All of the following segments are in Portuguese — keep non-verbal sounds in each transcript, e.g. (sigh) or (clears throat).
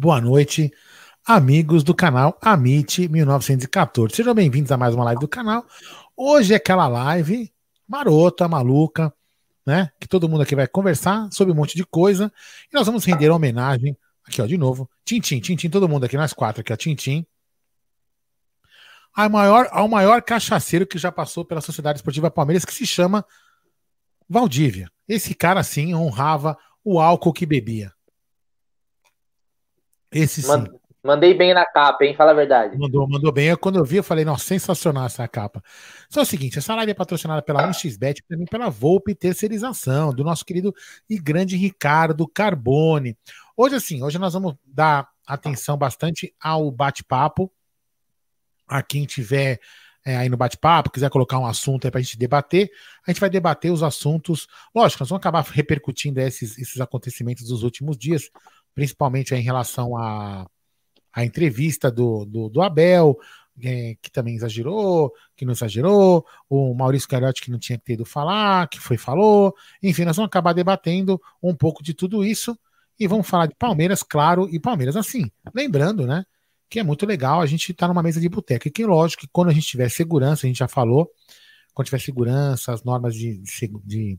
Boa noite, amigos do canal Amit 1914. Sejam bem-vindos a mais uma live do canal. Hoje é aquela live marota, maluca, né? Que todo mundo aqui vai conversar sobre um monte de coisa. E nós vamos render homenagem. Aqui, ó, de novo. Tintim, Tintim, todo mundo aqui, nós quatro aqui, ó. Tintim. Maior, ao maior cachaceiro que já passou pela Sociedade Esportiva Palmeiras, que se chama Valdívia. Esse cara, sim, honrava o álcool que bebia. Esse sim. Mandei bem na capa, hein? Fala a verdade. Mandou, mandou bem. Eu, quando eu vi, eu falei, nossa, sensacional essa capa. Só é o seguinte, essa live é patrocinada pela 1xBet e também pela Volpe Terceirização, do nosso querido e grande Ricardo Carbone. Hoje, assim, hoje nós vamos dar atenção bastante ao bate-papo. A quem tiver é, aí no bate-papo, quiser colocar um assunto aí para a gente debater, a gente vai debater os assuntos. Lógico, nós vamos acabar repercutindo esses, esses acontecimentos dos últimos dias, principalmente em relação à, à entrevista do, do, do Abel, é, que também exagerou, que não exagerou, o Maurício Garotti que não tinha que ter ido falar, que foi falou. Enfim, nós vamos acabar debatendo um pouco de tudo isso e vamos falar de Palmeiras, claro, e Palmeiras assim. Lembrando, né? que é muito legal a gente estar tá numa mesa de boteca. E que, lógico, que quando a gente tiver segurança, a gente já falou, quando tiver segurança, as normas de, de, de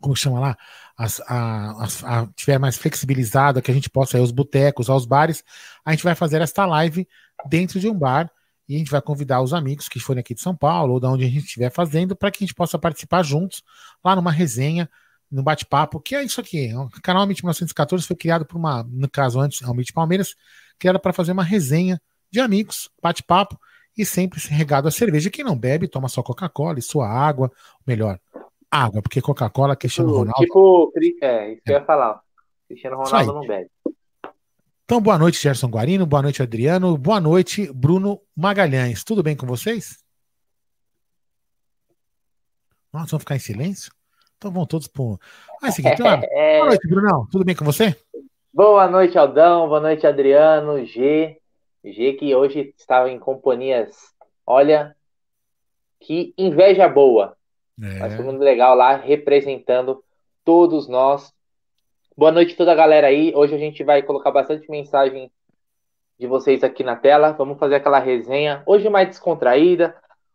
como chama lá, as, a, as, a, tiver mais flexibilizada, que a gente possa ir aos botecos, aos bares, a gente vai fazer esta live dentro de um bar e a gente vai convidar os amigos que forem aqui de São Paulo ou da onde a gente estiver fazendo para que a gente possa participar juntos lá numa resenha, no bate-papo, que é isso aqui. O canal Amit 1914 foi criado por uma, no caso antes, Amit Palmeiras, que era para fazer uma resenha de amigos, bate-papo e sempre regado a cerveja. Quem não bebe, toma só Coca-Cola e sua água, melhor, água, porque Coca-Cola, Cristiano tipo, Ronaldo. Tipo, é, isso que eu ia falar. Cristiano Ronaldo não bebe. Então, boa noite, Gerson Guarino, boa noite, Adriano, boa noite, Bruno Magalhães. Tudo bem com vocês? Nossa, vamos ficar em silêncio? Então vão todos por. Ah, é o seguinte, é... boa noite, Brunão. Tudo bem com você? Boa noite, Aldão. Boa noite, Adriano. G. G que hoje estava em companhias. Olha, que inveja boa. É. Mas foi muito legal lá, representando todos nós. Boa noite toda a galera aí. Hoje a gente vai colocar bastante mensagem de vocês aqui na tela. Vamos fazer aquela resenha. Hoje mais descontraída.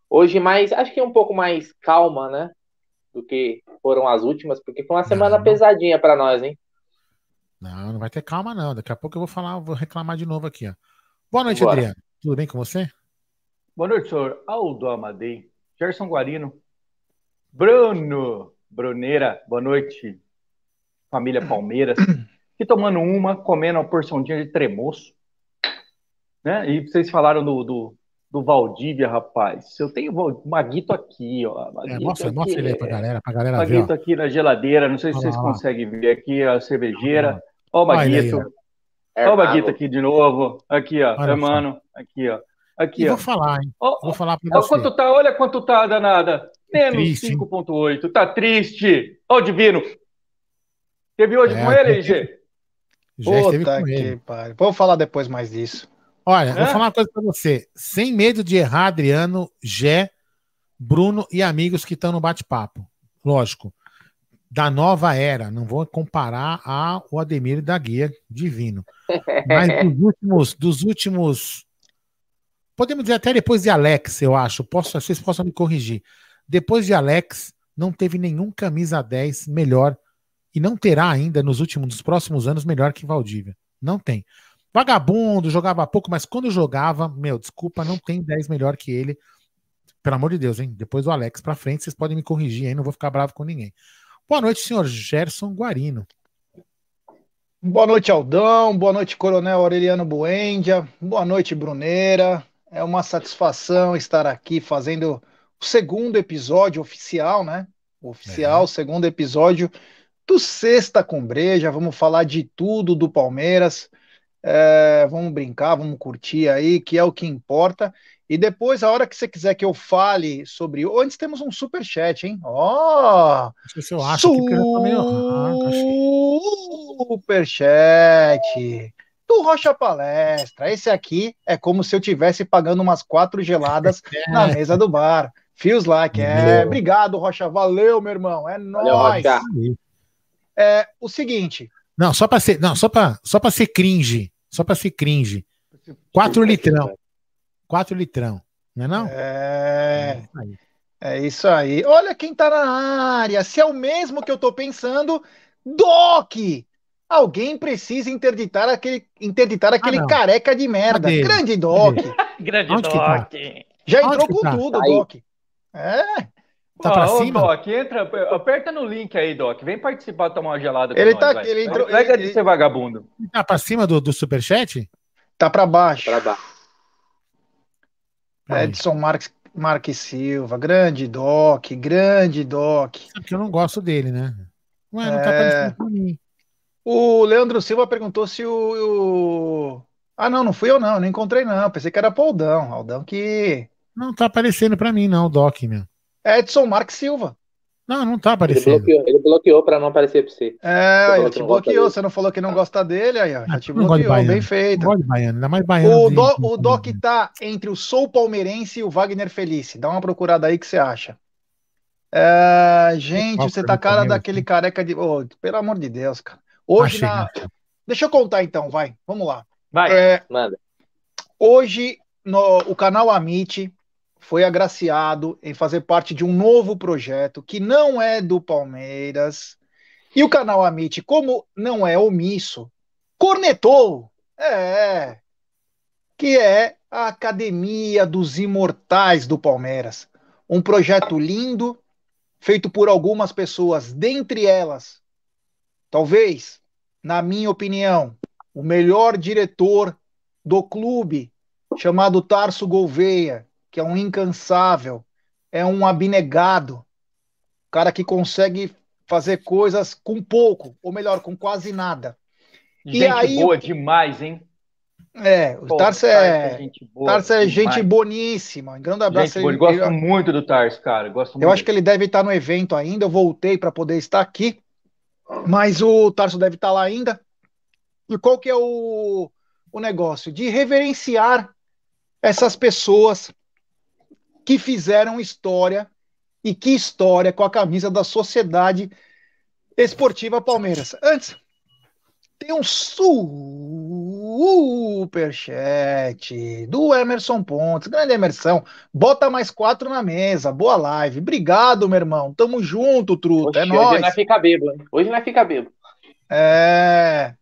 Hoje mais, acho que um pouco mais calma, né? Do que foram as últimas, porque foi uma semana não, pesadinha para nós, hein? Não, não vai ter calma, não. Daqui a pouco eu vou falar, vou reclamar de novo aqui, ó. Boa noite, Bora. Adriano. Tudo bem com você? Boa noite, senhor Aldo Amadei, Gerson Guarino, Bruno Bruneira, boa noite, família Palmeiras. (clears throat) Aqui tomando uma, comendo uma porçãozinha de tremoço. Né? E vocês falaram do, do, do Valdívia, rapaz. Eu tenho o Maguito aqui, ó. Maguito é, mostra, aqui, mostra ele aí pra galera, pra galera Maguito ver. aqui na geladeira, não sei se vocês conseguem ver aqui a cervejeira. Ó o Maguito. Ó o Maguito aqui de novo. Aqui, ó. Olha mano. Aqui, ó. Aqui, e ó. vou falar, hein? Ó, vou falar pra ó, você. Quanto tá, olha quanto tá, danada. Menos 5.8. Tá triste. Ó o Divino. Teve hoje é, com ele, G? Já esteve com ele. Pai. Vou falar depois mais disso. Olha, é? vou falar uma coisa pra você. Sem medo de errar, Adriano, Gé, Bruno e amigos que estão no bate-papo. Lógico da nova era. Não vou comparar ao Ademir da Guia Divino. Mas (laughs) dos últimos, dos últimos. Podemos dizer até depois de Alex, eu acho. Posso, vocês possam me corrigir. Depois de Alex, não teve nenhum camisa 10 melhor e não terá ainda nos últimos, nos próximos anos melhor que Valdívia. Não tem. Vagabundo, jogava pouco, mas quando jogava, meu, desculpa, não tem 10 melhor que ele. Pelo amor de Deus, hein? Depois do Alex pra frente, vocês podem me corrigir aí, não vou ficar bravo com ninguém. Boa noite, senhor Gerson Guarino. Boa noite, Aldão. Boa noite, Coronel Aureliano Buendia. Boa noite, Bruneira. É uma satisfação estar aqui fazendo segundo episódio oficial, né? Oficial, é. segundo episódio do Sexta com Breja. Vamos falar de tudo do Palmeiras. É, vamos brincar, vamos curtir aí, que é o que importa. E depois, a hora que você quiser que eu fale sobre. Antes temos um super chat, hein? Ó! Oh, se que tá meio... Super chat do Rocha Palestra. Esse aqui é como se eu tivesse pagando umas quatro geladas é. (laughs) na mesa do bar. Feels like. É, obrigado, Rocha. Valeu, meu irmão. É nóis. É o seguinte. Não, só para ser, não, só para só para ser cringe, só para ser cringe. Quatro litrão. Quatro litrão, não é não? É. É isso aí. Olha quem tá na área. Se é o mesmo que eu tô pensando, Doc. Alguém precisa interditar aquele, interditar aquele ah, careca de merda. Cadê? Grande Doc. Grande Onde Doc. Tá? Já entrou com tá? tudo, Doc. É. Tá pra cima? Doc, entra, aperta no link aí, Doc. Vem participar, tomar uma gelada ele tá, nós, ele entrou, Pega de ser vagabundo. Tá pra cima do, do superchat? Tá pra baixo. Pra baixo. Edson Marques, Marques Silva, grande Doc, grande Doc. É porque eu não gosto dele, né? Ué, não tá é... tá aparecendo pra mim. O Leandro Silva perguntou se o, o... Ah, não, não fui eu não, não encontrei não. Pensei que era Paudão. Aldão que. Não tá aparecendo pra mim, não, o Doc, meu. Edson Marques Silva. Não, não tá aparecendo. Ele bloqueou, ele bloqueou pra não aparecer pra você. É, ele te bloqueou. Você não falou que não gosta dele, aí, ó. Já te bloqueou, bem feito. Não baiano, ainda mais baiano. O, do, o Doc tá entre o Sou Palmeirense e o Wagner Felice. Dá uma procurada aí que você acha. É, gente, você tá cara daquele careca de. Oh, pelo amor de Deus, cara. Hoje na. Deixa eu contar então, vai. Vamos lá. Vai, é, manda. Hoje, no, o canal Amit foi agraciado em fazer parte de um novo projeto que não é do Palmeiras. E o canal Amit, como não é omisso, cornetou. É. Que é a Academia dos Imortais do Palmeiras. Um projeto lindo, feito por algumas pessoas, dentre elas, talvez na minha opinião, o melhor diretor do clube, chamado Tarso Gouveia, que é um incansável, é um abnegado, cara que consegue fazer coisas com pouco, ou melhor, com quase nada. Gente e aí, boa demais, hein? É, o Pô, Tarso é, é gente, boa, Tarso é gente boníssima. Um grande abraço. Gente, ele, gosto ele, muito do Tarso, cara. Gosto eu acho que ele deve estar no evento ainda. Eu voltei para poder estar aqui. Mas o Tarso deve estar lá ainda. E qual que é o, o negócio? De reverenciar essas pessoas que fizeram história e que história com a camisa da Sociedade Esportiva Palmeiras. Antes, tem um superchat do Emerson Pontes. Grande Emerson. Bota mais quatro na mesa. Boa live. Obrigado, meu irmão. Tamo junto, truta. é nóis. Hoje não fica bebo. Hoje não fica bebo. É.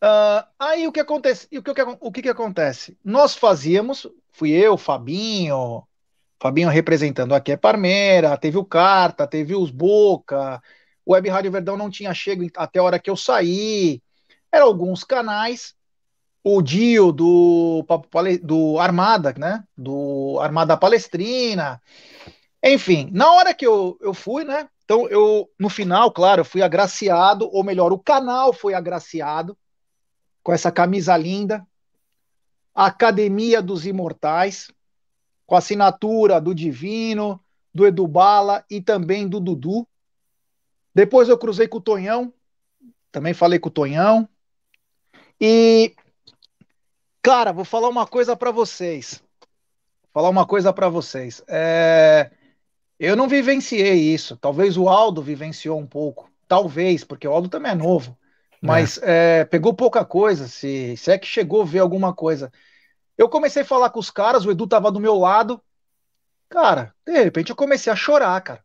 Uh, aí o que acontece? O que, o que, que acontece? Nós fazíamos, fui eu, Fabinho, Fabinho representando aqui é Parmeira, teve o Carta, teve os Boca, o Web Rádio Verdão não tinha chego até a hora que eu saí eram alguns canais, o Dio do, do Armada, né? Do Armada Palestrina. Enfim, na hora que eu, eu fui, né? Então, eu, no final, claro, eu fui agraciado, ou melhor, o canal foi agraciado com essa camisa linda, Academia dos Imortais, com a assinatura do Divino, do Edu Bala e também do Dudu. Depois eu cruzei com o Tonhão, também falei com o Tonhão. E, cara, vou falar uma coisa para vocês. Vou falar uma coisa para vocês. É... Eu não vivenciei isso. Talvez o Aldo vivenciou um pouco. Talvez, porque o Aldo também é novo. Mas é. É, pegou pouca coisa, se, se é que chegou a ver alguma coisa. Eu comecei a falar com os caras, o Edu tava do meu lado. Cara, de repente eu comecei a chorar, cara.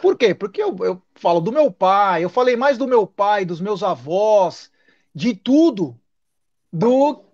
Por quê? Porque eu, eu falo do meu pai, eu falei mais do meu pai, dos meus avós, de tudo, do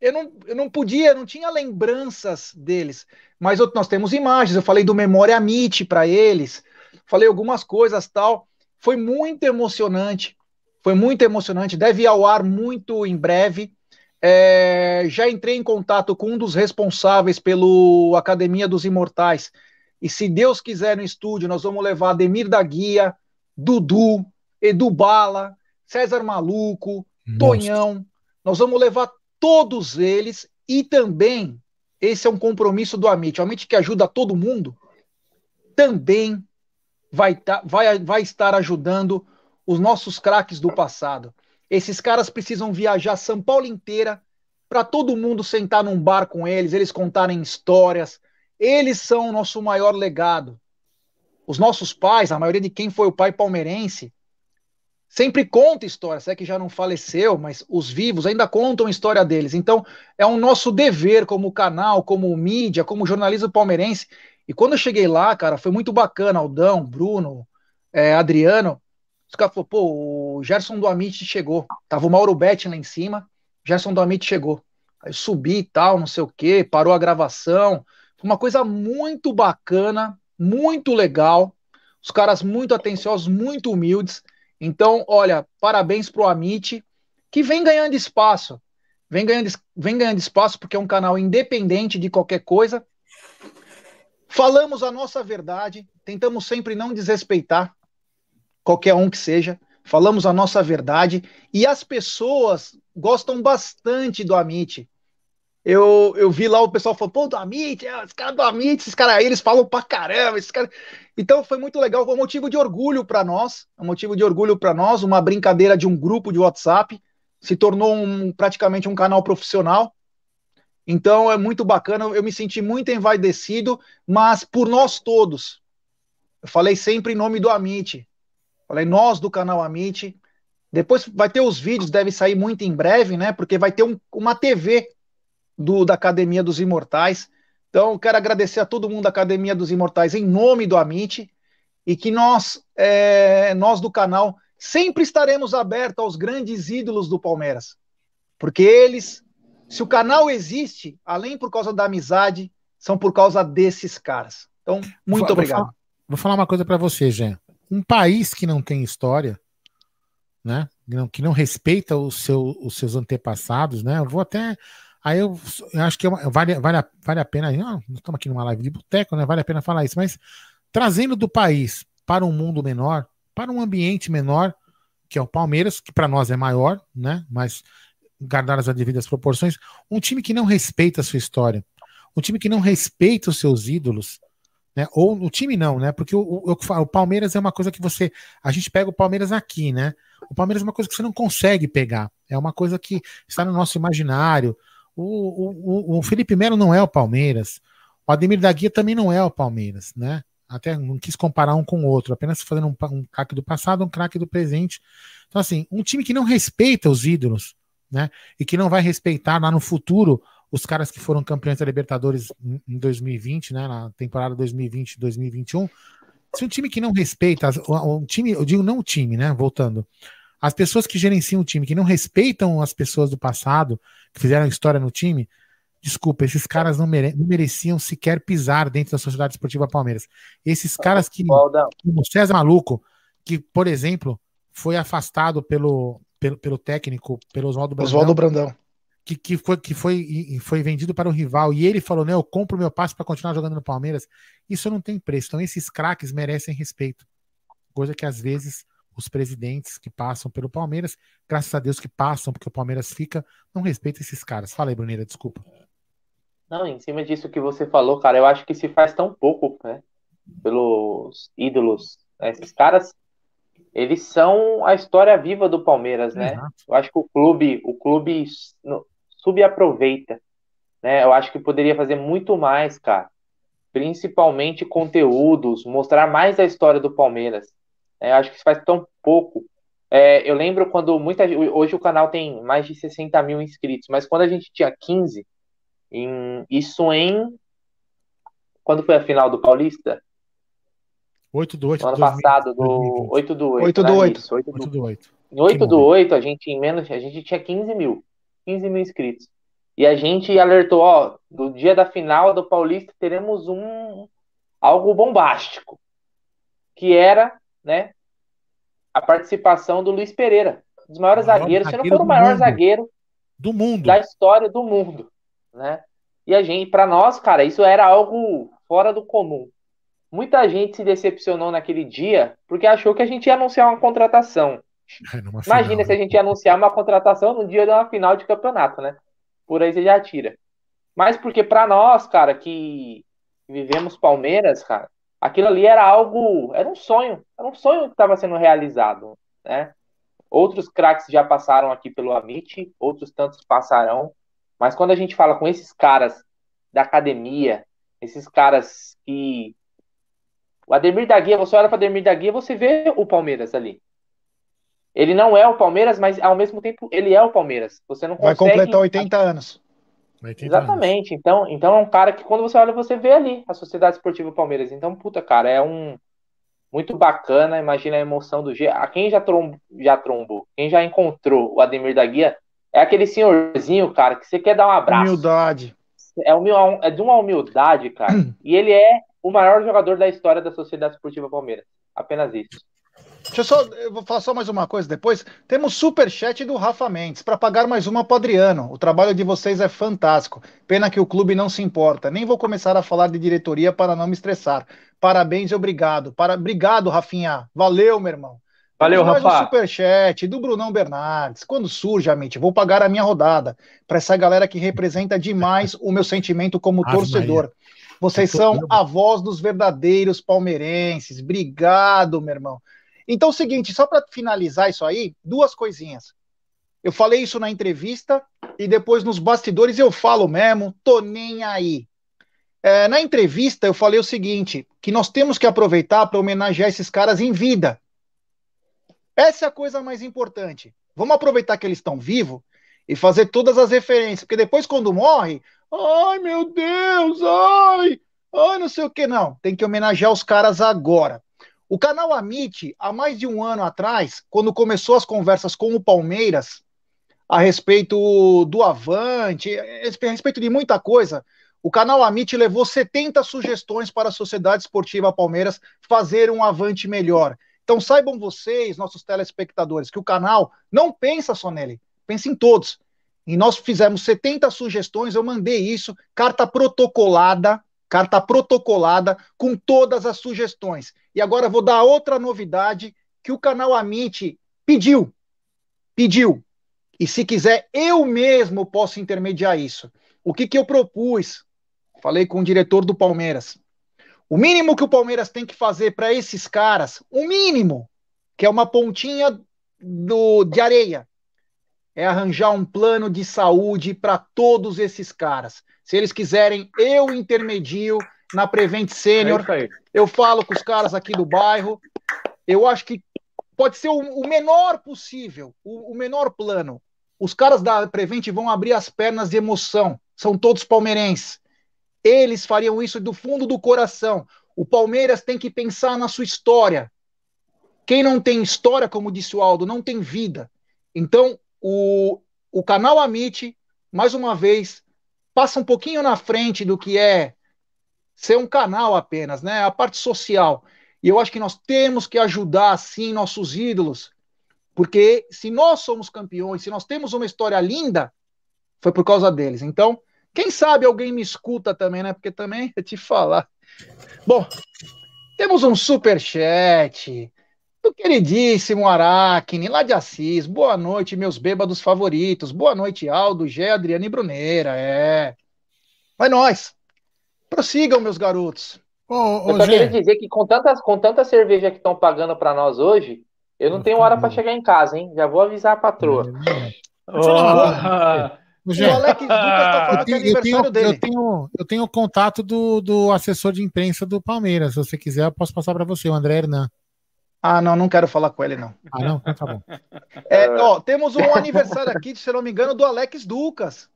eu não, eu não podia, não tinha lembranças deles. Mas eu, nós temos imagens, eu falei do Memória Meet para eles, falei algumas coisas tal. Foi muito emocionante, foi muito emocionante. Deve ir ao ar muito em breve. É, já entrei em contato com um dos responsáveis pelo Academia dos Imortais. E se Deus quiser no estúdio, nós vamos levar Ademir da Guia, Dudu, Edu Bala, César Maluco, Nossa. Tonhão. Nós vamos levar todos eles e também esse é um compromisso do Amit. O Amit que ajuda todo mundo também vai, tá, vai, vai estar ajudando os nossos craques do passado. Esses caras precisam viajar São Paulo inteira para todo mundo sentar num bar com eles, eles contarem histórias. Eles são o nosso maior legado. Os nossos pais, a maioria de quem foi o pai palmeirense, sempre conta histórias, é que já não faleceu, mas os vivos ainda contam a história deles. Então, é um nosso dever como canal, como mídia, como jornalismo palmeirense. E quando eu cheguei lá, cara, foi muito bacana, Aldão, Bruno, é, Adriano. Os caras falaram, pô, o Gerson do Amit chegou. Tava o Mauro Betti lá em cima, Gerson do Amit chegou. Aí subi e tal, não sei o quê, parou a gravação. Foi uma coisa muito bacana, muito legal. Os caras muito atenciosos, muito humildes. Então, olha, parabéns pro Amit, que vem ganhando espaço. Vem ganhando, vem ganhando espaço porque é um canal independente de qualquer coisa. Falamos a nossa verdade, tentamos sempre não desrespeitar qualquer um que seja. Falamos a nossa verdade e as pessoas gostam bastante do Amit. Eu, eu vi lá o pessoal falando, pô, do Amit, é, esse cara do Amit, esses caras aí, eles falam pra caramba, esses caras. Então foi muito legal, foi um motivo de orgulho para nós, um motivo de orgulho para nós, uma brincadeira de um grupo de WhatsApp, se tornou um, praticamente um canal profissional. Então é muito bacana, eu me senti muito envaidecido, mas por nós todos. Eu falei sempre em nome do Amit. Falei nós do canal Amit. Depois vai ter os vídeos, deve sair muito em breve, né? Porque vai ter um, uma TV do, da Academia dos Imortais. Então, quero agradecer a todo mundo da Academia dos Imortais em nome do Amit e que nós, é, nós do canal, sempre estaremos abertos aos grandes ídolos do Palmeiras. Porque eles, se o canal existe, além por causa da amizade, são por causa desses caras. Então, muito vou, obrigado. Vou falar, vou falar uma coisa para você, Jean. Um país que não tem história, né? Que não respeita o seu, os seus antepassados, né? Eu vou até Aí eu, eu acho que é uma, vale, vale, vale a pena. Não, estamos aqui numa live de boteco, né? Vale a pena falar isso, mas trazendo do país para um mundo menor, para um ambiente menor, que é o Palmeiras, que para nós é maior, né? Mas guardadas as devidas proporções, um time que não respeita a sua história, um time que não respeita os seus ídolos, né? Ou o time não, né? Porque o, o, o, Palmeiras é uma coisa que você. A gente pega o Palmeiras aqui, né? O Palmeiras é uma coisa que você não consegue pegar. É uma coisa que está no nosso imaginário. O, o, o Felipe Melo não é o Palmeiras. O Ademir da Guia também não é o Palmeiras, né? Até não quis comparar um com o outro, apenas fazendo um, um craque do passado, um craque do presente. Então, assim, um time que não respeita os ídolos, né? E que não vai respeitar lá no futuro os caras que foram campeões da Libertadores em 2020, né? Na temporada 2020-2021. Se um time que não respeita, um time, eu digo não o time, né? Voltando. As pessoas que gerenciam o time, que não respeitam as pessoas do passado, que fizeram história no time, desculpa, esses caras não, mere não mereciam sequer pisar dentro da Sociedade Esportiva Palmeiras. Esses caras que, como César Maluco, que, por exemplo, foi afastado pelo, pelo, pelo técnico, pelo Oswaldo Brandão. Oswaldo Brandão. Que, que, foi, que foi, foi vendido para o rival e ele falou: né, eu compro meu passe para continuar jogando no Palmeiras. Isso não tem preço. Então, esses craques merecem respeito. Coisa que às vezes os presidentes que passam pelo Palmeiras, graças a Deus que passam, porque o Palmeiras fica, não respeita esses caras. Fala aí, Bruneira, desculpa. Não, em cima disso que você falou, cara, eu acho que se faz tão pouco, né? Pelos ídolos, né? esses caras, eles são a história viva do Palmeiras, né? Exato. Eu acho que o clube, o clube subaproveita, né? Eu acho que poderia fazer muito mais, cara. Principalmente conteúdos, mostrar mais a história do Palmeiras. É, acho que isso faz tão pouco. É, eu lembro quando muita hoje o canal tem mais de 60 mil inscritos, mas quando a gente tinha 15, em, isso em Quando foi a final do Paulista? 8 do 8 ano 2020, passado, do 8 do 8. 8 do 8. 8 do 8. 8 do 8. Em 8 do 8, a gente em menos, a gente tinha 15 mil. 15 mil inscritos. E a gente alertou, ó, do dia da final do Paulista teremos um algo bombástico, que era, né, a participação do Luiz Pereira, um dos maiores maior zagueiros, se não for o maior mundo. zagueiro do mundo, da história do mundo, né? E a gente, para nós, cara, isso era algo fora do comum. Muita gente se decepcionou naquele dia porque achou que a gente ia anunciar uma contratação. (laughs) É, Imagina final, se a né? gente ia anunciar uma contratação no dia de uma final de campeonato, né? Por aí você já tira. Mas porque para nós, cara, que vivemos Palmeiras, cara, aquilo ali era algo, era um sonho, era um sonho que estava sendo realizado, né? Outros craques já passaram aqui pelo Amit, outros tantos passarão, mas quando a gente fala com esses caras da academia, esses caras que o Ademir da Guia, você olha para Ademir da Guia, você vê o Palmeiras ali. Ele não é o Palmeiras, mas ao mesmo tempo ele é o Palmeiras. Você não consegue... Vai completar 80 anos. 80 Exatamente. Anos. Então, então é um cara que quando você olha, você vê ali a Sociedade Esportiva Palmeiras. Então, puta, cara, é um muito bacana. Imagina a emoção do G. A quem já, trom... já trombou, quem já encontrou o Ademir da Guia, é aquele senhorzinho, cara, que você quer dar um abraço. Humildade. É, humil... é de uma humildade, cara. (clears throat) e ele é o maior jogador da história da Sociedade Esportiva Palmeiras. Apenas isso. Deixa eu só, eu vou falar só mais uma coisa depois. Temos super chat do Rafa Mendes para pagar mais uma para Adriano. O trabalho de vocês é fantástico. Pena que o clube não se importa. Nem vou começar a falar de diretoria para não me estressar. Parabéns e obrigado. Para... Obrigado, Rafinha. Valeu, meu irmão. Valeu, Rafa. Mais um superchat do Brunão Bernardes. Quando surge, Amit, vou pagar a minha rodada para essa galera que representa demais o meu sentimento como torcedor. Vocês são a voz dos verdadeiros palmeirenses. Obrigado, meu irmão. Então, é o seguinte, só para finalizar isso aí, duas coisinhas. Eu falei isso na entrevista e depois nos bastidores eu falo mesmo, tô nem aí. É, na entrevista eu falei o seguinte, que nós temos que aproveitar para homenagear esses caras em vida. Essa é a coisa mais importante. Vamos aproveitar que eles estão vivos e fazer todas as referências, porque depois quando morre, ai meu Deus, ai, ai não sei o que não, tem que homenagear os caras agora. O canal Amit, há mais de um ano atrás, quando começou as conversas com o Palmeiras, a respeito do Avante, a respeito de muita coisa, o canal Amit levou 70 sugestões para a Sociedade Esportiva Palmeiras fazer um Avante melhor. Então saibam vocês, nossos telespectadores, que o canal não pensa só nele, pensa em todos. E nós fizemos 70 sugestões, eu mandei isso, carta protocolada carta protocolada com todas as sugestões. E agora vou dar outra novidade que o canal Amit pediu. Pediu. E se quiser, eu mesmo posso intermediar isso. O que, que eu propus? Falei com o diretor do Palmeiras. O mínimo que o Palmeiras tem que fazer para esses caras, o mínimo, que é uma pontinha do, de areia, é arranjar um plano de saúde para todos esses caras. Se eles quiserem, eu intermedio na Prevent Sênior. É eu falo com os caras aqui do bairro. Eu acho que pode ser o, o menor possível, o, o, menor plano. Os caras da Prevent vão abrir as pernas de emoção. São todos palmeirenses. Eles fariam isso do fundo do coração. O Palmeiras tem que pensar na sua história. Quem não tem história, como disse o Aldo, não tem vida. Então, o, o canal Amit, mais uma vez, passa um pouquinho na frente do que é ser um canal apenas, né? A parte social. E eu acho que nós temos que ajudar, sim, nossos ídolos, porque se nós somos campeões, se nós temos uma história linda, foi por causa deles. Então, quem sabe alguém me escuta também, né? Porque também, (laughs) eu te falar. Bom, temos um super chat do queridíssimo Aracne, lá de Assis. Boa noite, meus bêbados favoritos. Boa noite, Aldo, Gé, Adriano e Bruneira. É. Vai nós. Prossigam, meus garotos. Ô, ô, eu só Gê. queria dizer que com tanta, com tanta cerveja que estão pagando para nós hoje, eu não tenho hora para chegar em casa, hein? Já vou avisar a patroa. Oh. O Alex Lucas tá falando que é aniversário eu tenho, dele. Eu tenho, eu tenho o contato do, do assessor de imprensa do Palmeiras. Se você quiser, eu posso passar para você, o André Hernan. Ah, não, não quero falar com ele, não. Ah, não? Então tá bom. É, ó, temos um aniversário aqui, se não me engano, do Alex Ducas.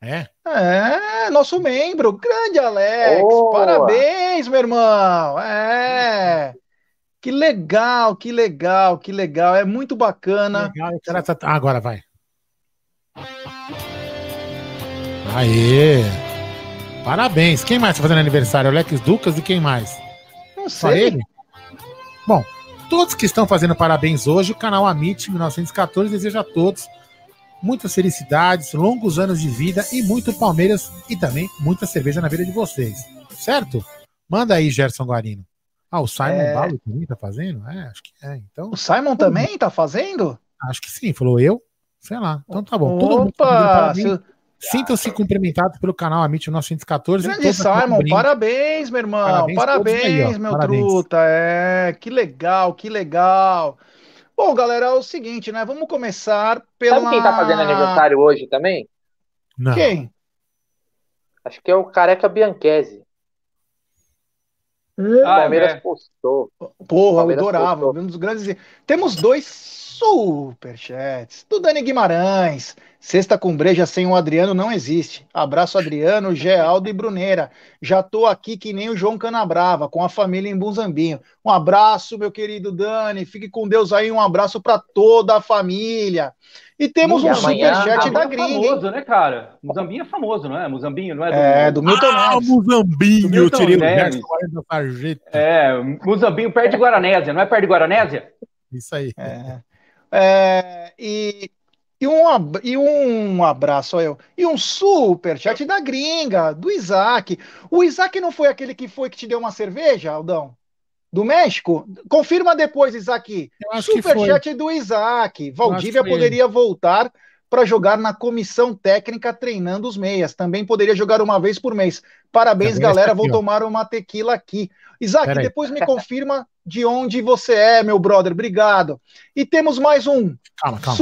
É? É, nosso membro, grande Alex. Boa. Parabéns, meu irmão. É. Que legal, que legal, que legal. É muito bacana. Legal, tá... ah, agora vai. Aê! Parabéns. Quem mais está fazendo aniversário? Alex Ducas e quem mais? Não sei. Só ele? Bom, todos que estão fazendo parabéns hoje, o canal Amit 1914 deseja a todos muitas felicidades, longos anos de vida e muito Palmeiras e também muita cerveja na vida de vocês. Certo? Manda aí, Gerson Guarino. Ah, o Simon é... Balo também tá fazendo? É, acho que é. Então... O Simon também tá fazendo? Acho que sim, falou eu. Sei lá. Então tá bom. Opa! Sintam-se cumprimentados pelo canal Amit 914. Grande Simon, parabéns, meu irmão. Parabéns, parabéns aí, meu parabéns. truta. É, que legal, que legal. Bom, galera, é o seguinte, né? Vamos começar pela. Sabe quem tá fazendo aniversário hoje também? Não. Quem? Acho que é o Careca Bianchese. Hum, ah, Palmeiras é. postou. Porra, Palmeiras eu adorava. Um dos grandes. Temos dois superchats do Dani Guimarães. Sexta com breja sem o Adriano não existe. Abraço, Adriano, Geraldo e Bruneira. Já tô aqui que nem o João Canabrava, com a família em Bunzambinho. Um abraço, meu querido Dani. Fique com Deus aí. Um abraço para toda a família. E temos e um superchat da gringa. É famoso, né, cara? Muzambinho é famoso, não é? Muzambinho, não é? Do... É, do Milton ah, Neves. Muzambinho, eu tirei Neves. o É, Muzambinho perto de Guaranésia, não é perto de Guaranésia? Isso aí. É. É, e e um, e um abraço, eu. E um super chat da gringa, do Isaac. O Isaac não foi aquele que foi que te deu uma cerveja, Aldão? Do México? Confirma depois, Isaac. Super chat do Isaac. Valdívia poderia voltar para jogar na comissão técnica treinando os meias. Também poderia jogar uma vez por mês. Parabéns, galera. Vou tomar uma tequila aqui. Isaac, depois me confirma de onde você é, meu brother. Obrigado. E temos mais um. Calma, calma.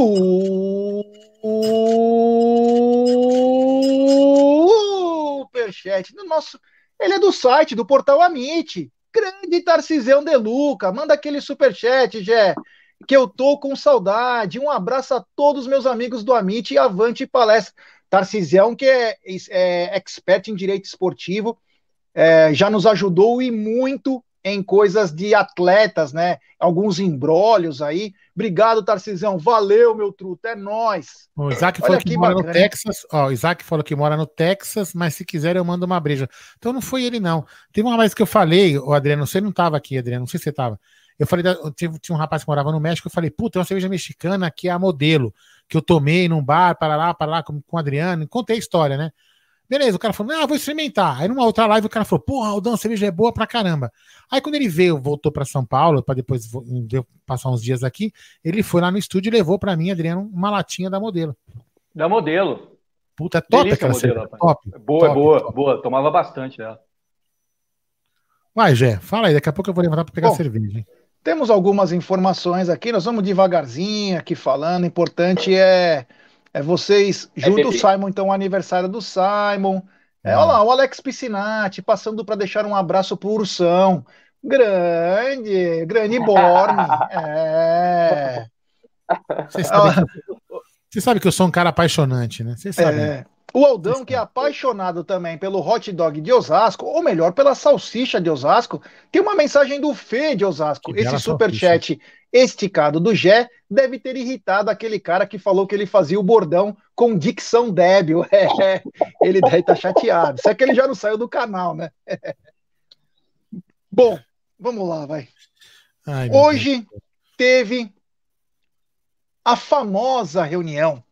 Superchat do nosso. Ele é do site, do portal Amit. Grande Tarcisão De Luca. Manda aquele superchat, Gé. Que eu tô com saudade. Um abraço a todos meus amigos do Amit e avante palestra. Tarcisão, que é, é expert em direito esportivo é, já nos ajudou e muito em coisas de atletas, né? Alguns embrólios aí. Obrigado, Tarcisão. Valeu, meu truto. É nós. O Isaac falou que, mora bacana. no Texas. Ó, o Isaac falou que mora no Texas, mas se quiser eu mando uma breja. Então não foi ele, não. Teve uma vez que eu falei, o Adriano, você não estava aqui, Adriano, não sei se você estava. Eu falei, tinha, tinha um rapaz que morava no México, eu falei, puta, tem uma cerveja mexicana que é a modelo, que eu tomei num bar, para lá, para lá, com, com o Adriano. Contei a história, né? Beleza, o cara falou, ah, vou experimentar. Aí numa outra live o cara falou, porra, Aldão, a cerveja é boa pra caramba. Aí quando ele veio, voltou para São Paulo, para depois passar uns dias aqui, ele foi lá no estúdio e levou para mim, Adriano, uma latinha da modelo. Da modelo. Puta, é top Delícia aquela modelo, cerveja. Top. Boa, top, boa, top. boa. Tomava bastante dela. Vai, Jé, fala aí, daqui a pouco eu vou levantar para pegar Bom, cerveja. Hein? Temos algumas informações aqui, nós vamos devagarzinho aqui falando. Importante é é vocês, é junto é o Simon, então, o aniversário do Simon. É, olha lá, o Alex Piscinati passando para deixar um abraço pro Ursão. Grande, grande Borne. (laughs) é. Você sabe, você sabe, que eu sou um cara apaixonante, né? Você sabe. É. O Aldão, que é apaixonado também pelo hot dog de Osasco, ou melhor, pela salsicha de Osasco, tem uma mensagem do Fê de Osasco. Esse superchat esticado do Gé deve ter irritado aquele cara que falou que ele fazia o bordão com dicção débil. (laughs) É, ele deve estar tá chateado. Isso é que ele já não saiu do canal, né? (laughs) Bom, vamos lá, vai. Ai, Hoje teve a famosa reunião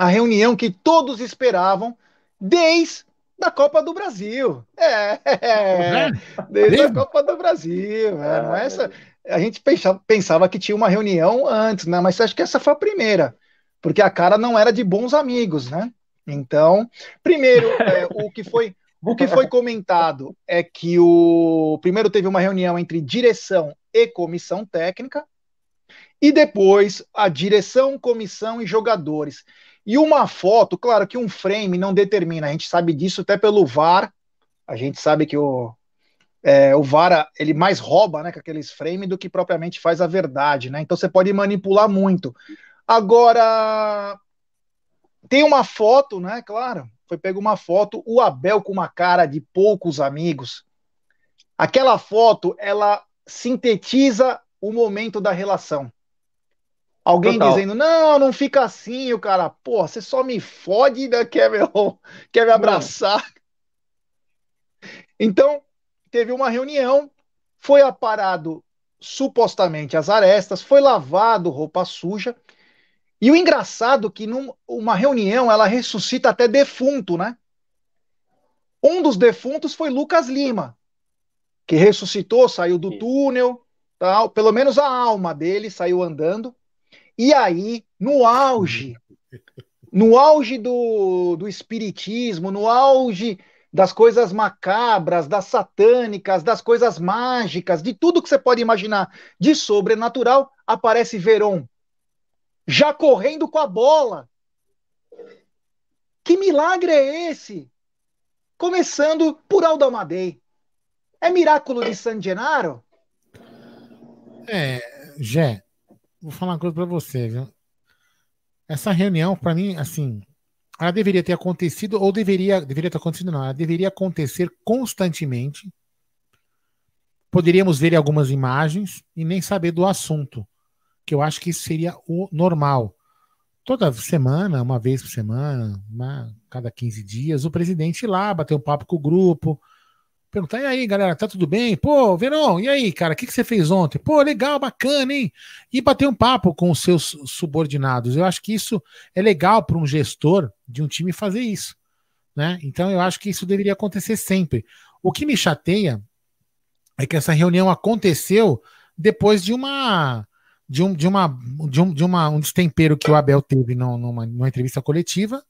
a reunião que todos esperavam desde a Copa do Brasil. É, é desde a Copa do Brasil. É, não é essa, a gente pensava, pensava que tinha uma reunião antes, né? Mas acho que essa foi a primeira, porque a cara não era de bons amigos, né? Então, primeiro, (laughs) é, o que foi o que foi comentado é que o primeiro teve uma reunião entre direção e comissão técnica, e depois a direção, comissão e jogadores. E uma foto, claro que um frame não determina, a gente sabe disso até pelo VAR, a gente sabe que o, é, o VAR ele mais rouba né, com aqueles frames do que propriamente faz a verdade, né? Então você pode manipular muito. Agora, tem uma foto, né? Claro, foi pego uma foto, o Abel com uma cara de poucos amigos. Aquela foto, ela sintetiza o momento da relação. Alguém Total. dizendo, não, não fica assim, o cara, pô, você só me fode, né? quer, meu, quer me abraçar. Então, teve uma reunião, foi aparado supostamente as arestas, foi lavado roupa suja. E o engraçado é que numa reunião ela ressuscita até defunto, né? Um dos defuntos foi Lucas Lima, que ressuscitou, saiu do túnel, tal, pelo menos a alma dele saiu andando. E aí, no auge, no auge do, do espiritismo, no auge das coisas macabras, das satânicas, das coisas mágicas, de tudo que você pode imaginar de sobrenatural, aparece Veron, já correndo com a bola. Que milagre é esse? Começando por Aldo Amadei. É Miraculo de San Gennaro? É, Jé, vou falar uma coisa para você, viu? Essa reunião, para mim, assim, ela deveria ter acontecido, ou deveria, deveria ter acontecido, não, ela deveria acontecer constantemente. Poderíamos ver algumas imagens e nem saber do assunto, que eu acho que isso seria o normal. Toda semana, uma vez por semana, uma, cada 15 dias, o presidente ir lá, bater um papo com o grupo, Perguntar, e aí, galera, tá tudo bem? Pô, Verão, e aí, cara, o que, que você fez ontem? Pô, legal, bacana, hein? E bater um papo com os seus subordinados. Eu acho que isso é legal para um gestor de um time fazer isso. Né? Então, eu acho que isso deveria acontecer sempre. O que me chateia é que essa reunião aconteceu depois de uma de um, de uma de um, de uma, um destempero que o Abel teve numa, numa entrevista coletiva,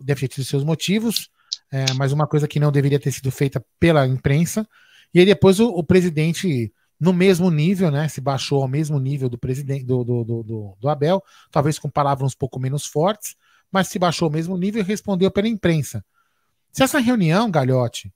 deve ter tido seus motivos, é, mas uma coisa que não deveria ter sido feita pela imprensa. E aí depois o, o presidente, no mesmo nível, né, se baixou ao mesmo nível do presidente do, do, do, do Abel, talvez com palavras um pouco menos fortes, mas se baixou ao mesmo nível e respondeu pela imprensa. Se essa reunião, Galhote,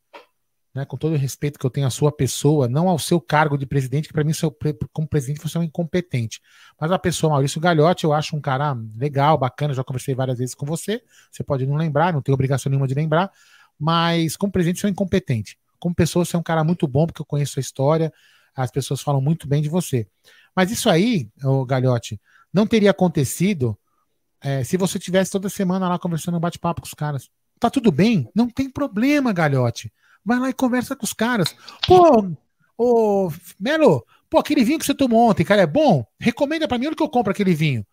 né, com todo o respeito que eu tenho à sua pessoa, não ao seu cargo de presidente, que para mim, seu, como presidente, você é um incompetente. Mas a pessoa, Maurício Galhote, eu acho um cara legal, bacana, já conversei várias vezes com você, você pode não lembrar, não tem obrigação nenhuma de lembrar, mas como presidente, você é um incompetente. Como pessoa, você é um cara muito bom, porque eu conheço a história, as pessoas falam muito bem de você. Mas isso aí, o Galhote, não teria acontecido é, se você tivesse toda semana lá conversando um bate-papo com os caras. Tá tudo bem? Não tem problema, Galhote. Vai lá e conversa com os caras. Pô, ô, Melo, pô, aquele vinho que você tomou ontem, cara, é bom? Recomenda para mim onde que eu compro aquele vinho.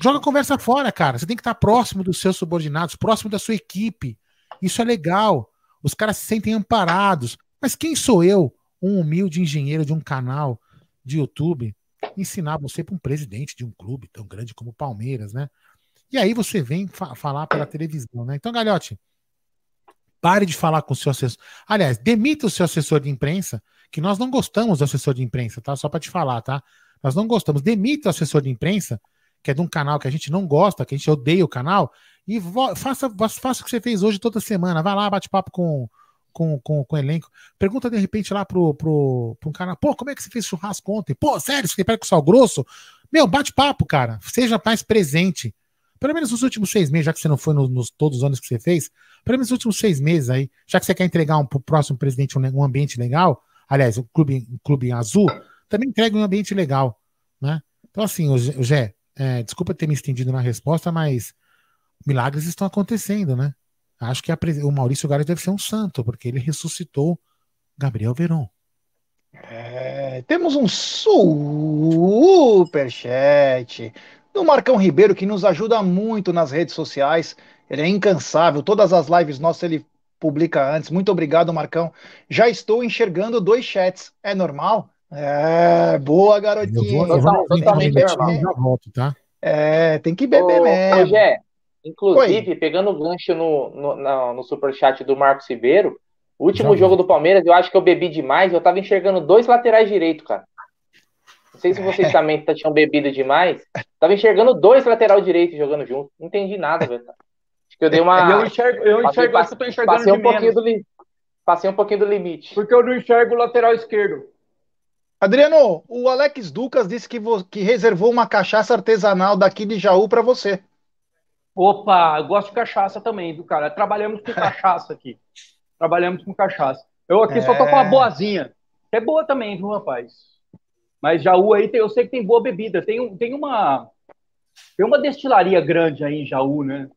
Joga a conversa fora, cara. Você tem que estar próximo dos seus subordinados, próximo da sua equipe. Isso é legal. Os caras se sentem amparados. Mas quem sou eu, um humilde engenheiro de um canal de YouTube, ensinar você para um presidente de um clube tão grande como o Palmeiras, né? E aí você vem fa falar pela televisão, né? Então, Galhote, Pare de falar com o seu assessor. Aliás, demita o seu assessor de imprensa, que nós não gostamos do assessor de imprensa, tá? Só para te falar, tá? Nós não gostamos. Demita o assessor de imprensa, que é de um canal que a gente não gosta, que a gente odeia o canal, e faça, faça o que você fez hoje toda semana. Vai lá, bate papo com, com, com, com o elenco. Pergunta de repente lá pro, pro, pro cara, pô, como é que você fez churrasco ontem? Pô, sério, você pega com sal grosso? Meu, bate papo, cara. Seja mais presente. Pelo menos nos últimos seis meses, já que você não foi no, nos todos os anos que você fez, pelo menos nos últimos seis meses aí, já que você quer entregar um, pro próximo presidente um, um ambiente legal, aliás, o clube, clube azul, também entrega um ambiente legal, né? Então, assim, o Gé, é, desculpa ter me estendido na resposta, mas milagres estão acontecendo, né? Acho que a, o Maurício Gales deve ser um santo, porque ele ressuscitou Gabriel Veron. É, temos um superchat do Marcão Ribeiro, que nos ajuda muito nas redes sociais. Ele é incansável, todas as lives nossas ele publica antes. Muito obrigado, Marcão. Já estou enxergando dois chats. É normal? É, boa, garotinho. Eu vou, eu vou, totalmente normal. volto, tá? É, tem que beber ô, mesmo. Ô, Gé, inclusive, Oi. pegando o gancho no, no, no, no superchat do Marcos Ribeiro, o último Já jogo do Palmeiras, eu acho que eu bebi demais, eu tava enxergando dois laterais direito, cara. Não sei se vocês também (laughs) tinham bebido demais. Tava enxergando dois lateral direito jogando junto. Não entendi nada, velho. Acho que eu dei uma. Eu enxergo, eu enxergo passei, eu tô enxergando passei um pouquinho do li... Passei um pouquinho do limite. Porque eu não enxergo o lateral esquerdo. Adriano, o Alex Ducas disse que, que reservou uma cachaça artesanal daqui de Jaú para você. Opa, eu gosto de cachaça também, viu, cara? Trabalhamos com (laughs) cachaça aqui. Trabalhamos com cachaça. Eu aqui é... só tô com uma boazinha. É boa também, viu, rapaz? Mas Jaú aí, tem, eu sei que tem boa bebida. Tem, tem uma tem uma destilaria grande aí em Jaú, né?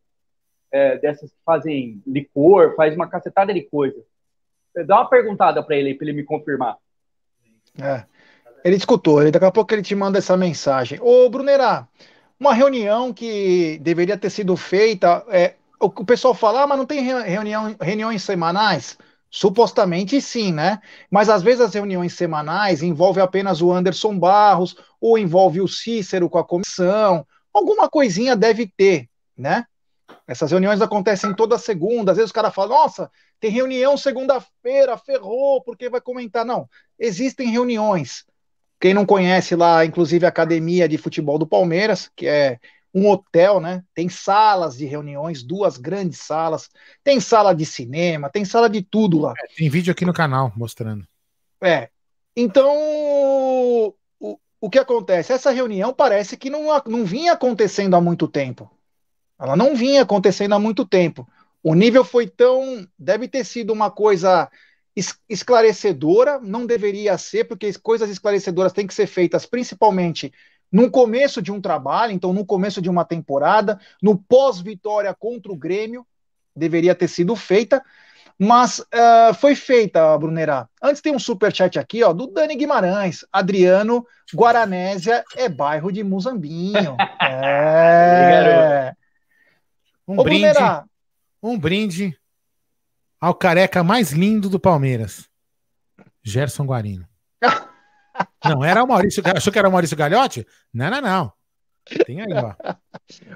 É, dessas que fazem licor, faz uma cacetada de coisa. Dá uma perguntada para ele, para ele me confirmar. É. Ele escutou, ele, daqui a pouco ele te manda essa mensagem. Ô, Brunerá, uma reunião que deveria ter sido feita. É, o, o pessoal fala, ah, mas não tem reunião, reuniões semanais? Supostamente sim, né? Mas às vezes as reuniões semanais envolvem apenas o Anderson Barros, ou envolve o Cícero com a comissão, alguma coisinha deve ter, né? Essas reuniões acontecem toda segunda, às vezes os caras falam, nossa, tem reunião segunda-feira, ferrou, porque vai comentar. Não, existem reuniões. Quem não conhece lá, inclusive a Academia de Futebol do Palmeiras, que é um hotel, né? Tem salas de reuniões, duas grandes salas, tem sala de cinema, tem sala de tudo lá. É, tem vídeo aqui no canal mostrando. É. Então, o, o que acontece? Essa reunião parece que não, não vinha acontecendo há muito tempo. Ela não vinha acontecendo há muito tempo. O nível foi tão. Deve ter sido uma coisa esclarecedora, não deveria ser, porque coisas esclarecedoras têm que ser feitas principalmente no começo de um trabalho, então no começo de uma temporada, no pós-vitória contra o Grêmio, deveria ter sido feita, mas uh, foi feita, Brunerá. Antes tem um super chat aqui, ó, do Dani Guimarães. Adriano, Guaranésia é bairro de Muzambinho. (laughs) é. Um Ô, brinde, Brunerá. um brinde ao careca mais lindo do Palmeiras, Gerson Guarino. (laughs) não, era o Maurício. Achou que era o Maurício Galhote? Não, não, não. Tem aí, ó.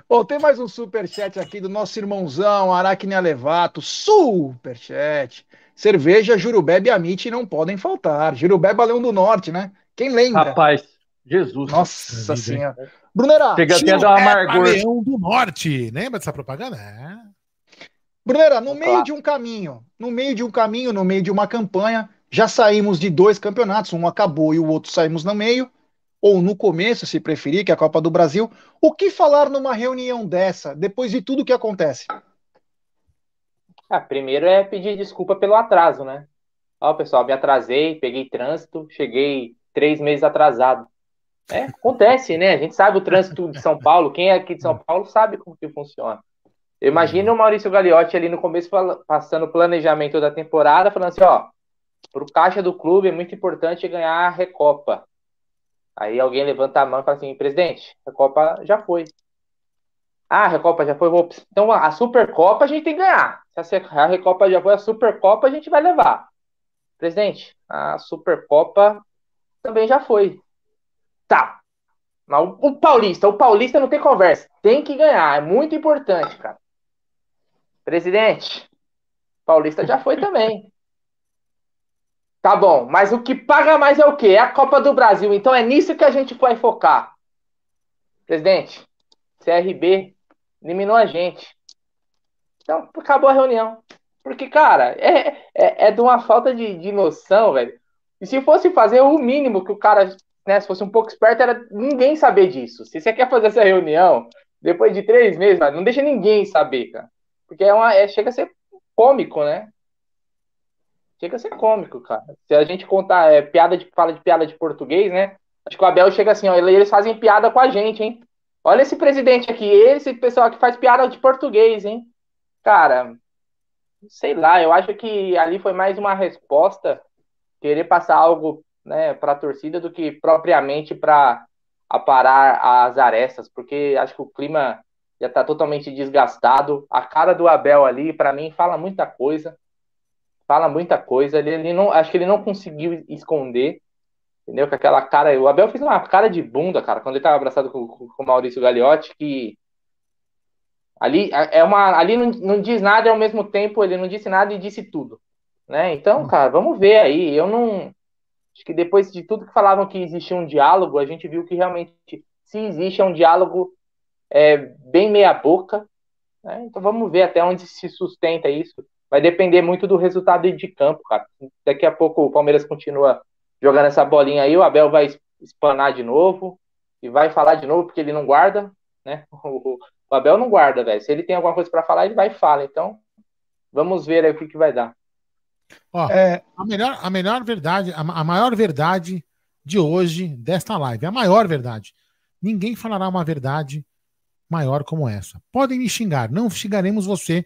Bom, tem mais um superchat aqui do nosso irmãozão, Aracne Alevato. Superchat. Cerveja, Jurubebe e Amite não podem faltar. Jurubebe Leão do Norte, né? Quem lembra? Rapaz, Jesus. Nossa senhora. Brunera. Chega até a dar amargor. Leão do Norte. Lembra dessa propaganda? É. Brunera, no meio de um caminho, no meio de um caminho, no meio de uma campanha, já saímos de dois campeonatos, um acabou e o outro saímos no meio, ou no começo, se preferir, que é a Copa do Brasil. O que falar numa reunião dessa, depois de tudo que acontece? Ah, primeiro é pedir desculpa pelo atraso, né? Ó, pessoal, me atrasei, peguei trânsito, cheguei três meses atrasado. É, acontece, né? A gente sabe o trânsito de São Paulo, quem é aqui de São Paulo sabe como que funciona. Imagina o Maurício Gagliotti ali no começo passando o planejamento da temporada, falando assim, ó, para o caixa do clube é muito importante ganhar a Recopa. Aí alguém levanta a mão e fala assim, presidente, a Recopa já foi. Ah, a Recopa já foi. Então a Supercopa a gente tem que ganhar. Se a Recopa já foi, a Supercopa a gente vai levar. Presidente, a Supercopa também já foi. Tá. Mas o, Paulista, o Paulista não tem conversa. Tem que ganhar. É muito importante, cara. Presidente, Paulista já foi também. Tá bom, mas o que paga mais é o quê? É a Copa do Brasil. Então é nisso que a gente vai focar. Presidente, CRB eliminou a gente. Então acabou a reunião. Porque, cara, é, é, é de uma falta de, de noção, velho. E se fosse fazer o mínimo que o cara, né, se fosse um pouco esperto, era ninguém saber disso. Se você quer fazer essa reunião, depois de três meses, não deixa ninguém saber, cara. Porque é uma, é, chega a ser cômico, né? Chega a ser cômico, cara. Se a gente contar é, piada de fala de piada de português, né? Acho que o Abel chega assim, ó, eles fazem piada com a gente, hein? Olha esse presidente aqui, esse pessoal que faz piada de português, hein? Cara, sei lá, eu acho que ali foi mais uma resposta querer passar algo, né, para a torcida do que propriamente para aparar as arestas, porque acho que o clima já está totalmente desgastado. A cara do Abel ali, para mim, fala muita coisa. Fala muita coisa. Ele, ele, não, acho que ele não conseguiu esconder, entendeu? Com aquela cara. O Abel fez uma cara de bunda, cara, quando ele estava abraçado com, com, o Maurício Gagliotti, que ali é uma, ali não, não diz nada e ao mesmo tempo ele não disse nada e disse tudo, né? Então, hum. cara, vamos ver aí. Eu não acho que depois de tudo que falavam que existia um diálogo, a gente viu que realmente se existe é um diálogo é bem meia boca. Né? Então vamos ver até onde se sustenta isso. Vai depender muito do resultado de campo, cara. Daqui a pouco o Palmeiras continua jogando essa bolinha aí, o Abel vai espanar de novo e vai falar de novo porque ele não guarda. né? (laughs) O, Abel não guarda, velho. Se ele tem alguma coisa para falar, ele vai e fala. Então, vamos ver aí o que, que vai dar. Ó, é... a, melhor, a melhor verdade, a, a maior verdade de hoje, desta live, a maior verdade. Ninguém falará uma verdade maior como essa. Podem me xingar, não xingaremos você,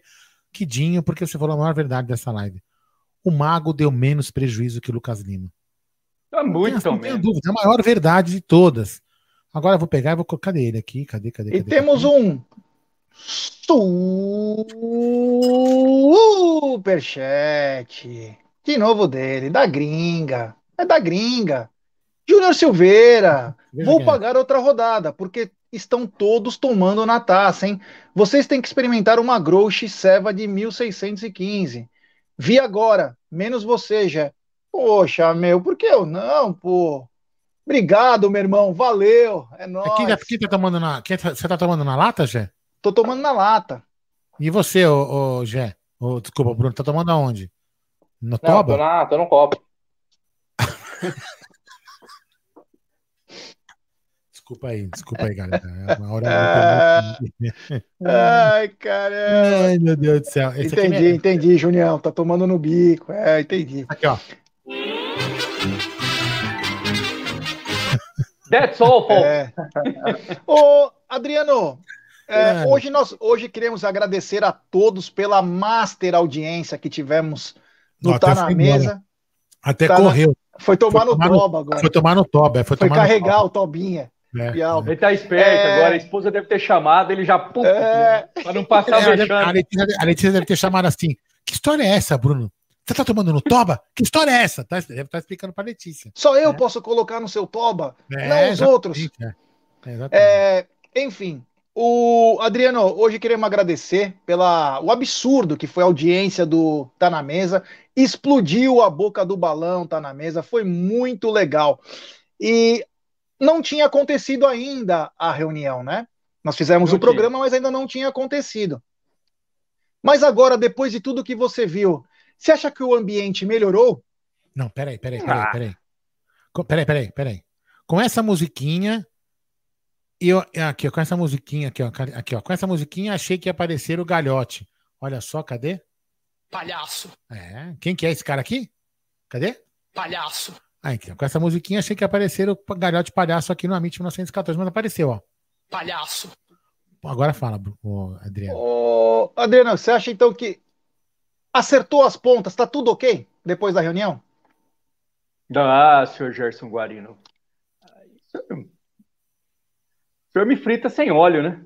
Quidinho, porque você falou a maior verdade dessa live. O Mago deu menos prejuízo que o Lucas Lima. É muito não tenho, não dúvida, é a maior verdade de todas. Agora eu vou pegar e vou colocar ele aqui. Cadê, cadê, cadê? E temos cadê? um superchat. De novo dele, da gringa. É da gringa. Júnior Silveira, Veja vou é. pagar outra rodada, porque estão todos tomando na taça, hein? Vocês têm que experimentar uma Grouch Seva de 1615. Vi agora, menos você, já. Poxa, meu, por que eu não, pô? Obrigado, meu irmão, valeu, é nóis. Quem, quem tá tomando na, quem tá, você tá tomando na lata, Gé? Tô tomando na lata. E você, ô, ô Gé? Ô, desculpa, Bruno, tá tomando aonde? No não, toba? Tô, na, tô no copo. (laughs) Desculpa aí, desculpa aí, galera. É uma hora (laughs) Ai, caramba. Ai, meu Deus do céu. Esse entendi, é... entendi, Junião. Tá tomando no bico. É, entendi. Aqui, ó. That's all. É. (laughs) Ô, Adriano, é, hoje nós hoje queremos agradecer a todos pela master audiência que tivemos no Não, Tá na Mesa. Até tá correu. Na... Foi tomar foi no toba agora. Foi tomar no toba. Foi, foi carregar o tobinha. É, ele tá esperto é... agora, a esposa deve ter chamado, ele já pum, é... para não passar é, a, Letícia, a Letícia deve ter chamado assim. Que história é essa, Bruno? Você tá tomando no toba? Que história é essa? Tá, deve estar tá explicando para Letícia. Só eu é. posso colocar no seu toba, é, não os outros. É. enfim, o Adriano, hoje queremos agradecer pela o absurdo que foi a audiência do Tá na Mesa. Explodiu a boca do balão, Tá na Mesa, foi muito legal. E não tinha acontecido ainda a reunião, né? Nós fizemos não o tinha. programa, mas ainda não tinha acontecido. Mas agora, depois de tudo que você viu, você acha que o ambiente melhorou? Não, peraí, peraí, peraí, ah. peraí. Peraí, peraí, peraí. Com essa musiquinha, eu, aqui, ó, com essa musiquinha aqui, ó, aqui, ó, com essa musiquinha, achei que ia aparecer o galhote. Olha só, cadê? Palhaço. É. Quem que é esse cara aqui? Cadê? Palhaço. Aí, com essa musiquinha, achei que ia aparecer o galhote palhaço aqui no Amit 1914, mas apareceu, ó. Palhaço. Agora fala, Adriano. Ô, Adriano, você acha então que acertou as pontas? Tá tudo ok depois da reunião? Ah, senhor Gerson Guarino. O senhor me frita sem óleo, né?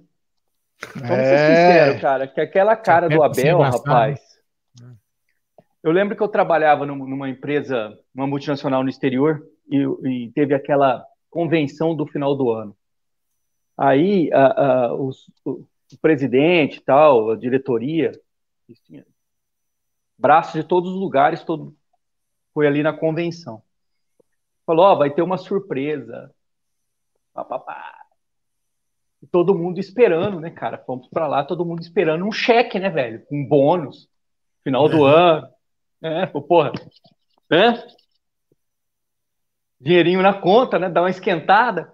Vamos é... ser sinceros, cara, que aquela cara do Abel, rapaz. Eu lembro que eu trabalhava numa empresa, uma multinacional no exterior, e, e teve aquela convenção do final do ano. Aí a, a, os, o, presidente tal, a diretoria, tinha braços de todos os lugares, todo, foi ali na convenção. Falou, ó, oh, vai ter uma surpresa. Pá, pá, pá. E todo mundo esperando, né, cara? Fomos para lá, todo mundo esperando um cheque, né, velho? Um bônus. Final do é. ano. É, porra. É? Dinheirinho na conta, né? Dá uma esquentada.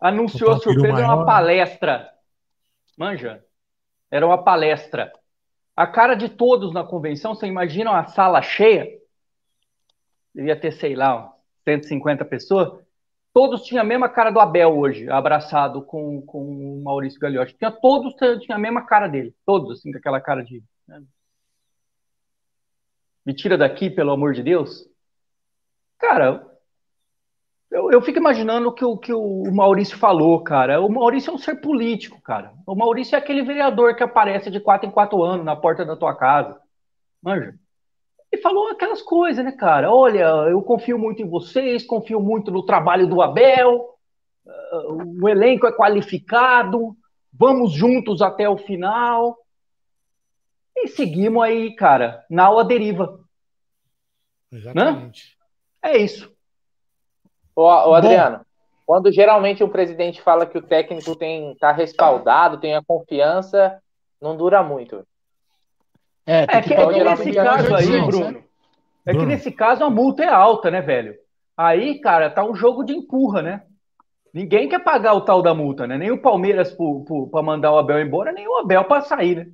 Anunciou a surpresa maior. uma palestra. Manja? Era uma palestra. A cara de todos na convenção, você imagina uma sala cheia? Devia ter, sei lá, 150 pessoas. Todos tinham a mesma cara do Abel hoje, abraçado com, com o Maurício Gagliotti. Tinha, todos tinham a mesma cara dele. Todos, assim, com aquela cara de. Né? Me tira daqui, pelo amor de Deus. Cara, eu, eu fico imaginando o que, o que o Maurício falou, cara. O Maurício é um ser político, cara. O Maurício é aquele vereador que aparece de quatro em quatro anos na porta da tua casa. Manja. E falou aquelas coisas, né, cara? Olha, eu confio muito em vocês, confio muito no trabalho do Abel, uh, o elenco é qualificado, vamos juntos até o final. E seguimos aí, cara, na aula deriva. Exatamente. Né? É isso. Ô, ô Adriano, Bom, quando geralmente o presidente fala que o técnico tem tá respaldado, tem a confiança, não dura muito. É, é que, é que nesse caso aí, Bruno, né? é que nesse caso a multa é alta, né, velho? Aí, cara, tá um jogo de empurra, né? Ninguém quer pagar o tal da multa, né? Nem o Palmeiras para mandar o Abel embora, nem o Abel para sair, né?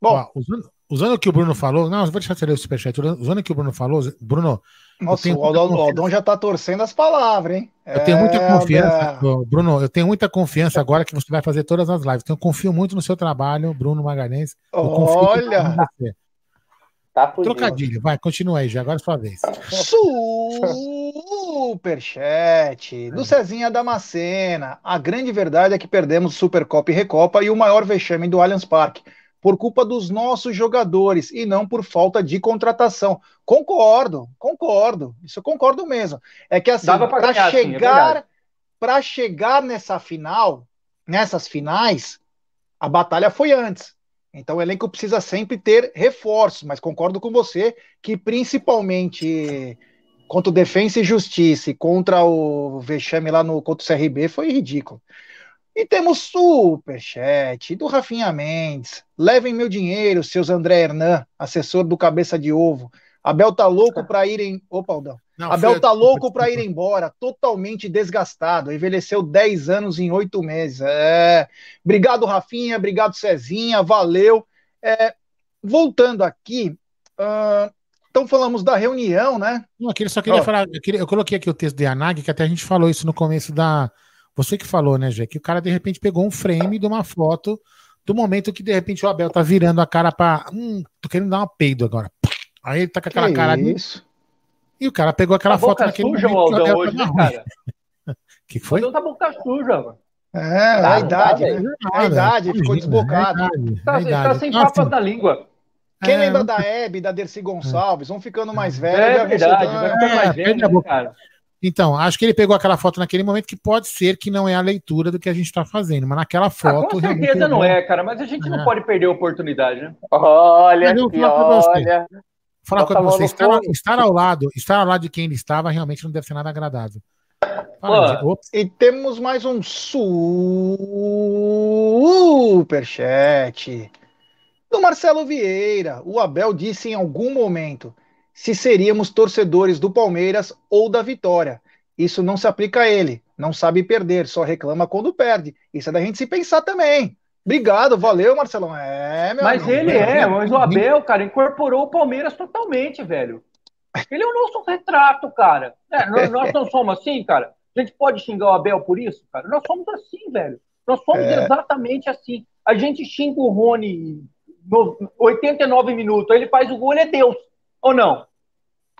Bom, Ó, usando, usando o que o Bruno falou, não, vou deixar você ler o superchat. Usando o que o Bruno falou, Bruno. Nossa, o Aldão já tá torcendo as palavras, hein? Eu tenho muita é, confiança, é... Bruno. Eu tenho muita confiança agora que você vai fazer todas as lives. Então, eu confio muito no seu trabalho, Bruno Magalhães. Olha! Tá Trocadilho, vai, continua aí, já agora é sua vez. Superchat do Cezinha Damascena. A grande verdade é que perdemos Supercopa e Recopa e o maior vexame do Allianz Parque por culpa dos nossos jogadores e não por falta de contratação. Concordo, concordo. Isso eu concordo mesmo. É que assim, para é chegar, é para chegar nessa final, nessas finais, a batalha foi antes. Então o elenco precisa sempre ter reforços, mas concordo com você que principalmente contra o Defensa e Justiça e contra o Vexame lá no contra o CRB foi ridículo. E temos superchat do Rafinha Mendes. Levem meu dinheiro, seus André Hernan, assessor do Cabeça de Ovo. Abel tá louco para ir em. Opa, Aldão. Não, Abel foi... tá louco para ir embora, totalmente desgastado. Envelheceu 10 anos em 8 meses. É... Obrigado, Rafinha. Obrigado, Cezinha. Valeu. É... Voltando aqui. Uh... Então falamos da reunião, né? Não, aqui, só queria oh. falar. Eu, queria, eu, coloquei aqui o texto de Anag, que até a gente falou isso no começo da. Você que falou, né, Jé? Que o cara de repente pegou um frame de uma foto do momento que de repente o Abel tá virando a cara para. Hum, tô querendo dar uma peido agora. Aí ele tá com aquela que cara. Isso? E o cara pegou aquela a foto naquele suja, momento. O Aldão, hoje, né, cara? (laughs) que foi? O Aldão tá boca suja, mano. É, tá, a idade, tá, né? A idade, ficou é desbocado. É tá, tá sem papas na língua. Quem é, lembra da Hebe, da Dercy Gonçalves, vão ficando mais velhos. É verdade, vai ficando mais velho, né, cara. Então, acho que ele pegou aquela foto naquele momento que pode ser que não é a leitura do que a gente está fazendo, mas naquela foto. Ah, com certeza não é, cara, mas a gente é. não pode perder a oportunidade, né? Olha, que olha. Falar com você, estar, estar, ao lado, estar ao lado de quem ele estava realmente não deve ser nada agradável. e temos mais um superchat do Marcelo Vieira. O Abel disse em algum momento se seríamos torcedores do Palmeiras ou da Vitória. Isso não se aplica a ele. Não sabe perder, só reclama quando perde. Isso é da gente se pensar também. Obrigado, valeu, Marcelão. É, meu Mas amigo, ele é, mas o Abel, cara, incorporou o Palmeiras totalmente, velho. Ele é o nosso retrato, cara. É, nós, nós, não somos assim, cara. A gente pode xingar o Abel por isso, cara. Nós somos assim, velho. Nós somos é. exatamente assim. A gente xinga o Rony no 89 minutos, ele faz o gol, ele é Deus. Ou não?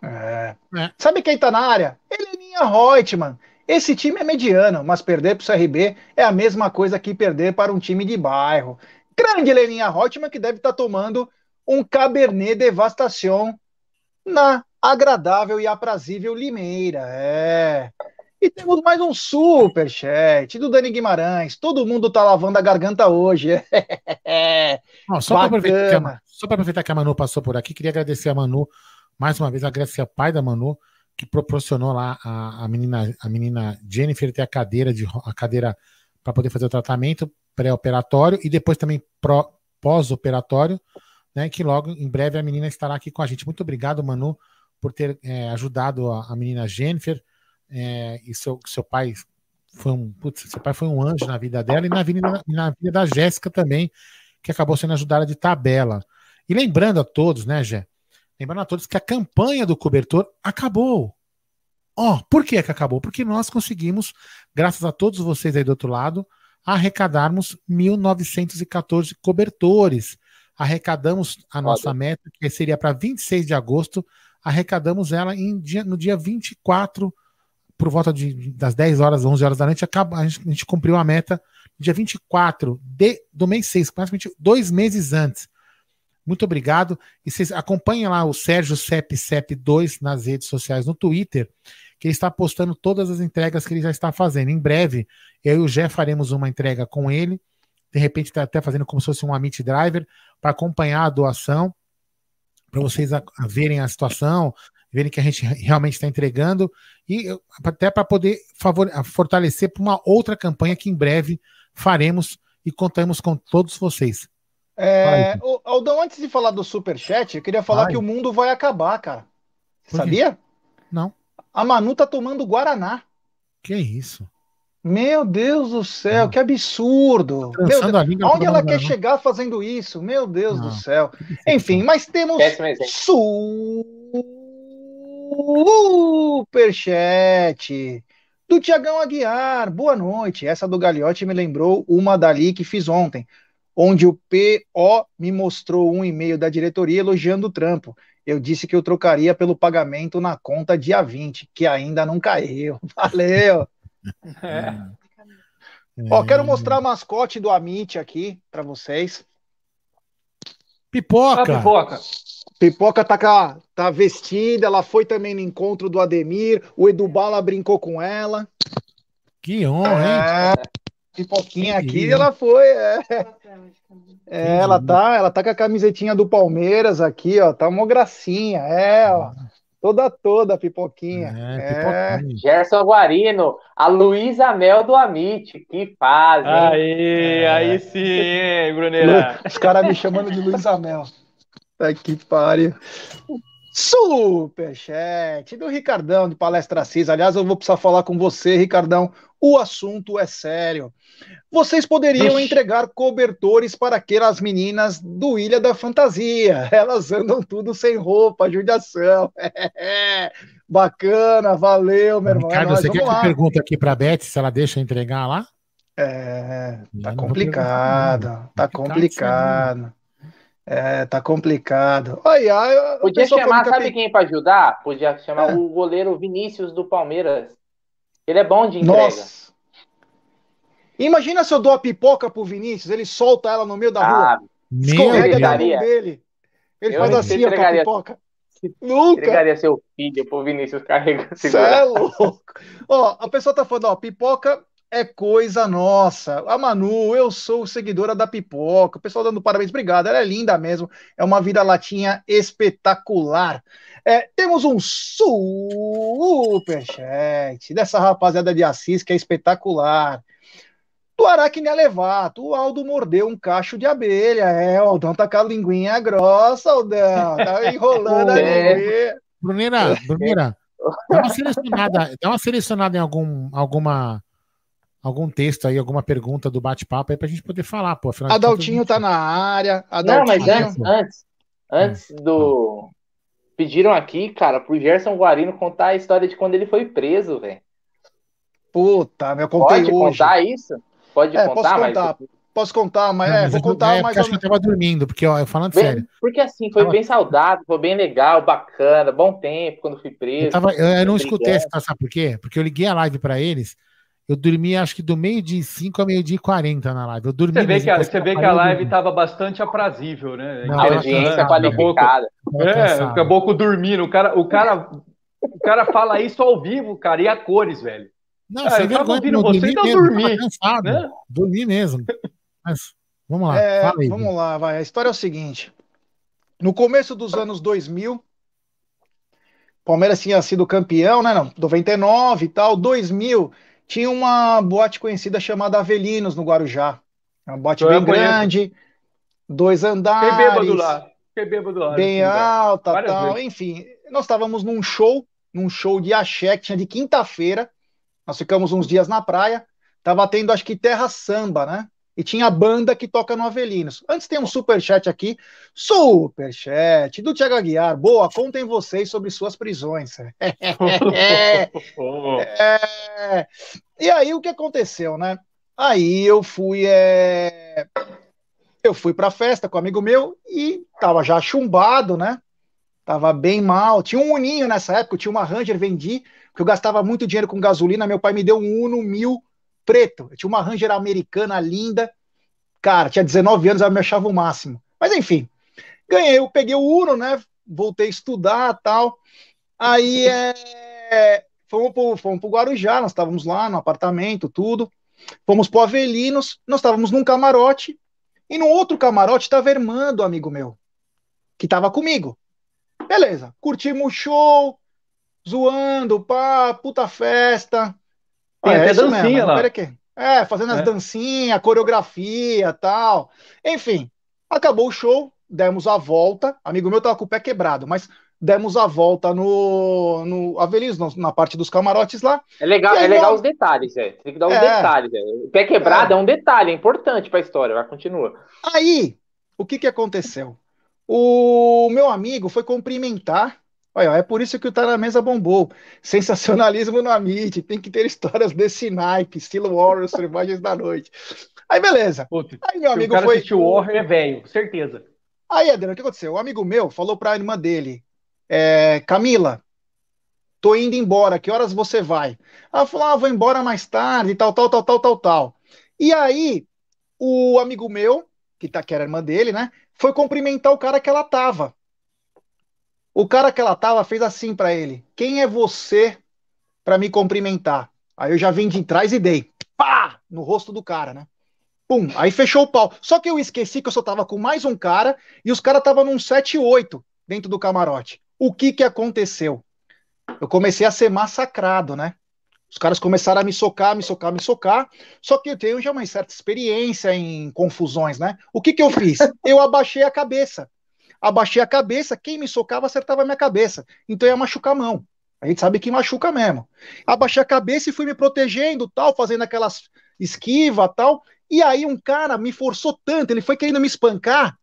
É. é. Sabe quem tá na área? Heleninha Reutemann. Esse time é mediano, mas perder para o CRB é a mesma coisa que perder para um time de bairro. Grande Leninha Reutemann que deve estar tá tomando um Cabernet Devastação na agradável e aprazível Limeira. É. E temos mais um super chat do Dani Guimarães. Todo mundo tá lavando a garganta hoje. (laughs) só para aproveitar, aproveitar, que a Manu passou por aqui, queria agradecer a Manu mais uma vez, agradecer a pai da Manu que proporcionou lá a, a, menina, a menina Jennifer ter a cadeira de a cadeira para poder fazer o tratamento pré-operatório e depois também pós-operatório, né? Que logo em breve a menina estará aqui com a gente. Muito obrigado, Manu, por ter é, ajudado a, a, menina Jennifer é, e seu, seu pai foi um putz, seu pai foi um anjo na vida dela e na vida, na vida da Jéssica também, que acabou sendo ajudada de tabela. E lembrando a todos, né, Jé? Lembrando a todos que a campanha do cobertor acabou. Ó, oh, por que, que acabou? Porque nós conseguimos, graças a todos vocês aí do outro lado, arrecadarmos 1.914 cobertores. Arrecadamos a nossa meta, que seria para 26 de agosto, arrecadamos ela em dia, no dia 24, por volta de, das 10 horas, 11 horas da noite, acaba, a, gente, a gente cumpriu a meta dia 24 de, do mês 6, praticamente dois meses antes. Muito obrigado. E vocês acompanhem lá o Sérgio Cep Cep 2 nas redes sociais, no Twitter, que ele está postando todas as entregas que ele já está fazendo. Em breve, eu e o Jé faremos uma entrega com ele. De repente, está até fazendo como se fosse um Amit Driver para acompanhar a doação, para vocês a, a verem a situação, verem que a gente realmente está entregando e até para poder favor, fortalecer para uma outra campanha que em breve faremos e contamos com todos vocês. É, o, Aldão, antes de falar do superchat, eu queria falar Vai. que o mundo vai acabar, cara. Sabia? Não. A Manu tá tomando Guaraná. Que isso? Meu Deus do céu, que absurdo! Tá Deus, pra ela quer chegar fazendo isso? Meu Deus Não. do céu. Enfim, mas temos Péssimo exemplo. Superchat do Tiagão Aguiar. Boa noite. Essa do Gagliotti me lembrou uma dali que fiz ontem, onde o PO me mostrou um e-mail da diretoria elogiando o trampo. Eu disse que eu trocaria pelo pagamento na conta dia 20, que ainda não caiu. (laughs) Valeu. Ó, quero mostrar a mascote do Amit aqui para vocês. Ah, Pipoca! Pipoca. Tá, a- tá vestida, ela foi também no encontro do Ademir, o Edu Bala brincou com ela. Que honra, hein? É, pipoquinha Que aqui, lindo. ela foi. É, É, ela tá, ela tá com a camisetinha do Palmeiras aqui, ó. Tá uma gracinha, é, ó. Toda, toda a pipoquinha. É, É, pipoquinha. Gerson Guarino, a Luísa Mel do Amit. Que faz, hein? Aí, aí sim, hein, Bruneira. Os caras me chamando de Luiz Amel. Tá que pariu. Superchat do Ricardão de Palestra Cis. Aliás, eu vou precisar falar com você, Ricardão. O assunto é sério. Vocês poderiam Vixe. entregar cobertores para aquelas meninas do Ilha da Fantasia. Elas andam tudo sem roupa, judiação. (laughs) Bacana, valeu, meu irmão. É Ricardo, nóis, você quer que vamos eu lá. pergunte aqui pra Beth se ela deixa entregar lá? É, tá complicado, tá Complicado complicado. É, tá complicado. Ai, ai, a Podia chamar, sabe quem pra ajudar? Podia chamar É. o goleiro Vinícius do Palmeiras. Ele é bom de entrega. Nossa. Imagina se eu dou a pipoca pro Vinícius, ele solta ela no meio da rua, Ah, Meu escorrega Deus. mão dele. Ele Eu faz assim, ó, com a pipoca. Nunca. entregaria seu filho pro Vinícius carregar. Cê é louco. Ó, a pessoa tá falando, ó, pipoca é coisa nossa. A Manu, eu sou seguidora da pipoca. O pessoal dando parabéns, obrigado. Ela é linda mesmo. É uma vira-latinha espetacular. É, temos um superchat dessa rapaziada de Assis que é espetacular. Do Aracne Alevato, o Aldo mordeu um cacho de abelha. É, o Aldão tá com a linguinha grossa, Aldão. Tá (laughs) enrolando a É. linguinha. Bruneira, Bruneira, dá uma selecionada, dá uma selecionada em algum, alguma, algum texto aí, alguma pergunta do bate-papo aí pra gente poder falar, pô. afinal de Adaltinho contas, tá na área. Não, mas Adaltinho. antes, antes, antes do. Pediram aqui, cara, pro Gerson Guarino contar a história de quando ele foi preso, velho. Puta, meu, eu contei Pode hoje. contar isso? Pode É, contar, posso mas. contar. Posso contar, mas Não, é, mas vou eu não- contar é, ou acho que eu tava dormindo, porque, ó, eu falando Bem- sério. porque assim, foi Tava- bem saudável, foi bem legal, bacana, bom tempo quando fui preso. Eu, tava, eu, eu não Brigando. escutei essa, sabe por quê? Porque eu liguei a live pra eles, eu dormi acho que do meio de 5 a meio dia e 40 na live. Eu dormi Você vê que a, você vê que a live dormi. tava bastante aprazível, né? Não, audiência cansado, qualificada. É, o caboclo dormindo. O cara, o cara, o cara fala isso ao vivo, cara, e a cores, velho. Não, Ah, sem eu tava vergonha, ouvindo você, dormi então mesmo, dormi, cansado, né? dormi mesmo. Mas, vamos lá, É, fala aí. vamos lá, vai. A história é o seguinte. No começo dos anos 2000, Palmeiras tinha sido campeão, né? Não, 99 e tal. 2000 tinha uma boate conhecida chamada Avelinos no Guarujá. É Uma boate Eu bem conheço. grande, dois Fiquei andares. bêbado lá. Fiquei bêbado lá. bem alta, Várias tal. vezes. Enfim, nós estávamos num show, num show de axé que tinha de quinta-feira. Nós ficamos uns dias na praia. Tava tendo, acho que terra samba, né? E tinha a banda que toca no Avelinos. Antes tem um superchat aqui. Superchat do Thiago Aguiar. Boa, contem vocês sobre suas prisões. (laughs) É, é. E aí o que aconteceu, né? Aí eu fui, é, eu fui pra festa com um amigo meu e tava já chumbado, né? Tava bem mal. Tinha um Uninho nessa época, tinha uma Ranger, vendi, porque eu gastava muito dinheiro com gasolina. Meu pai me deu um Uno mil preto. Eu tinha uma Ranger americana linda. Cara, tinha 19 anos, eu me achava o máximo. Mas enfim, ganhei, eu peguei o Uno, né? Voltei a estudar tal. Aí é, fomos pro, fomos pro Guarujá, nós estávamos lá no apartamento, tudo. Fomos pro Avelinos, nós estávamos num camarote, e no outro camarote estava a irmã do amigo meu, que estava comigo. Beleza, curtimos o show, zoando, pá, puta festa. Tem Ah, até isso dancinha mesmo, lá. pera aqui. É, fazendo as É. dancinhas, coreografia tal. Enfim, acabou o show, demos a volta. Amigo meu tava com o pé quebrado, mas demos a volta no, no Avelinos, na parte dos camarotes lá. É legal, é legal os detalhes, é. Tem que dar os é, detalhes. É. O pé quebrado é. é um detalhe, é importante para a história. Vai, continua. Aí, o que, que aconteceu? O meu amigo foi cumprimentar. Olha, é por isso que o Tá na Mesa bombou. Sensacionalismo no Amit, tem que ter histórias desse naipe, estilo Warriors, (laughs) Selvagens da Noite. Aí, beleza. Puta, aí, meu amigo o cara foi. o Warrior é velho, certeza. Aí, Adriano, o que aconteceu? O amigo meu falou para a irmã dele: é, Camila, tô indo embora, que horas você vai? Ela falou: ah, vou embora mais tarde, tal, tal, tal, tal, tal, tal. E aí, o amigo meu, que, tá, que era a irmã dele, né, foi cumprimentar o cara que ela tava. O cara que ela tava fez assim para ele: Quem é você para me cumprimentar? Aí eu já vim de trás e dei, pá, no rosto do cara, né? Pum, aí fechou o pau. Só que eu esqueci que eu só tava com mais um cara e os caras estavam num 7-8 dentro do camarote. O que que aconteceu? Eu comecei a ser massacrado, né? Os caras começaram a me socar, me socar, me socar. Só que eu tenho já uma certa experiência em confusões, né? O que que eu fiz? Eu abaixei a cabeça. Abaixei a cabeça, quem me socava acertava a minha cabeça. Então ia machucar a mão. A gente sabe que machuca mesmo. Abaixei a cabeça e fui me protegendo, tal, fazendo aquelas esquiva, tal. E aí um cara me forçou tanto, ele foi querendo me espancar.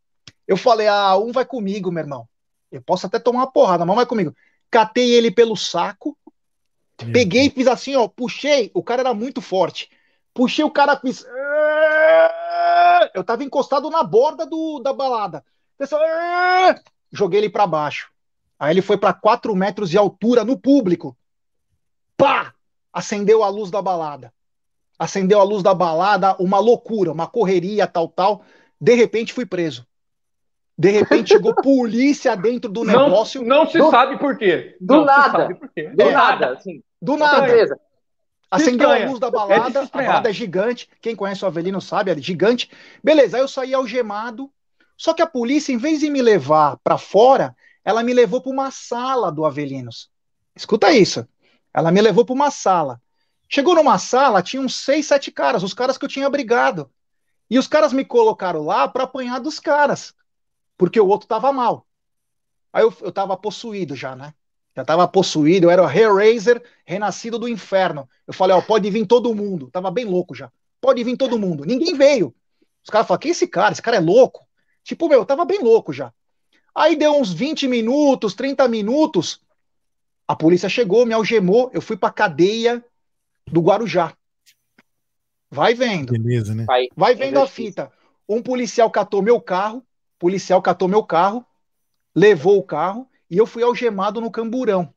Eu falei: "Ah, um vai comigo, meu irmão. Eu posso até tomar uma porrada, mas vai comigo. Catei ele pelo saco, Meu peguei e fiz assim, ó, puxei. O cara era muito forte. Puxei o cara, fiz. Eu tava encostado na borda do, da balada. Joguei ele para baixo. Aí ele foi para 4 metros de altura no público. Pá! Acendeu a luz da balada. Acendeu a luz da balada, uma loucura, uma correria, tal, tal. De repente fui preso. De repente chegou (laughs) polícia dentro do negócio. Não, se do, sabe por quê. Do não nada. Quê. Do é, nada. Assim. Do nada. Beleza. Acendeu a luz da balada, é a balada é gigante. Quem conhece o Avelino sabe, é gigante. Beleza, aí eu saí algemado. Só que a polícia, em vez de me levar para fora, ela me levou para uma sala do Avelinos. Escuta isso. Ela me levou para uma sala. Chegou numa sala, tinha uns seis, sete caras, os caras que eu tinha brigado. E os caras me colocaram lá para apanhar dos caras porque o outro tava mal. Aí eu, eu tava possuído já, né? Já tava possuído, eu era o Hellraiser renascido do inferno. Eu falei, ó, pode vir todo mundo. Tava bem louco já. Pode vir todo mundo. Ninguém veio. Os caras falaram, quem é esse cara? Esse cara é louco. Tipo, meu, eu tava bem louco já. Aí deu uns 20 minutos, 30 minutos. A polícia chegou, me algemou. Eu fui pra cadeia do Guarujá. Vai vendo. Beleza, né? Vai, Vai vendo a fita. Um policial catou meu carro, policial catou meu carro, levou o carro e eu fui algemado no camburão.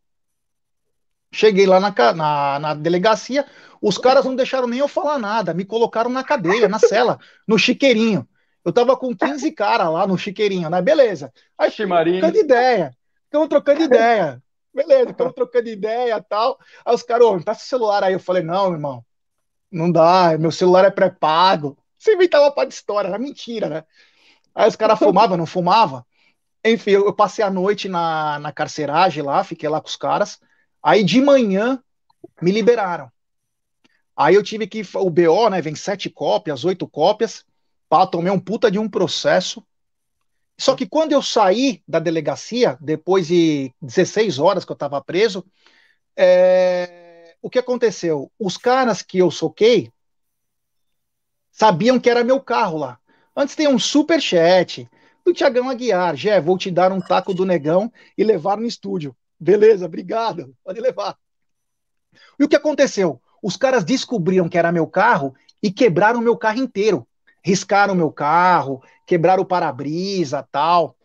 Cheguei lá na, na, na, delegacia, os caras não deixaram nem eu falar nada, me colocaram na cadeia, na cela, no chiqueirinho. Eu tava com 15 caras lá no chiqueirinho, né? Beleza. Aí Chimarinho. trocando ideia. Estamos trocando ideia. Beleza, estamos trocando ideia tal. Aí os caras, ô, tá esse celular aí. Eu falei, não, irmão, não dá, meu celular é pré-pago. Você inventava para de história, era mentira, né? Aí os caras fumavam, não fumava. Enfim, eu passei a noite na, na carceragem lá, fiquei lá com os caras. Aí de manhã me liberaram. Aí eu tive que. O BO, né? Vem sete cópias, oito cópias. Pá, tomei um puta de um processo. Só que quando eu saí da delegacia, depois de 16 horas que eu estava preso, é... o que aconteceu? Os caras que eu soquei sabiam que era meu carro lá. Antes tem um super chat do Tiagão Aguiar. Jé, vou te dar um taco do negão e levar no estúdio. Beleza, obrigado. Pode levar. E o que aconteceu? Os caras descobriram que era meu carro e quebraram meu carro inteiro. Riscaram meu carro, quebraram o para-brisa, tal.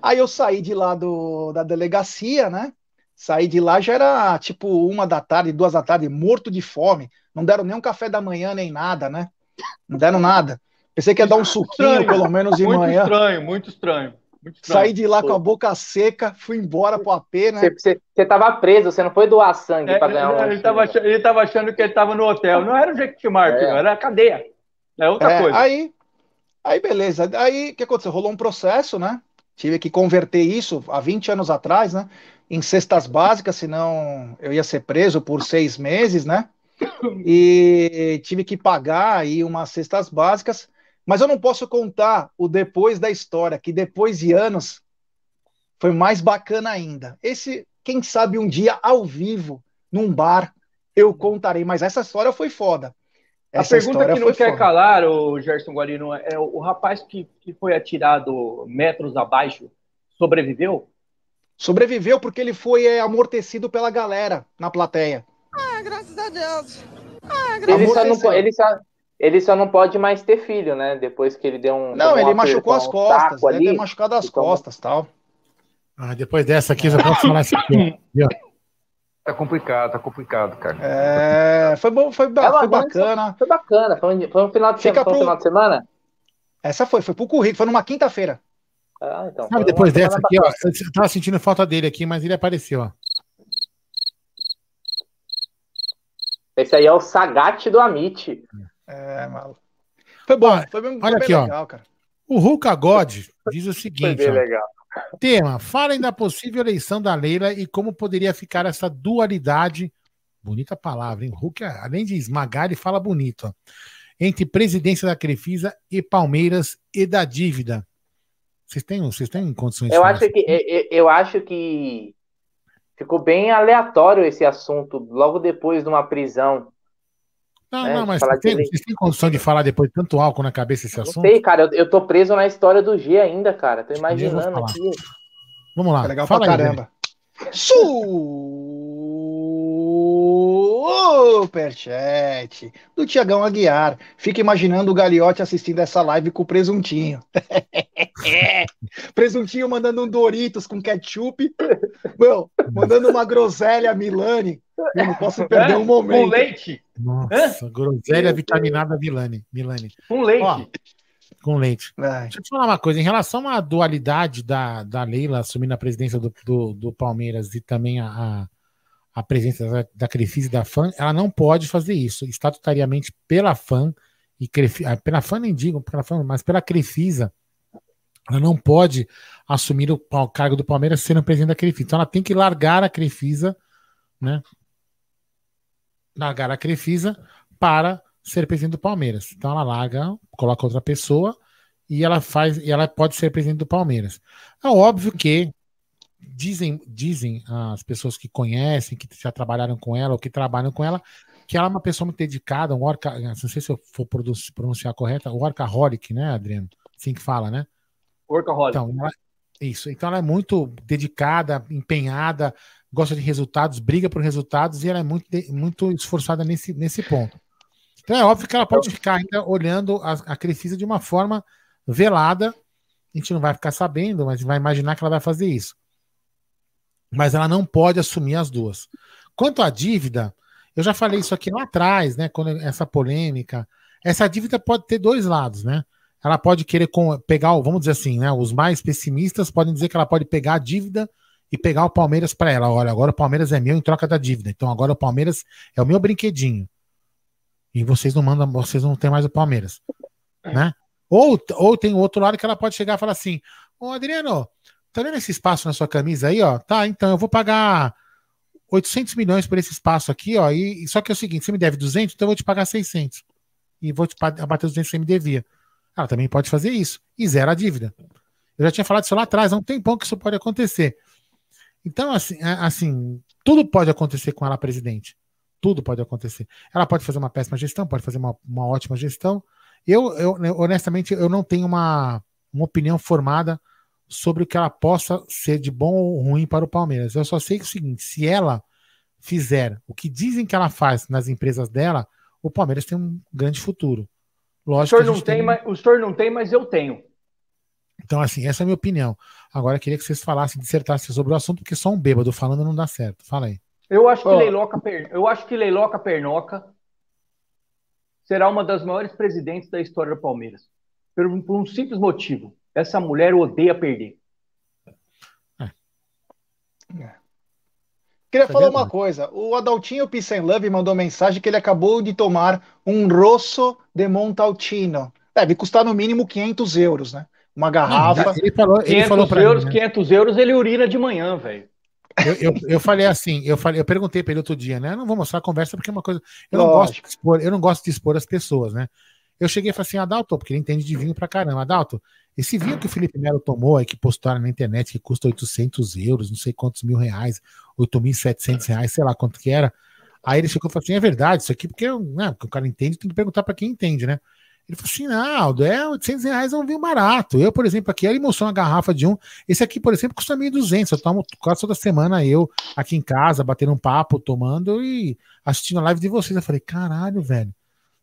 Aí eu saí de lá do, da delegacia, né? Saí de lá, já era tipo uma da tarde, duas da tarde, morto de fome. Não deram nem um café da manhã, nem nada, né? Não deram nada. Pensei que ia dar um suquinho, estranho, pelo menos de muito manhã. Estranho, muito estranho, muito estranho. Saí de lá Pô. com a boca seca, fui embora pro AP, né? Você estava preso, você não foi doar sangue é, para ganhar um. Ele estava ele tava achando que ele estava no hotel. Não era o Jequitimar, é. era a cadeia. É outra é, coisa. Aí, aí, beleza. Aí, o que aconteceu? Rolou um processo, né? Tive que converter isso há 20 anos atrás, né? Em cestas básicas, senão eu ia ser preso por seis meses, né? E tive que pagar aí umas cestas básicas. Mas eu não posso contar o depois da história, que depois de anos foi mais bacana ainda. Esse, quem sabe um dia ao vivo, num bar, eu contarei, mas essa história foi foda. Essa a pergunta que não quer foda. calar, o Gerson Guarino, é o, rapaz que, que foi atirado metros abaixo sobreviveu? Sobreviveu porque ele foi é, amortecido pela galera na plateia. Ah, graças a Deus. Ah, graças ele, só não, ele, só, ele só não pode mais ter filho, né? Depois que ele deu um. Não, ele machucou as costas. Deve ter machucado as então... costas tal. Ah, depois dessa aqui, já posso falar isso aqui. (laughs) Tá complicado, tá complicado, cara. É, foi bom, foi, ba foi bacana. Foi bacana, foi um, foi um final de semana. Pro... Um final de semana? Essa foi, foi pro currículo, foi numa quinta-feira. Ah, então. Sabe, depois dessa aqui, ó, eu tava sentindo falta dele aqui, mas ele apareceu, ó. Esse aí é o Sagat do Amit. É, maluco. Foi bom, foi bem, Olha foi aqui, legal, ó. cara. O Hulk God diz o seguinte: ó, tema, falem da possível eleição da Leila e como poderia ficar essa dualidade. Bonita palavra, hein? Hulk, além de esmagar, ele fala bonito, ó, entre presidência da Crefisa e Palmeiras e da dívida. Vocês têm, vocês têm condições eu acho que eu, eu acho que ficou bem aleatório esse assunto logo depois de uma prisão. Não, né? não, mas vocês têm, vocês têm condição de falar depois de tanto álcool na cabeça esse assunto? Não sei, cara, eu, eu tô preso na história do G ainda, cara. Tô imaginando aqui. Vamos lá. É legal fala pra aí, caramba. Superchat do Tiagão Aguiar. Fica imaginando o Galiote assistindo essa live com o presuntinho. (laughs) presuntinho mandando um Doritos com ketchup. Meu, mandando uma groselha Milani. Eu não posso perder um momento. Com leite. Nossa, Hã? groselha vitaminada Milani. Milani. Com leite. Ó, com leite. Ai. Deixa eu te falar uma coisa. Em relação à dualidade da, da Leila assumindo a presidência do, do, do Palmeiras e também a, a presença da, da Crefisa e da FAN, ela não pode fazer isso. Estatutariamente, pela FAN, e Crefi, ah, pela FAN nem digo, pela FAN, mas pela Crefisa, ela não pode assumir o, o cargo do Palmeiras sendo presidente da Crefisa. Então ela tem que largar a Crefisa, né? Largar a Crefisa para ser presidente do Palmeiras. Então ela larga, coloca outra pessoa e ela faz, e ela pode ser presidente do Palmeiras. É óbvio que dizem, dizem as pessoas que conhecem, que já trabalharam com ela ou que trabalham com ela, que ela é uma pessoa muito dedicada, um orca, não sei se eu for pronunciar correta, o workaholic, né, Adriano? Assim que fala, né? Workaholic. Então, ela, isso. Então ela é muito dedicada, empenhada, gosta de resultados, briga por resultados e ela é muito, muito esforçada nesse, nesse ponto. Então é óbvio que ela pode ficar ainda olhando a, a Crefisa de uma forma velada. A gente não vai ficar sabendo, mas vai imaginar que ela vai fazer isso mas ela não pode assumir as duas. Quanto à dívida, eu já falei isso aqui lá atrás, né? Quando essa polêmica, essa dívida pode ter dois lados, né? Ela pode querer pegar, vamos dizer assim, né? Os mais pessimistas podem dizer que ela pode pegar a dívida e pegar o Palmeiras para ela. Olha, agora o Palmeiras é meu em troca da dívida. Então agora o Palmeiras é o meu brinquedinho. E vocês não mandam, vocês não têm mais o Palmeiras, né? Ou, ou tem o outro lado que ela pode chegar e falar assim: Ô Adriano, Tá vendo esse espaço na sua camisa aí, ó? Tá, então eu vou pagar 800 milhões por esse espaço aqui, ó. E, só que é o seguinte, você me deve 200, então eu vou te pagar 600. E vou te abater os 200 que você me devia. Ela também pode fazer isso. E zera a dívida. Eu já tinha falado isso lá atrás, há um tempão que isso pode acontecer. Então, assim, assim, tudo pode acontecer com ela, presidente. Tudo pode acontecer. Ela pode fazer uma péssima gestão, pode fazer uma, uma ótima gestão. Eu, eu, honestamente, eu não tenho uma, uma opinião formada sobre o que ela possa ser de bom ou ruim para o Palmeiras. Eu só sei que é o seguinte: se ela fizer o que dizem que ela faz nas empresas dela, o Palmeiras tem um grande futuro. Lógico o senhor, não tem, tem... Mas, o senhor não tem, mas eu tenho. Então, assim, essa é a minha opinião. Agora, eu queria que vocês falassem, dissertassem sobre o assunto, porque só um bêbado falando não dá certo. Fala aí. Eu acho que, oh. Leiloca, eu acho que Leiloca Pernoca será uma das maiores presidentes da história do Palmeiras. Por, por um simples motivo. Essa mulher odeia perder. É. Queria Isso falar é uma coisa. O Adaltinho Peace Love mandou mensagem que ele acabou de tomar um Rosso de Montaltino. Deve custar no mínimo 500 euros, né? Uma garrafa. ele falou, ele 500 falou euros, mim, né? 500 euros ele urina de manhã, velho. Eu, eu, eu, falei assim, eu falei, eu perguntei para ele outro dia, né? Eu não vou mostrar a conversa porque é uma coisa. Eu não, gosto de expor, eu não gosto de expor as pessoas, né? Eu cheguei e falei assim, Adalto, porque ele entende de vinho pra caramba. Adalto, esse vinho que o Felipe Melo tomou aí, que postaram na internet, que custa 800 euros, não sei quantos mil reais, 8.700 reais, sei lá quanto que era. Aí ele chegou e falou assim: é verdade, isso aqui, porque, né, porque o cara entende, tem que perguntar para quem entende, né? Ele falou assim: não, Aldo, é 800 reais é um vinho barato. Eu, por exemplo, aqui, ele mostrou uma garrafa de um. Esse aqui, por exemplo, custa 1.200. Eu tomo quase toda semana eu aqui em casa, batendo um papo, tomando e assistindo a live de vocês. Eu falei: caralho, velho.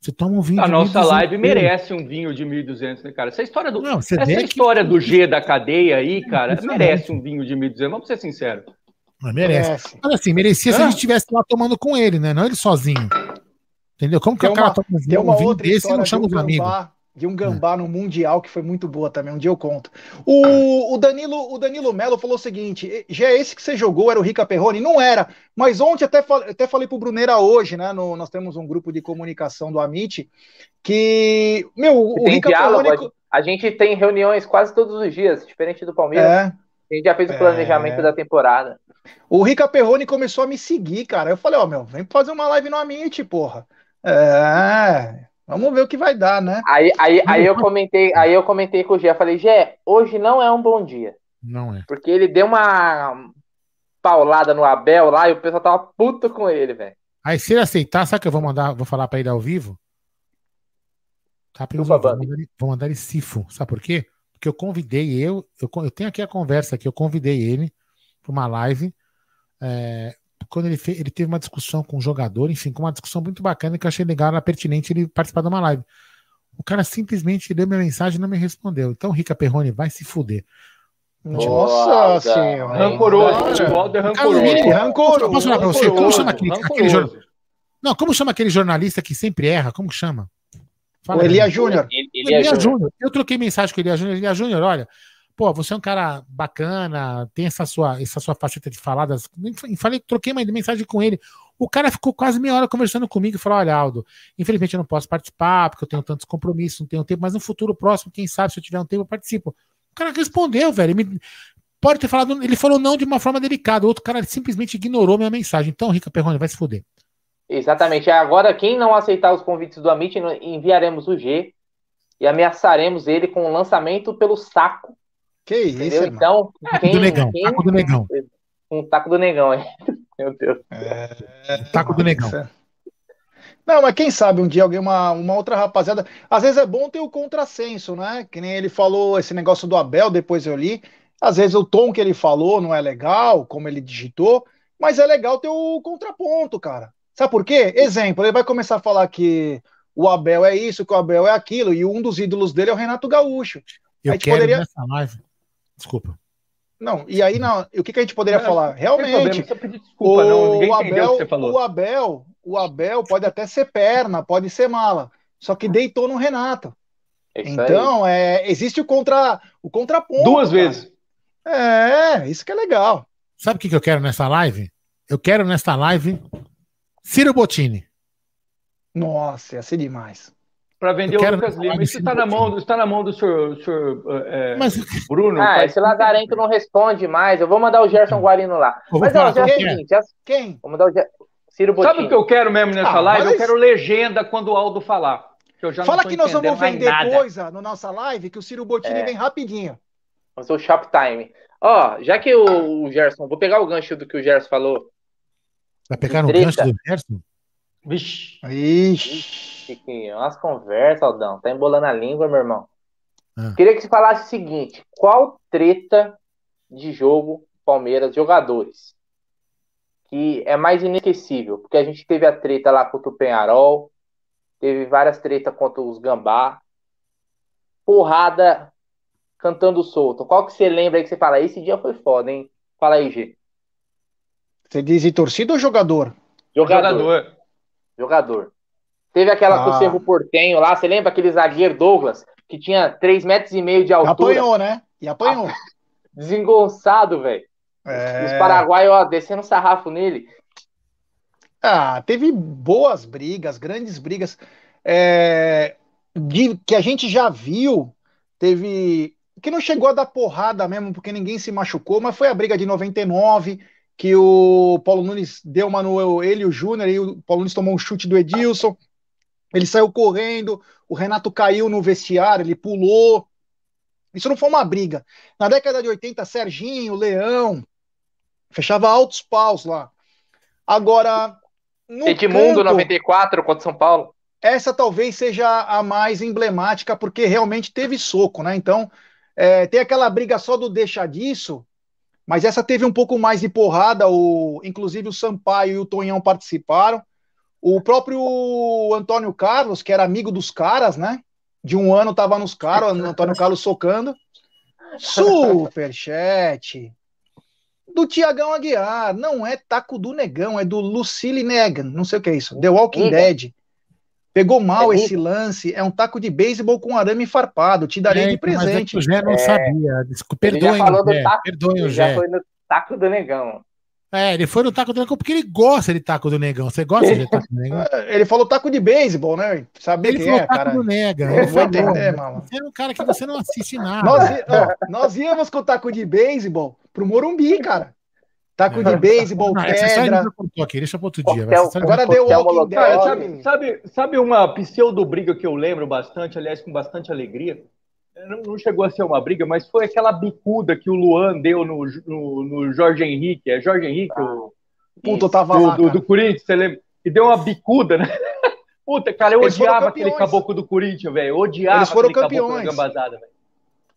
Você toma um vinho A nossa live merece um vinho de 1.200, né, cara? Essa história do, Não, essa história que... do G da cadeia aí, cara, merece um vinho de 1.200. Vamos ser sinceros. Mas merece. merece. Mas assim, merecia se a gente estivesse lá tomando com ele, né? Não ele sozinho. Entendeu? Como que tem o cara uma, toma um, tem uma um vinho outra desse e não chama os amigos? De um gambá é. no Mundial que foi muito boa também. Um dia eu conto. O, o Danilo o Danilo Melo falou o seguinte: já é esse que você jogou, era o Rica Perrone? Não era. Mas ontem até, falei, até falei pro Bruneira hoje, né? No, nós temos um grupo de comunicação do Amit que. Meu, o Rica diálogo, Perrone. A gente tem reuniões quase todos os dias, diferente do Palmeiras. É. A gente já fez o planejamento é... da temporada. O Rica Perrone começou a me seguir, cara. Eu falei, ó, oh, meu, vem fazer uma live no Amit, porra. É. Vamos ver o que vai dar, né? Aí, aí, aí eu comentei, aí eu comentei com o Gé, falei, Gé, hoje não é um bom dia. Não é. Porque ele deu uma paulada no Abel lá e o pessoal tava puto com ele, velho. Aí se ele aceitar, sabe que eu vou mandar, vou falar para ele ao vivo? Tá, vou, mandar ele, vou mandar ele sifo. Sabe por quê? Porque eu convidei eu, eu, eu tenho aqui a conversa que eu convidei ele para uma live. É, quando ele, fez, ele teve uma discussão com um jogador, enfim, com uma discussão muito bacana que eu achei legal, era pertinente ele participar de uma live. O cara simplesmente deu minha mensagem e não me respondeu. Então, Rica Perrone, vai se fuder. Nossa senhora. Rancoroso. Futebol é rancoroso. rancoroso. Posso falar pra você? Como chama aquele, aquele jornalista? Não, como chama aquele jornalista que sempre erra? Como chama? Fala o Elia Júnior. Elia Júnior. Eu troquei mensagem com o Elia Júnior. Elia Júnior, olha, pô, você é um cara bacana, tem essa sua, essa sua faceta de faladas. Falei, troquei uma mensagem com ele. O cara ficou quase meia hora conversando comigo e falou: Olha, Aldo, infelizmente eu não posso participar, porque eu tenho tantos compromissos, não tenho tempo, mas no futuro próximo, quem sabe, se eu tiver um tempo, eu participo. O cara respondeu, velho. Me... Pode ter falado, ele falou não de uma forma delicada. O outro cara simplesmente ignorou minha mensagem. Então, Rica Perrone, vai se fuder. Exatamente. Agora, quem não aceitar os convites do Amit, enviaremos o G e ameaçaremos ele com o lançamento pelo saco que isso, Entendeu? Então, quem, do negão, quem... taco do negão. Um taco do negão, hein? (laughs) Meu Deus. É... Taco do negão. Não, mas quem sabe um dia alguém, uma, uma outra rapaziada. Às vezes é bom ter o contrassenso, né? Que nem ele falou esse negócio do Abel, depois eu li. Às vezes o tom que ele falou não é legal, como ele digitou, mas é legal ter o contraponto, cara. Sabe por quê? Exemplo, ele vai começar a falar que o Abel é isso, que o Abel é aquilo, e um dos ídolos dele é o Renato Gaúcho. Eu quero poderia... nessa live Desculpa. Não, e aí não, o que, que a gente poderia não, falar? Realmente, desculpa, o, não, ninguém Abel, o que você falou. O Abel, o Abel pode até ser perna, pode ser mala, só que deitou no Renato. É então, é, existe o contra o contraponto. Duas cara. vezes. É, isso que é legal. Sabe o que, que eu quero nessa live? Eu quero nessa live Ciro Bottini. Nossa, ia ser demais para vender o Lucas Lima. Isso está na, mão, está na mão do senhor, senhor é, Mas... Bruno. Ah, esse Lazarento não responde mais. Eu vou mandar o Gerson Guarino lá. Mas não, já é o seguinte. Já... Quem? Vou mandar o Ger... Ciro Botinho. Sabe o que eu quero mesmo nessa ah, live? Mas... Eu quero legenda quando o Aldo falar. Que Fala que nós vamos vender coisa na nossa live, que o Ciro Bottini é. vem rapidinho. Vamos o Shoptime. Ó, já que o, o Gerson, vou pegar o gancho do que o Gerson falou. Vai pegar no gancho do Gerson? Vixe. Ixi. Chiquinho, umas conversas, Aldão. Tá embolando a língua, meu irmão. Ah. Queria que você falasse o seguinte: qual treta de jogo Palmeiras jogadores que é mais inesquecível? Porque a gente teve a treta lá contra o Penharol, teve várias tretas contra os Gambá, porrada cantando solto. Qual que você lembra aí que você fala? Esse dia foi foda, hein? Fala aí, G. Você diz de torcida ou jogador? Jogador. Jogador. jogador. Teve aquela ah. com o Cerro Portenho lá, você lembra aquele zagueiro Douglas, que tinha 3 metros e meio de altura? Apanhou, né? E apanhou. (laughs) Desengonçado, velho. É... Os paraguaios, ó, descendo sarrafo nele. Ah, teve boas brigas, grandes brigas. É, de, que a gente já viu, teve. Que não chegou a dar porrada mesmo, porque ninguém se machucou, mas foi a briga de 99, que o Paulo Nunes deu uma no ele e o Júnior, e o Paulo Nunes tomou um chute do Edilson Ele saiu correndo, o Renato caiu no vestiário, ele pulou. Isso não foi uma briga. Na década de 80, Serginho, Leão, fechava altos paus lá. Agora. Edmundo campo, 94 contra São Paulo. Essa talvez seja a mais emblemática, porque realmente teve soco, né? Então, é, tem aquela briga só do deixa disso, mas essa teve um pouco mais de porrada. O, inclusive o Sampaio e o Tonhão participaram. O próprio Antônio Carlos, que era amigo dos caras, né? De um ano tava nos caras, o Antônio Carlos socando. Superchat do Tiagão Aguiar. Não é taco do negão, é do Lucille Negan. Não sei o que é isso. The Walking Dead. Pegou mal é esse lance. É um taco de beisebol com arame farpado. Te darei de presente. Mas é o Gé não é. sabia. Desculpa, perdoem o Gé. Perdoem o Gé. Já foi no taco do negão. É, ele foi no taco do negão porque ele gosta de taco do negão. Você gosta de taco do negão? É, ele falou taco de beisebol, né? Sabia ele que falou é, taco cara. do nega. Eu vou entender, mano. Você é um cara que você não assiste nada. Nós, ó, nós íamos com o taco de beisebol pro Morumbi, cara. Taco de beisebol, pedra. Aqui, deixa para outro dia. Agora deu Walking Dead. Sabe, sabe, sabe uma pseudo-briga que eu lembro bastante, aliás, com bastante alegria? Não, chegou a ser uma briga, mas foi aquela bicuda que o Luan deu no, no, no Jorge Henrique. É Jorge Henrique? Ah. O, Puta, eu tava do, lá. Do, do, Corinthians, você lembra? E deu uma bicuda, né? (laughs) Puta, cara, eu Eles odiava aquele caboclo do Corinthians, velho. Odiava Eles foram campeões.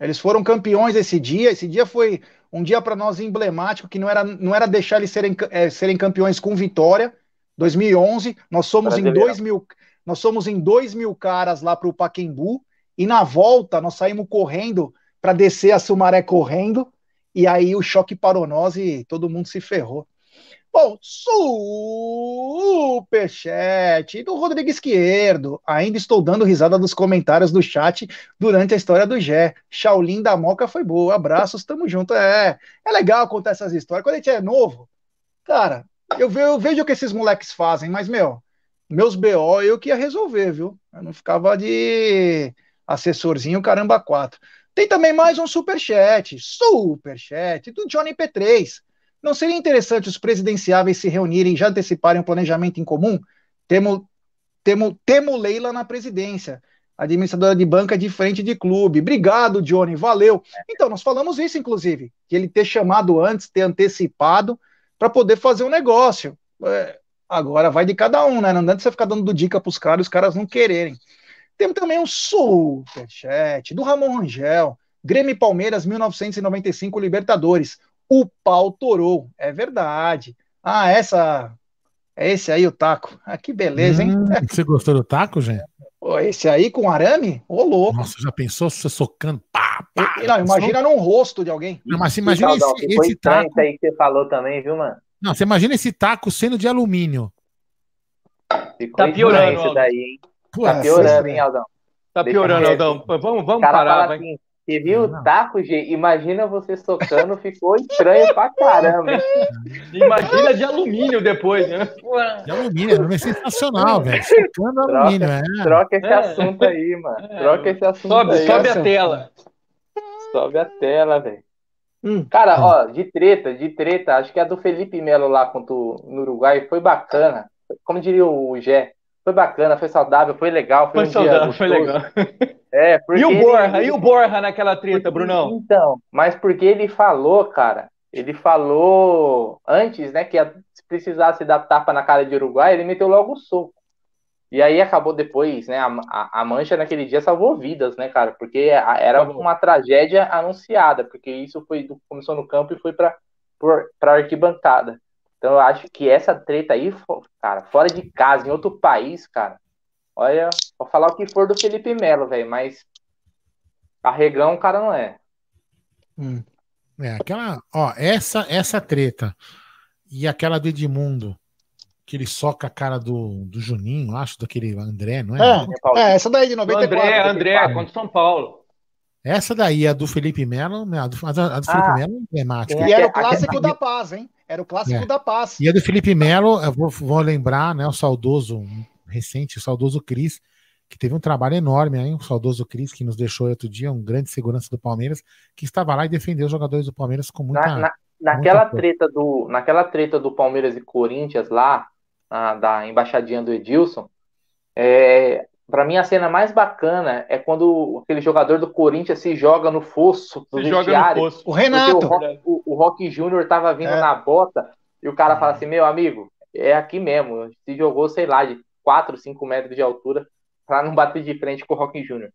Eles foram campeões esse dia. Esse dia foi um dia para nós emblemático, que não era, não era deixar eles serem, é, serem campeões com vitória. 2011, nós somos em dois mil, nós somos em dois mil caras lá para o Paquembu e na volta nós saímos correndo para descer a Sumaré correndo e aí o choque parou nós e todo mundo se ferrou. Bom, superchat do Rodrigo Esquerdo. Ainda estou dando risada dos comentários do chat durante a história do Gé. Shaolin da Moca foi boa. Abraços, tamo junto. É, é legal contar essas histórias. Quando a gente é novo, cara, eu, eu vejo o que esses moleques fazem, mas, meu, meus BO eu que ia resolver, viu? Eu não ficava de assessorzinho caramba quatro. Tem também mais um superchat, superchat do Johnny P3. Não seria interessante os presidenciáveis se reunirem e já anteciparem um planejamento em comum? Temo, temo, temo Leila na presidência, administradora de banca de frente de clube. Obrigado, Johnny, valeu. Então, nós falamos isso, inclusive, que ele ter chamado antes, ter antecipado, para poder fazer um negócio. É, agora vai de cada um, né? Não adianta você ficar dando dica para os caras os caras não quererem. Temos também um superchat do Ramon Rangel. Grêmio Palmeiras, 1995 Libertadores o pau torou. É verdade. Ah, essa. É esse aí o taco. Ah, que beleza, hein? Hum, você gostou do taco, gente? Esse aí com arame? Ô, louco. Nossa, já pensou você socando? Pá, pá, não, imagina num rosto de alguém. Não, mas imagina esse, esse taco. aí que você falou também, viu, mano? Não, você imagina esse taco sendo de alumínio. Ficou tá piorando isso daí, hein? Pô, tá piorando, hein, Aldão? Tá piorando, Aldão. Vamos, vamos parar, vai. Assim, você viu o taco, G? Imagina você socando, ficou estranho pra caramba. (laughs) Imagina de alumínio depois, né? De alumínio, é sensacional, velho. (laughs) Socando alumínio, é. Troca esse é. assunto aí, mano. É. Troca esse assunto sobe, aí. Sobe a tela. Sobe a tela, velho. Hum. Cara, ó, de treta, de treta, acho que a do Felipe Melo lá contra o, no Uruguai foi bacana. Como diria o Gé, foi bacana, foi saudável, foi legal. Foi, foi um saudável, foi legal. É, e o Borra, ele... e o Borra naquela treta, Brunão? Então, mas porque ele falou, cara, ele falou antes, né, que se precisasse dar tapa na cara de Uruguai, ele meteu logo o soco. E aí acabou depois, né, a, a, a mancha naquele dia salvou vidas, né, cara, porque era uma tragédia anunciada, porque isso foi começou no campo e foi para para arquibancada. Então eu acho que essa treta aí, cara, fora de casa, em outro país, cara, olha, vou falar o que for do Felipe Melo, velho, mas arregão o cara não é. Hum. É, aquela, ó, essa, essa treta e aquela do Edmundo, que ele soca a cara do, do Juninho, acho, daquele André, não é? É, é essa daí de 94. André, André, contra São Paulo. Essa daí, a do Felipe Melo, a do, a do ah, Felipe Melo é emblemática. E era o clássico da paz, hein? Era o clássico é. da paz. E a do Felipe Melo, eu vou, vou lembrar, né, o saudoso, recente, o saudoso Cris, que teve um trabalho enorme aí, o saudoso Cris, que nos deixou outro dia, um grande segurança do Palmeiras, que estava lá e defendeu os jogadores do Palmeiras com muita. Na, na, naquela, muita treta do, naquela treta do Palmeiras e Corinthians lá, na, da embaixadinha do Edilson, é, Para mim, a cena mais bacana é quando aquele jogador do Corinthians se joga no fosso do se joga no fosso. O Renato. O Rock, o, o Rock Júnior tava vindo é. na bota e o cara fala assim: Meu amigo, é aqui mesmo. Se jogou, sei lá, de 4, 5 metros de altura para não bater de frente com o Rock Júnior.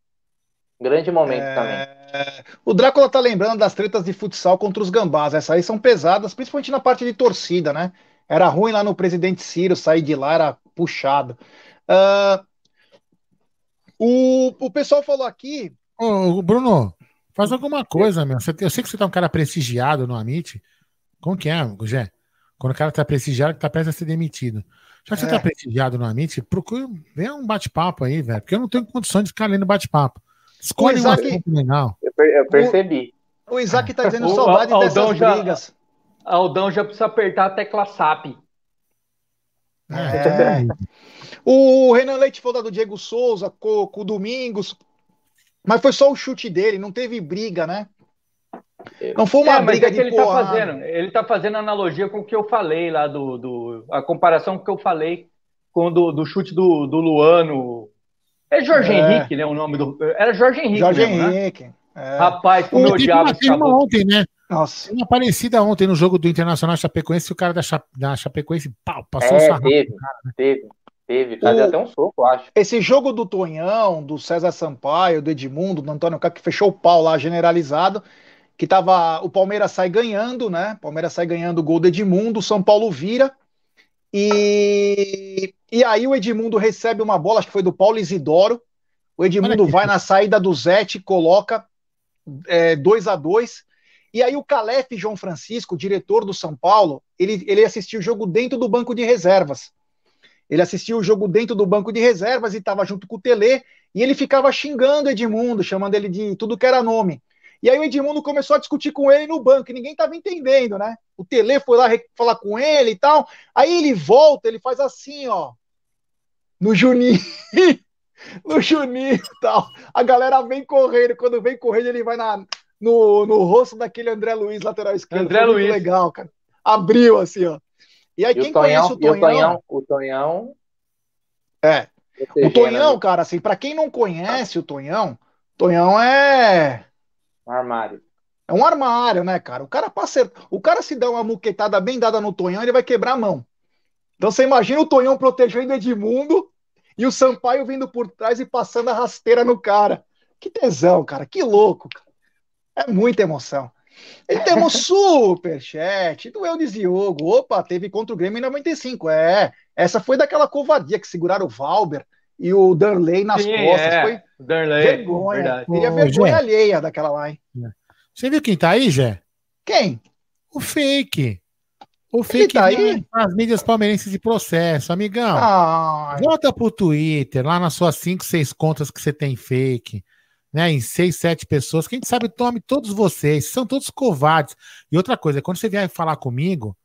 Grande momento é... também. O Drácula tá lembrando das tretas de futsal contra os gambás. Essas aí são pesadas, principalmente na parte de torcida, né? Era ruim lá no presidente Ciro, sair de lá era puxado. Uh, o, o pessoal falou aqui. Ô, Bruno, faz alguma coisa, meu. Eu sei que você tá um cara prestigiado no Amit. Como que é, Gugé? Quando o cara tá prestigiado, que tá prestes a ser demitido. Já que é. você tá prestigiado no Amit, procura, vem um bate-papo aí, velho. Porque eu não tenho condições de ficar lendo bate-papo. Escolhe Isaac, um legal. Eu, percebi. O, o Isaac tá dizendo saudade dessas já, brigas. Aldão já precisa apertar a tecla SAP. É. o Renan Leite falou do Diego Souza com, com o Domingos, mas foi só o chute dele, não teve briga, né? Não foi uma é, briga é que ele tá fazendo. Ele tá fazendo analogia com o que eu falei lá do, do a comparação com o que eu falei com do, do chute do, do Luano. É Jorge é. Henrique, né? O nome do era Jorge Henrique. Jorge mesmo, né? Henrique. Né? É. Rapaz, como eu odiava esse ontem, né? Nossa. Uma parecida ontem no jogo do Internacional Chapecoense, o cara da, Cha... da Chapecoense pau, passou é, o teve, cara, né? teve, teve, fazia o... até um soco, acho. Esse jogo do Tonhão, do César Sampaio, do Edmundo, do Antônio Cá, que fechou o pau lá generalizado, que tava. O Palmeiras sai ganhando, né? O Palmeiras sai ganhando o gol do Edmundo, o São Paulo vira. E, e aí o Edmundo recebe uma bola, acho que foi do Paulo Isidoro. O Edmundo vai na saída do Zete, coloca 2 é, a 2 e aí o Calef João Francisco, diretor do São Paulo, ele, ele assistiu o jogo dentro do banco de reservas. Ele assistiu o jogo dentro do banco de reservas e estava junto com o Tele, e ele ficava xingando Edmundo, chamando ele de tudo que era nome. E aí o Edmundo começou a discutir com ele no banco, e ninguém estava entendendo, né? O Tele foi lá falar com ele e tal. Aí ele volta, ele faz assim, ó. No Juninho. (laughs) no Juninho e tal. A galera vem correndo. Quando vem correndo, ele vai na, no, no rosto daquele André Luiz, lateral esquerdo. André Luiz. legal, cara. Abriu assim, ó. E aí, e quem o Tonhão, conhece o Tonhão. O Tonhão, o Tonhão. É. O Tonhão, cara, assim, para quem não conhece o Tonhão, Tonhão é. Um armário. É um armário, né, cara? O cara passa, o cara se dá uma muquetada bem dada no Tonhão, ele vai quebrar a mão. Então você imagina o Tonhão protegendo Edmundo e o Sampaio vindo por trás e passando a rasteira no cara. Que tesão, cara. Que louco, cara. É muita emoção. E temos (laughs) superchat do Eudes Diogo. Opa, teve contra o Grêmio em 95. É, essa foi daquela covardia que seguraram o Valber e o Darley nas Sim, costas. É. Foi Darley, vergonha. Teria vergonha alheia daquela lá, hein? Você viu quem tá aí, Jé? Quem? O fake. O fake tá aí? As mídias palmeirenses de processo, amigão. Ai. Volta pro Twitter, lá nas suas 5, 6 contas que você tem fake né, em seis, sete pessoas, quem sabe tome todos vocês, são todos covardes. E outra coisa, quando você vier falar comigo,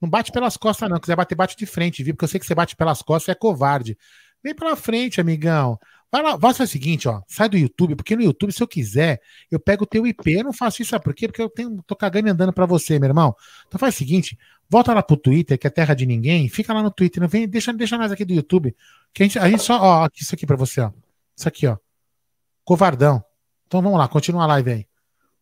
não bate pelas costas, não. Quiser bater, bate de frente, viu? Porque eu sei que você bate pelas costas é covarde. Vem pela frente, amigão. Vai lá, fazer o seguinte, ó. Sai do YouTube, porque no YouTube, se eu quiser, eu pego o teu IP. Eu não faço isso, sabe por quê? Porque eu tenho, tô cagando e andando pra você, meu irmão. Então faz o seguinte, volta lá pro Twitter, que é terra de ninguém, fica lá no Twitter, não vem, deixa, deixa nós aqui do YouTube. Que a gente, a gente só, ó, isso aqui pra você, ó. Isso aqui, ó. Covardão. Então vamos lá, continua a live aí.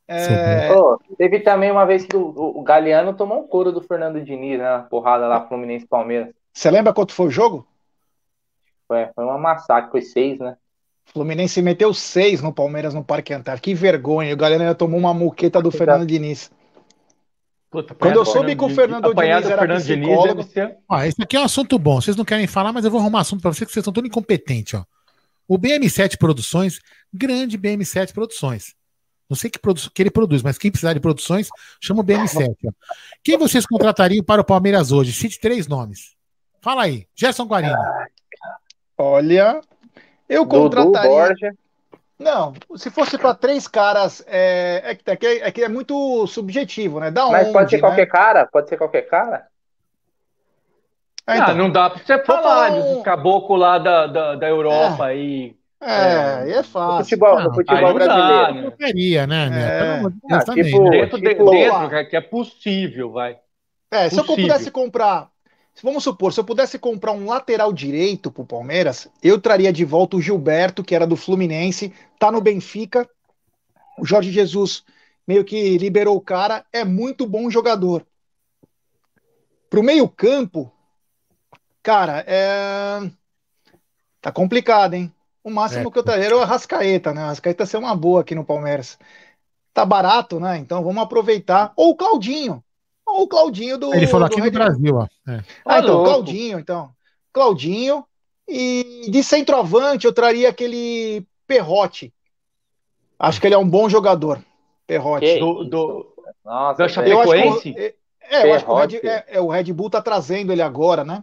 É... Oh, teve também uma vez que o, o Galeano tomou um couro do Fernando Diniz, né? Porrada lá, Fluminense Palmeiras. Você lembra quanto foi o jogo? Foi, foi uma massacre, foi seis, né? Fluminense meteu seis no Palmeiras no Parque Antártico. Que vergonha. O Galeano tomou uma muqueta do Fernando Diniz. Puta, Quando eu soube que o Fernando Diniz era Fernando psicólogo... Diniz ó, esse aqui é um assunto bom. Vocês não querem falar, mas eu vou arrumar assunto para vocês, que vocês são todos incompetentes, ó. O BM7 Produções, grande BM7 Produções. Não sei que, que ele produz, mas quem precisar de produções, chama o BM7. Ó. Quem vocês contratariam para o Palmeiras hoje? Cite três nomes. Fala aí. Gerson Guarino. Olha, eu contrataria. Não, se fosse para três caras, é, é, que, é, é, que é muito subjetivo, né? Da Mas onde, pode ser né? qualquer cara? Pode ser qualquer cara? Ah, então. não dá pra você falar um... dos caboclos lá da, da, da Europa é. aí. É, é, é fácil. No futebol, no futebol brasileiro. Não queria, né? É. Não, tipo, dentro, tipo, dentro que é possível, vai. É, se eu pudesse comprar. vamos supor, se eu pudesse comprar um lateral direito pro Palmeiras, eu traria de volta o Gilberto, que era do Fluminense, tá no Benfica. O Jorge Jesus meio que liberou o cara, é muito bom jogador. Pro meio-campo, cara, é. Tá complicado, hein? O máximo é. que eu traria era o Arrascaeta, né? O Arrascaeta ser uma boa aqui no Palmeiras. Tá barato, né? Então vamos aproveitar. Ou o Claudinho. Ou o Claudinho do. Ele falou do aqui Red... no Brasil, ó. É. Ah, então, Claudinho, então. Claudinho. E de centroavante eu traria aquele Perrote. Acho que ele é um bom jogador. Perrote. Do, do... Nossa, da Chapecoense? É, é, eu acho que o Red, é, é, o Red Bull tá trazendo ele agora, né?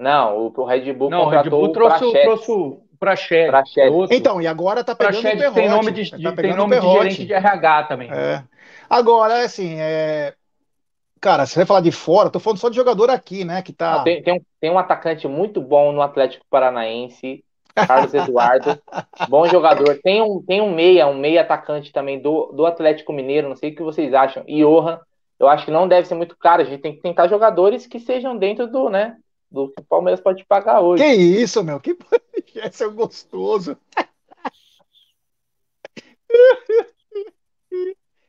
Não, o, o Red Bull não, o Red Bull trouxe, trouxe o Prachete. Então, e agora tá pegando Prachete o Perrote. Tem nome de, tá tem nome de gerente de RH também. É. Agora, assim, é... Cara, você vai falar de fora, tô falando só de jogador aqui, né? Que tá... tem, tem, um, tem um atacante muito bom no Atlético Paranaense, Carlos Eduardo. (laughs) bom jogador. Tem um, tem um meia, um meia atacante também do, do Atlético Mineiro, não sei o que vocês acham. Johan, eu acho que não deve ser muito caro. A gente tem que tentar jogadores que sejam dentro do, né? Do que o Palmeiras pode pagar hoje. Que isso, meu? Que esse é gostoso. (laughs)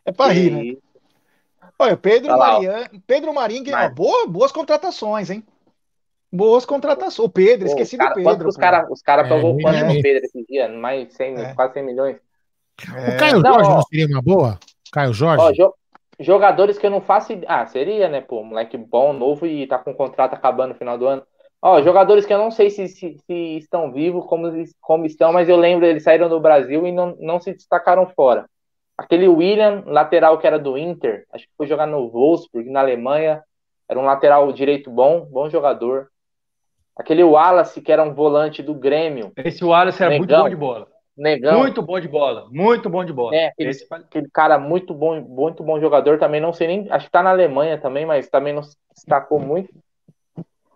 é pra rir, né? Olha, Pedro Marinho, Pedro Marinho, Mas... boa, boas contratações, hein? Boas contratações. O Pedro, Pô, esqueci cara, do Pedro. Os caras os cara pagou é, quanto é. no Pedro esse dia? Mais 100, é. quase 100 milhões. É. O Caio não, Jorge ó, não seria uma boa? Caio Jorge? Ó, jo jogadores que eu não faço. Ah, seria, né? Pô, moleque bom, novo e tá com o contrato acabando no final do ano. Ó, jogadores que eu não sei se, se, se, estão vivos, como, como estão, mas eu lembro eles saíram do Brasil e não, não se destacaram fora. Aquele William, lateral que era do Inter, acho que foi jogar no Wolfsburg, na Alemanha, era um lateral direito bom, bom jogador. Aquele Wallace, que era um volante do Grêmio. Esse Wallace era Negão. muito bom de bola. Negão. Muito bom de bola, muito bom de bola. É, aquele, Esse... aquele, cara muito bom, muito bom jogador, também não sei nem, acho que tá na Alemanha também, mas também não se destacou muito.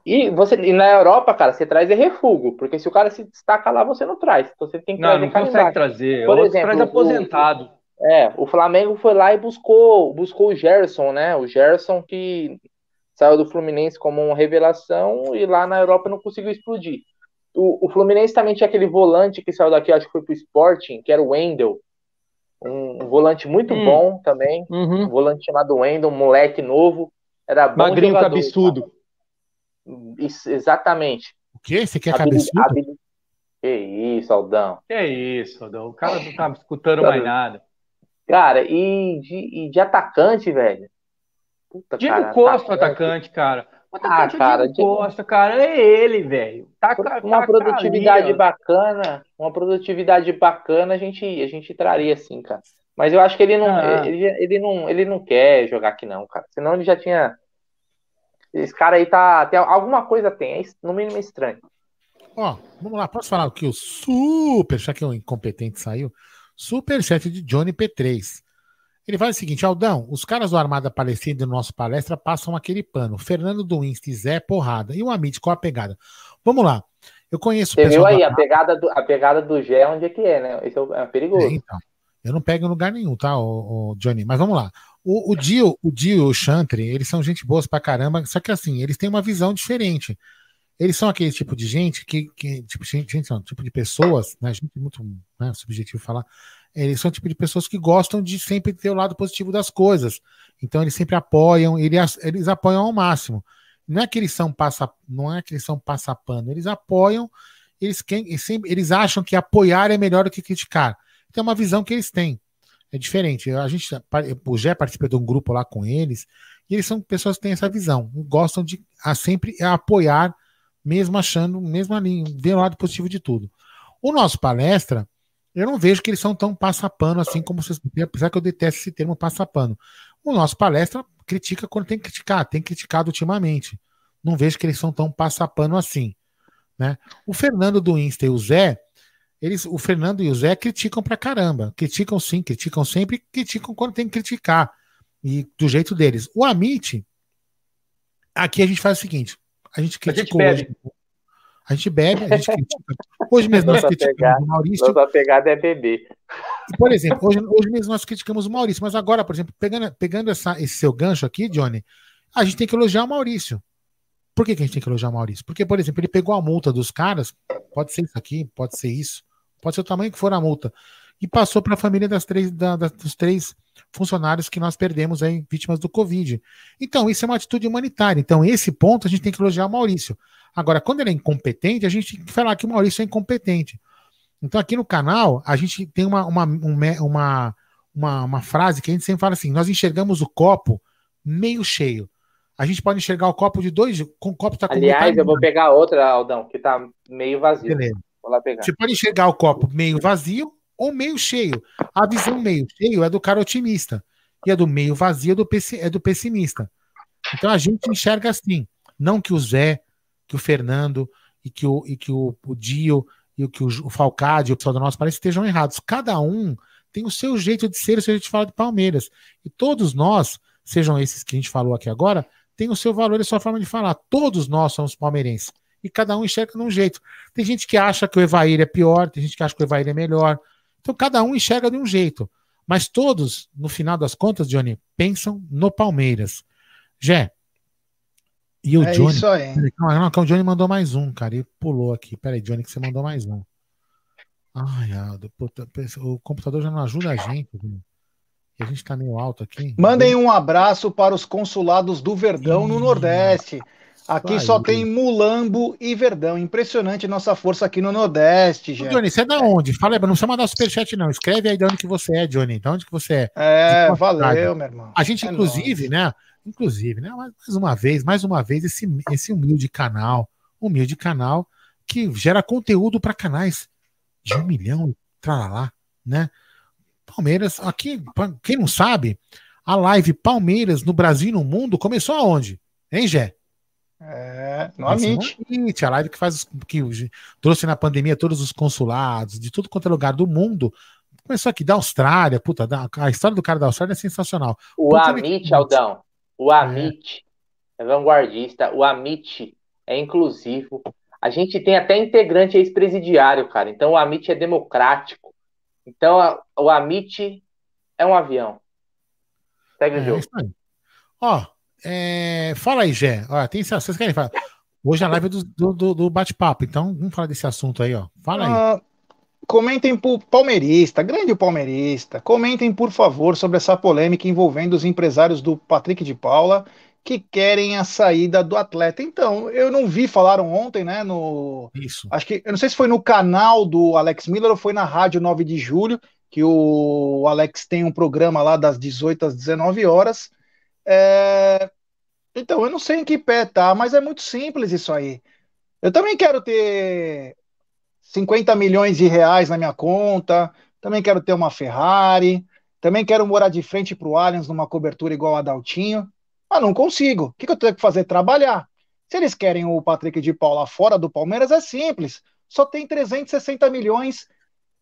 E, você, e na Europa, cara, você traz é refúgio, porque se o cara se destaca lá, você não traz. Então você tem que Não, não consegue trazer. Por exemplo, traz aposentado. O, é, o Flamengo foi lá e buscou, buscou o Gerson, né? O Gerson que saiu do Fluminense como uma revelação e lá na Europa não conseguiu explodir. O, o Fluminense também tinha aquele volante que saiu daqui, acho que foi pro Sporting, que era o Wendel. Um, um volante muito hum. bom também. Uhum. Um volante chamado Wendel, um moleque novo. Era bom Magrinho jogador, cabeçudo. Isso, exatamente. O quê? Você quer cabeçudo? Habilidade... Que isso, Aldão. Que isso, Aldão. O cara não tá escutando mais nada. Cara, e de, e de atacante, velho. Puta, Diego cara, Costa, atacante, cara. O atacante ah, cara, é Diego Costa, cara, é ele, velho. Tá, uma tá produtividade ali, bacana, uma produtividade bacana a gente, a gente traria assim, cara. Mas eu acho que ele não, ah. ele, ele, não, ele não quer jogar aqui não, cara. Senão ele já tinha esse cara aí tá. Tem, alguma coisa tem, é no mínimo estranho. Ó, vamos lá, posso falar o que o super, já que o incompetente saiu, super chat de Johnny P3. Ele faz o seguinte, Aldão, os caras do Armada Palestina no nosso palestra passam aquele pano. Fernando do Insta e Zé, porrada. E o Amit, qual a pegada? Vamos lá. Eu conheço Você viu aí, a pegada, do, a pegada do Gé, onde é que é, né? Isso é, é perigoso. É, então. Eu não pego em lugar nenhum, tá, Johnny? Mas vamos lá. O, o Dio, o Dio e o Chantre, eles são gente boas pra caramba, só que assim, eles têm uma visão diferente. Eles são aquele tipo de gente que, que tipo, gente, não, tipo de pessoas, né? Gente muito né, subjetivo falar. Eles são tipo de pessoas que gostam de sempre ter o lado positivo das coisas. Então eles sempre apoiam, eles, eles apoiam ao máximo. Não é que eles são passa, não é que eles são passapano, eles apoiam, eles, quem, sempre, eles acham que apoiar é melhor do que criticar. Então é uma visão que eles têm. É diferente. A gente, o Gé participa de um grupo lá com eles, e eles são pessoas que têm essa visão, gostam de a sempre apoiar, mesmo achando, mesmo ali, ver o lado positivo de tudo. O nosso palestra, eu não vejo que eles são tão passapano assim como vocês, apesar que eu detesto esse termo passapano. O nosso palestra critica quando tem que criticar, tem criticado ultimamente. Não vejo que eles são tão passapano assim. Né? O Fernando do Insta e o Zé, eles, o Fernando e o Zé criticam pra caramba. Criticam sim, criticam sempre, criticam quando tem que criticar. E do jeito deles. O Amit, aqui a gente faz o seguinte: a gente critica a gente a gente bebe, a gente critica. Hoje mesmo nós criticamos o Maurício. Nossa pegada é beber. Por exemplo, hoje, hoje mesmo nós criticamos o Maurício, mas agora, por exemplo, pegando, pegando essa, esse seu gancho aqui, Johnny, a gente tem que elogiar o Maurício. Por que, que a gente tem que elogiar o Maurício? Porque, por exemplo, ele pegou a multa dos caras, pode ser isso aqui, pode ser isso, pode ser o tamanho que for a multa, e passou para a família das três, da, dos três funcionários que nós perdemos aí, vítimas do Covid. Então, isso é uma atitude humanitária. Então, esse ponto a gente tem que elogiar o Maurício. Agora, quando ele é incompetente, a gente tem que falar que o Maurício é incompetente. Então, aqui no canal, a gente tem uma, uma, uma, uma, uma frase que a gente sempre fala assim: nós enxergamos o copo meio cheio. A gente pode enxergar o copo de dois. Com o copo tá com Aliás, eu vou pegar outra, Aldão, que tá meio vazio. Beleza. Vou lá pegar. Você pode enxergar o copo meio vazio ou meio cheio. A visão meio cheio é do cara otimista. E a do meio vazio é do, é do pessimista. Então a gente enxerga assim. Não que o Zé, que o Fernando e que o, e que o, o Dio e que o, o Falcade, o pessoal do nosso país estejam errados. Cada um tem o seu jeito de ser, o seu jeito de falar de Palmeiras. E todos nós, sejam esses que a gente falou aqui agora, tem o seu valor e a sua forma de falar. Todos nós somos palmeirenses. E cada um enxerga de um jeito. Tem gente que acha que o Evair é pior, tem gente que acha que o Evair é melhor. Então cada um enxerga de um jeito. Mas todos, no final das contas, Johnny, pensam no Palmeiras. Jé. E o é Johnny. Isso aí. Não, não, o Johnny mandou mais um, cara. E pulou aqui. Peraí, Johnny, que você mandou mais um. Ai, Aldo, puta, o computador já não ajuda a gente, viu? A gente tá meio alto aqui. Mandem um abraço para os consulados do Verdão Sim. no Nordeste. Aqui só tem Mulambo e Verdão. Impressionante nossa força aqui no Nordeste, gente. Johnny, você é da onde? Fala, não precisa mandar superchat, não. Escreve aí de onde que você é, Johnny. De onde que você é? É, valeu, meu irmão. A gente, é inclusive, nóis. né? Inclusive, né? Mais uma vez, mais uma vez, esse, esse humilde canal, humilde canal que gera conteúdo para canais de um milhão e tralalá, né? Palmeiras, aqui, quem não sabe, a live Palmeiras no Brasil e no mundo começou aonde? Hein, Gé? É, no Amit. A live que faz que trouxe na pandemia todos os consulados, de tudo quanto é lugar do mundo. Começou aqui da Austrália, puta, a história do cara da Austrália é sensacional. O Puta Amit, Aldão, o é. Amit é. é vanguardista, o Amit é inclusivo, a gente tem até integrante ex-presidiário, cara. Então o Amit é democrático. Então a, o Amit é um avião. Segue é, o jogo. Ó, é, fala aí, Gé. Ó, tem, vocês querem falar? Hoje a live é do, do, do bate-papo, então vamos falar desse assunto aí, ó. Fala aí. Uh, comentem por palmeirista, grande palmeirista. Comentem, por favor, sobre essa polêmica envolvendo os empresários do Patrick de Paula que querem a saída do atleta. Então, eu não vi, falaram ontem, né? No. Isso. Acho que. Eu não sei se foi no canal do Alex Miller ou foi na Rádio 9 de Julho, que o Alex tem um programa lá das 18 às 19 horas. É... Então, eu não sei em que pé tá, mas é muito simples isso aí. Eu também quero ter 50 milhões de reais na minha conta, também quero ter uma Ferrari, também quero morar de frente para o Allianz numa cobertura igual a Daltinho. Ah, não consigo. O que, eu tenho que fazer? Trabalhar. Se eles querem o Patrick de Paula fora do Palmeiras, é simples. Só tem 360 milhões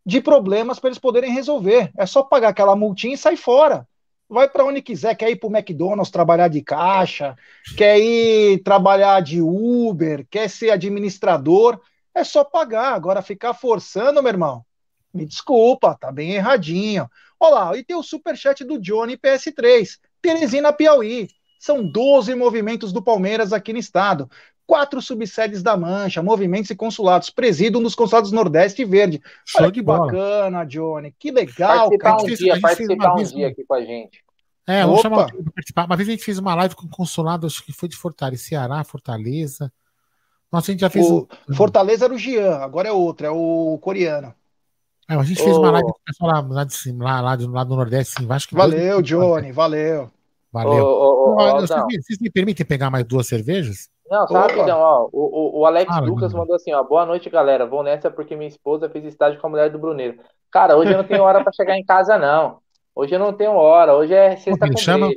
de problemas para eles poderem resolver. É só pagar aquela multinha e sair fora. Vai para onde quiser, quer ir para o McDonald's trabalhar de caixa, quer ir trabalhar de Uber, quer ser administrador, é só pagar. Agora ficar forçando, meu irmão, me desculpa, tá bem erradinho. Olha lá, e tem o superchat do Johnny PS3, Teresina Piauí. São 12 movimentos do Palmeiras aqui no estado. Quatro subsedes da Mancha, movimentos e consulados. Presídio um dos consulados Nordeste e Verde. Olha que bola. bacana, Johnny. Que legal, participar cara. Um dia, participar um dia aqui com a gente. É, vamos chamar para participar. Uma vez a gente fez uma live com o consulado, acho que foi de Fortaleza, Ceará, Fortaleza. Nossa, a gente já fez. O um... Fortaleza era o Jean, agora é outro, é o coreano. É, a gente fez uma live com o pessoal lá, lá, de cima, lá, lá, do, lá do Nordeste, sim. Acho que valeu, Johnny, valeu. Valeu. Ô, vocês, me, vocês, me, permitem pegar mais duas cervejas? Não, só rapidão, ó. O, o Alex ah, Lucas mandou assim, ó. Boa noite, galera. Vou nessa porque minha esposa fez estágio com a mulher do Bruneiro. Cara, hoje eu não tenho hora para chegar em casa, não. Hoje eu não tenho hora. Hoje é sexta com chama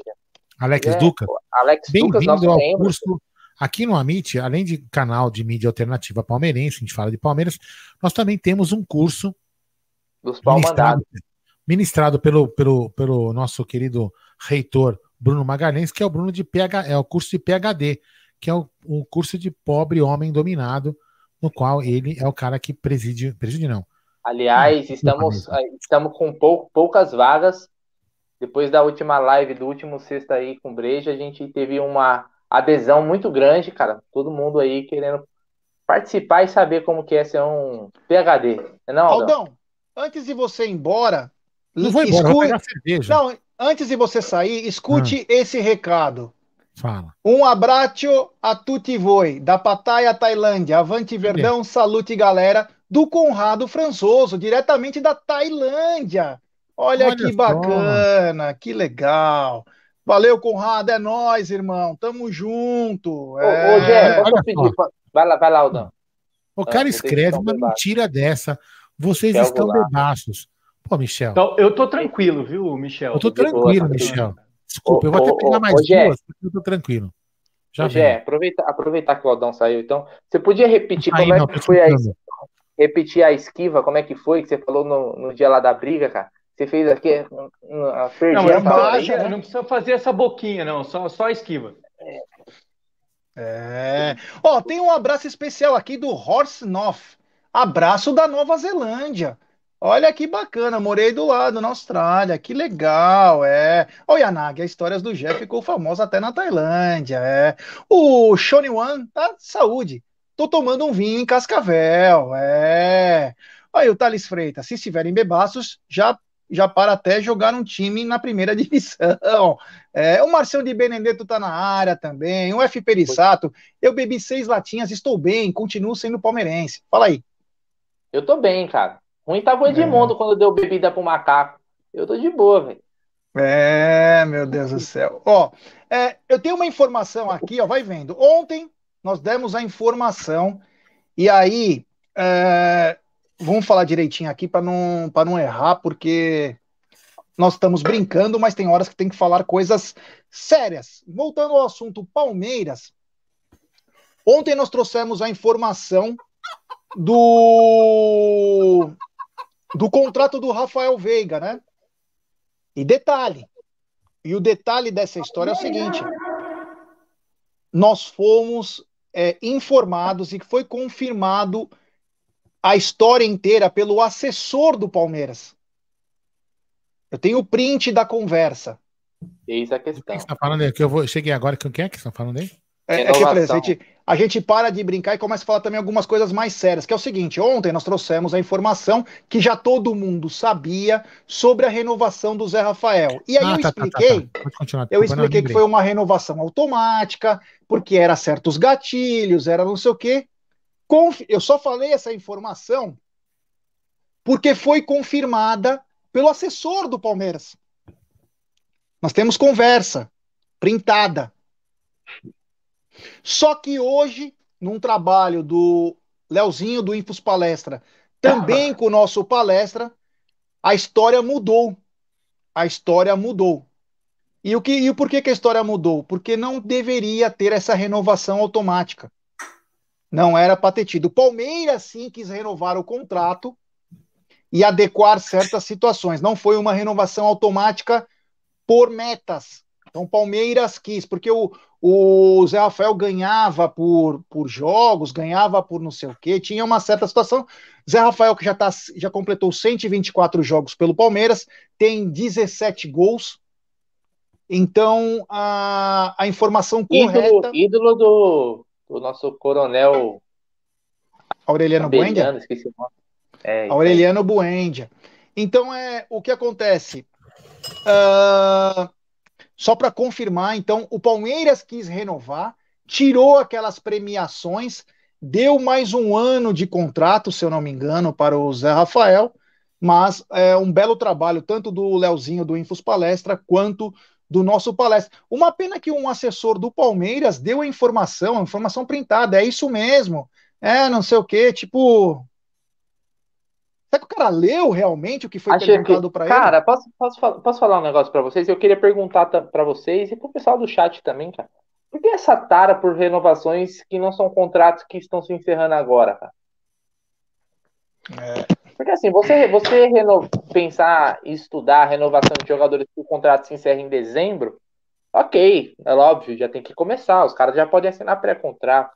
Alex é, Duca. Alex Ducas, nosso ao membro. curso. Aqui no Amit, além de canal de mídia alternativa palmeirense, a gente fala de Palmeiras, nós também temos um curso dos ministrado, ministrado pelo, pelo, pelo nosso querido reitor Bruno Magalhães, que é o Bruno de PH, é o curso de PhD, que é o, o curso de pobre homem dominado, no qual ele é o cara que preside, preside não. Aliás, estamos, estamos com pou, poucas vagas. Depois da última live, do último sexta aí com Breja, a gente teve uma adesão muito grande, cara. Todo mundo aí querendo participar e saber como que é ser um PHD. Não, Aldão, antes de você ir embora, não vou embora, escute... vou cerveja. Não, antes de você sair, escute ah. esse recado. Fala. Um abraço a tutti voi, da Pattaya, Tailândia. Avante Verdão, salute galera, do Conrado Françoso, diretamente da Tailândia. Olha, Olha que bacana, que legal. Valeu, Conrado, é nós, irmão. Tamo junto. É... Ô, ô Gé, posso pedir? Vai lá, vai lá, Aldão. O cara ah, escreve uma mentira dessa. Vocês Michel estão bebaços. Pô, Michel. Então, eu tô tranquilo, viu, Michel? Eu tô tranquilo, Michel. Desculpa, eu vou até pegar mais duas, porque eu tô tranquilo. Já Gé, aproveitar, aproveitar que o Aldão saiu, então, você podia repetir como é que foi a, repetir a esquiva, como é que foi, que você falou no, no dia lá da briga, cara? Você fez aqui a não, mas baixa, né? não precisa fazer essa boquinha, não, só, só a esquiva. É. é. Ó, tem um abraço especial aqui do Horse North. Abraço da Nova Zelândia. Olha que bacana, morei do lado na Austrália, que legal, é. O Yanagi, as histórias do Jeff ficou famosa até na Tailândia, é. O Shoni Wan, tá? Saúde. Tô tomando um vinho em Cascavel, é. Aí o Thales Freitas, se estiverem bebaços, já já para até jogar um time na primeira (laughs) divisão. É, o Marcelo de Benedetto tá na área também, o F. Perissato, eu bebi seis latinhas, estou bem, continuo sendo palmeirense. Fala aí. Eu tô bem, cara. Ruim tava o Edmundo é. quando deu bebida pro macaco. Eu tô de boa, velho. É, meu Deus do céu. Ó, é, eu tenho uma informação aqui, ó, vai vendo. Ontem nós demos a informação e aí é, vamos falar direitinho aqui para não, não errar, porque nós estamos brincando, mas tem horas que tem que falar coisas sérias. Voltando ao assunto Palmeiras, ontem nós trouxemos a informação do do contrato do Rafael Veiga, né? E detalhe, e o detalhe dessa história é o seguinte: nós fomos é, informados e foi confirmado a história inteira pelo assessor do Palmeiras. Eu tenho o print da conversa. Eis a questão. Quem está falando aí? Que eu vou, cheguei agora. Quem é que está falando aí? É, é que a gente, a gente para de brincar e começa a falar também algumas coisas mais sérias, que é o seguinte, ontem nós trouxemos a informação que já todo mundo sabia sobre a renovação do Zé Rafael. E aí ah, eu tá, expliquei, tá, tá, tá. eu expliquei que foi uma renovação automática, porque era certos gatilhos, era não sei o quê. Conf... Eu só falei essa informação porque foi confirmada pelo assessor do Palmeiras. Nós temos conversa printada. Só que hoje, num trabalho do Leozinho do Infos Palestra, também com o nosso palestra, a história mudou. A história mudou. E o que e o porquê que a história mudou? Porque não deveria ter essa renovação automática. Não era para ter tido. O Palmeiras sim quis renovar o contrato e adequar certas situações. Não foi uma renovação automática por metas. Então, o Palmeiras quis, porque o, o Zé Rafael ganhava por, por jogos, ganhava por não sei o quê, tinha uma certa situação. Zé Rafael, que já, tá, já completou 124 jogos pelo Palmeiras, tem 17 gols. Então, a, a informação correta. Ídolo do, o nosso coronel Aureliano Buendia? Esqueci o nome. É, Aureliano Buendia. Então, é, o que acontece? Uh, só para confirmar, então, o Palmeiras quis renovar, tirou aquelas premiações, deu mais um ano de contrato, se eu não me engano, para o Zé Rafael, mas é um belo trabalho, tanto do Leozinho do Infos Palestra, quanto do nosso palestra. Uma pena que um assessor do Palmeiras deu a informação, a informação printada, é isso mesmo, é não sei o que, tipo. Será que o cara leu realmente o que foi Acho perguntado para ele? Cara, posso, posso, posso falar um negócio para vocês? Eu queria perguntar para vocês e para o pessoal do chat também, cara. Por que essa tara por renovações que não são contratos que estão se encerrando agora, cara? É. Porque assim, você, você reno... pensar e estudar a renovação de jogadores que o contrato se encerra em dezembro, ok, é óbvio, já tem que começar, os caras já podem assinar pré-contrato.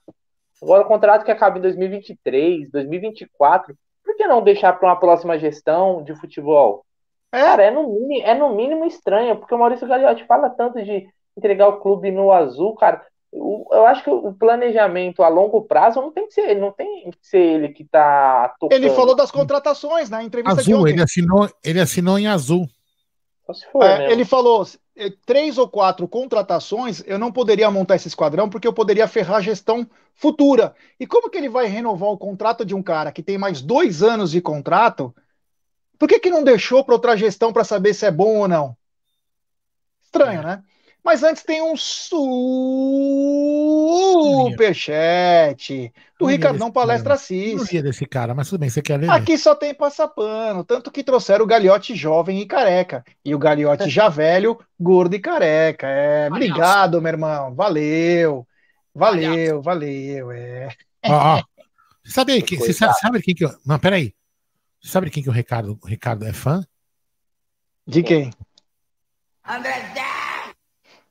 Agora, o contrato que acaba em 2023, 2024, por que não deixar para uma próxima gestão de futebol? É. Cara, é no, mínimo, é no mínimo estranho, porque o Maurício Gagliotti fala tanto de entregar o clube no azul, cara. eu acho que o planejamento a longo prazo não tem que ser, não tem que ser ele que tá tocando. Ele falou das contratações na né? entrevista azul, Ele assinou, ele assinou em azul. For, é, ele falou é, três ou quatro contratações, eu não poderia montar esse esquadrão porque eu poderia ferrar a gestão futura. E como que ele vai renovar o contrato de um cara que tem mais dois anos de contrato? Por que, que não deixou para outra gestão para saber se é bom ou não? Estranho, é. né? Mas antes tem um superchat do Ricardão Palestra Assis. Não desse cara, mas tudo bem, você quer ler? Aqui só tem passapano, tanto que trouxeram o galhote jovem e careca. E o galhote já (laughs) velho, gordo e careca. É, obrigado, meu irmão. Valeu. Valeu, valeu. É. Ó, ó. (laughs) Sabe, que, você sabe, sabe quem que eu. Não, peraí. Você sabe quem que o Ricardo, o Ricardo é fã? De quem? André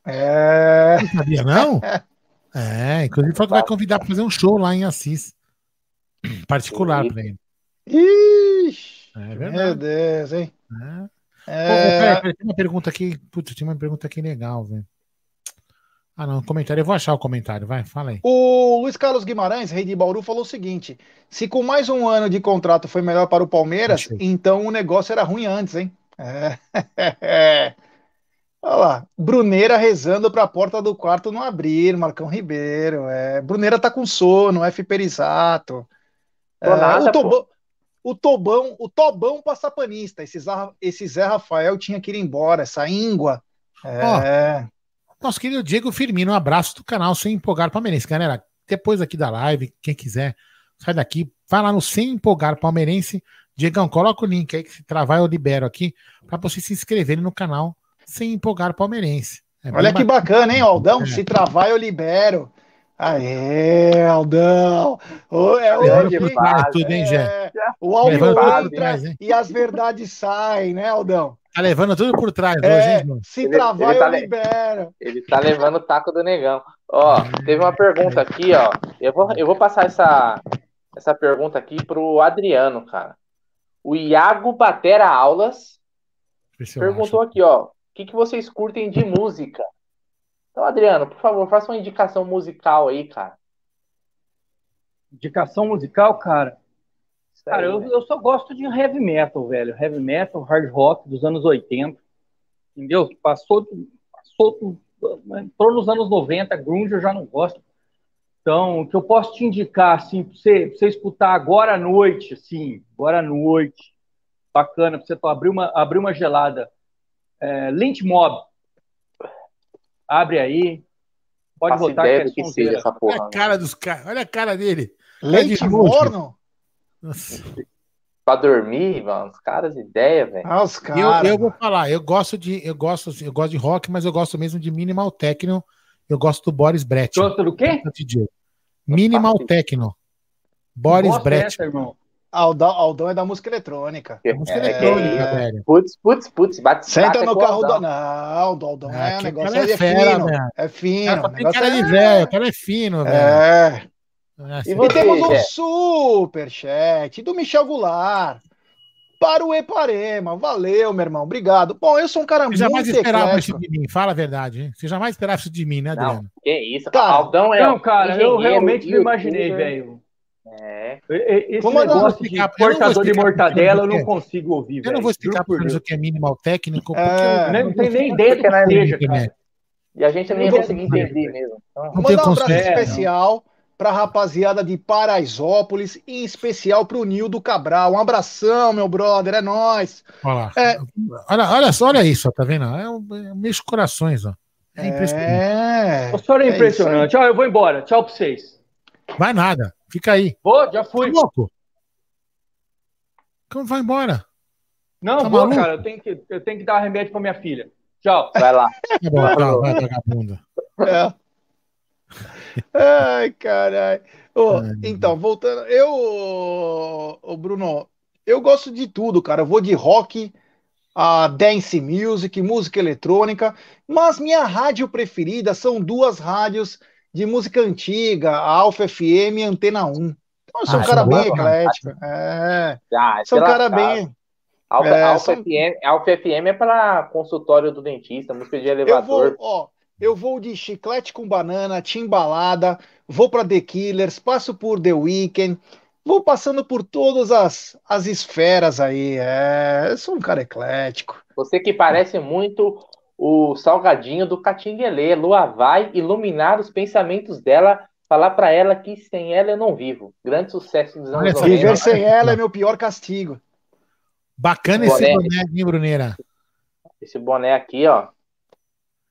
é. Não sabia, não? (laughs) É, inclusive falou que vai convidar para fazer um show lá em Assis. Particular para ele. Ixi, é meu Deus, hein? É. É... Pô, pera, tem uma pergunta aqui. Putz, tinha uma pergunta aqui legal, velho. Ah, não, comentário. Eu vou achar o comentário, vai, fala aí. O Luiz Carlos Guimarães, rei de Bauru, falou o seguinte: se com mais um ano de contrato foi melhor para o Palmeiras, Achei. então o negócio era ruim antes, hein? É. (laughs) Olha lá, Bruneira rezando para a porta do quarto não abrir, Marcão Ribeiro. É, Bruneira tá com sono, F. Perisato. É, nada, o, Tobão, o Tobão, o Tobão passapanista. Esse, esse Zé Rafael tinha que ir embora, essa íngua. É. Oh, nosso querido Diego Firmino, um abraço do canal Sem Empolgar Palmeirense. Galera, depois aqui da live, quem quiser, sai daqui, vai lá no Sem Empolgar Palmeirense. Diegão, coloca o link aí que se travar eu libero aqui para você se inscrever no canal sem empolgar o palmeirense. É Olha que bacana, hein, Aldão? É. Se travar, eu libero. Aê, Aldão! Oh, é hoje, hein? Tudo, hein, Jé? O áudio entra trás, e as verdades saem, né, Aldão? Tá levando tudo por trás é, hoje, hein, mano? Se ele, travar, ele tá eu libero. Ele tá levando o taco do negão. Ó, teve uma pergunta aqui, ó. Eu vou, eu vou passar essa, essa pergunta aqui pro Adriano, cara. O Iago Batera Aulas perguntou aqui, ó que, que vocês curtem de música? Então, Adriano, por favor, faça uma indicação musical aí, cara. Indicação musical, cara? cara, eu, eu só gosto de heavy metal, velho. Heavy metal, hard rock dos anos 80. Entendeu? Passou, passou entrou nos anos 90, grunge eu já não gosto. Então, o que eu posso te indicar, assim, pra você, pra você escutar agora à noite, assim, agora à noite, bacana, pra você abrir uma, abrir uma gelada é, Lynch Mob. Abre aí. Pode Faço botar ideia que, é que seja essa porra. Olha a cara dos caras. Olha a cara dele. Leite morno? Pra dormir, mano, os caras, ideia, velho. Ah, os caras. Eu, eu, vou falar, eu gosto de, eu gosto, eu gosto de rock, mas eu gosto mesmo de minimal techno. Eu gosto do Boris Brett. Gosta do quê? Minimal techno. Boris Brett. Aldão, Aldão é da música eletrônica. É, música eletrônica, é, velho. Putz, putz, putz, bate Senta no carro do. Não, Aldão é, é um negócio é, é fera, fino. Velho. É fino. Tem cara é... de velho, o cara é fino, velho. É. Assim. E, você, temos um é. superchat do Michel Goulart. Para o Eparema. Valeu, meu irmão. Obrigado. Bom, eu sou um cara Você muito jamais esperava isso de mim. Fala a verdade, hein? Você jamais esperava isso de mim, né, Adriano? Não, que isso, cara. Aldão é. Não, cara, eu realmente me imaginei, velho é. Esse Como negócio de cortador de mortadela eu não consigo ouvir. Eu não vou explicar por isso o que é minimal técnico. É, não, não tem nem ideia que seja, cara. E a gente nem vai conseguir entender mesmo. Então, Vou mandar um abraço especial para a rapaziada de Paraisópolis, em especial para o Nildo Cabral. Um abração, meu brother, é nóis. Olha, é... olha, olha só, olha isso, tá vendo? É o é meus corações, ó. É impressionante. É... O senhor é impressionante. É ó, eu vou embora. Tchau para vocês. Vai nada. Fica aí. Vou, já fui. Tá louco? Como vai embora? Não, tá vou, maluco? cara. Eu tenho, que, eu tenho que dar remédio pra minha filha. Tchau. Vai lá. Tá bom, tchau, vai, vagabunda. É. Ai, caralho. Oh, então, voltando. Eu, o Bruno, eu gosto de tudo, cara. Eu vou de rock, a dance music, música eletrônica, mas minha rádio preferida são duas rádios de música antiga, Alfa FM e Antena 1. Então, eu sou ah, um cara bem eclético. É. Ah, sou um cara bem. Alfa, é, Alfa, são... FM, Alfa FM é para consultório do dentista, música de elevador. Eu vou, ó, eu vou de chiclete com banana, timbalada, vou para The Killers, passo por The Weeknd, vou passando por todas as, as esferas aí. É, eu sou um cara eclético. Você que parece muito o salgadinho do Catinguelê. Lua vai iluminar os pensamentos dela, falar para ela que sem ela eu não vivo. Grande sucesso dos anos 90. Viver sem ela é meu pior castigo. Bacana esse boné, boné aqui, Bruneira. Esse boné aqui, ó.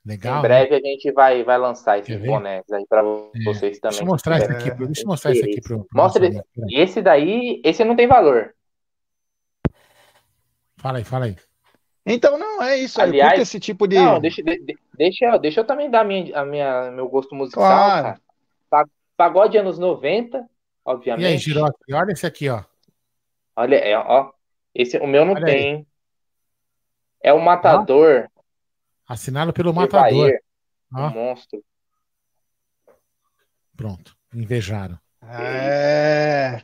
Legal. Em breve né? a gente vai, vai lançar esses bonés aí para é. vocês também. Deixa eu mostrar esse aqui, deixa eu mostrar esse aqui pro, pro Mostra esse, esse daí, esse não tem valor. Fala aí, fala aí. Então, não, é isso. Aliás, esse tipo de. Não, deixa, deixa, deixa eu também dar minha, a minha, meu gosto musical, claro. cara. Pagode anos 90, obviamente. E aí, Girotti, olha esse aqui, ó. Olha, é, ó. Esse, o meu não olha tem. Aí. É o Matador. Assinado pelo Matador. Um monstro. Pronto, invejaram. É.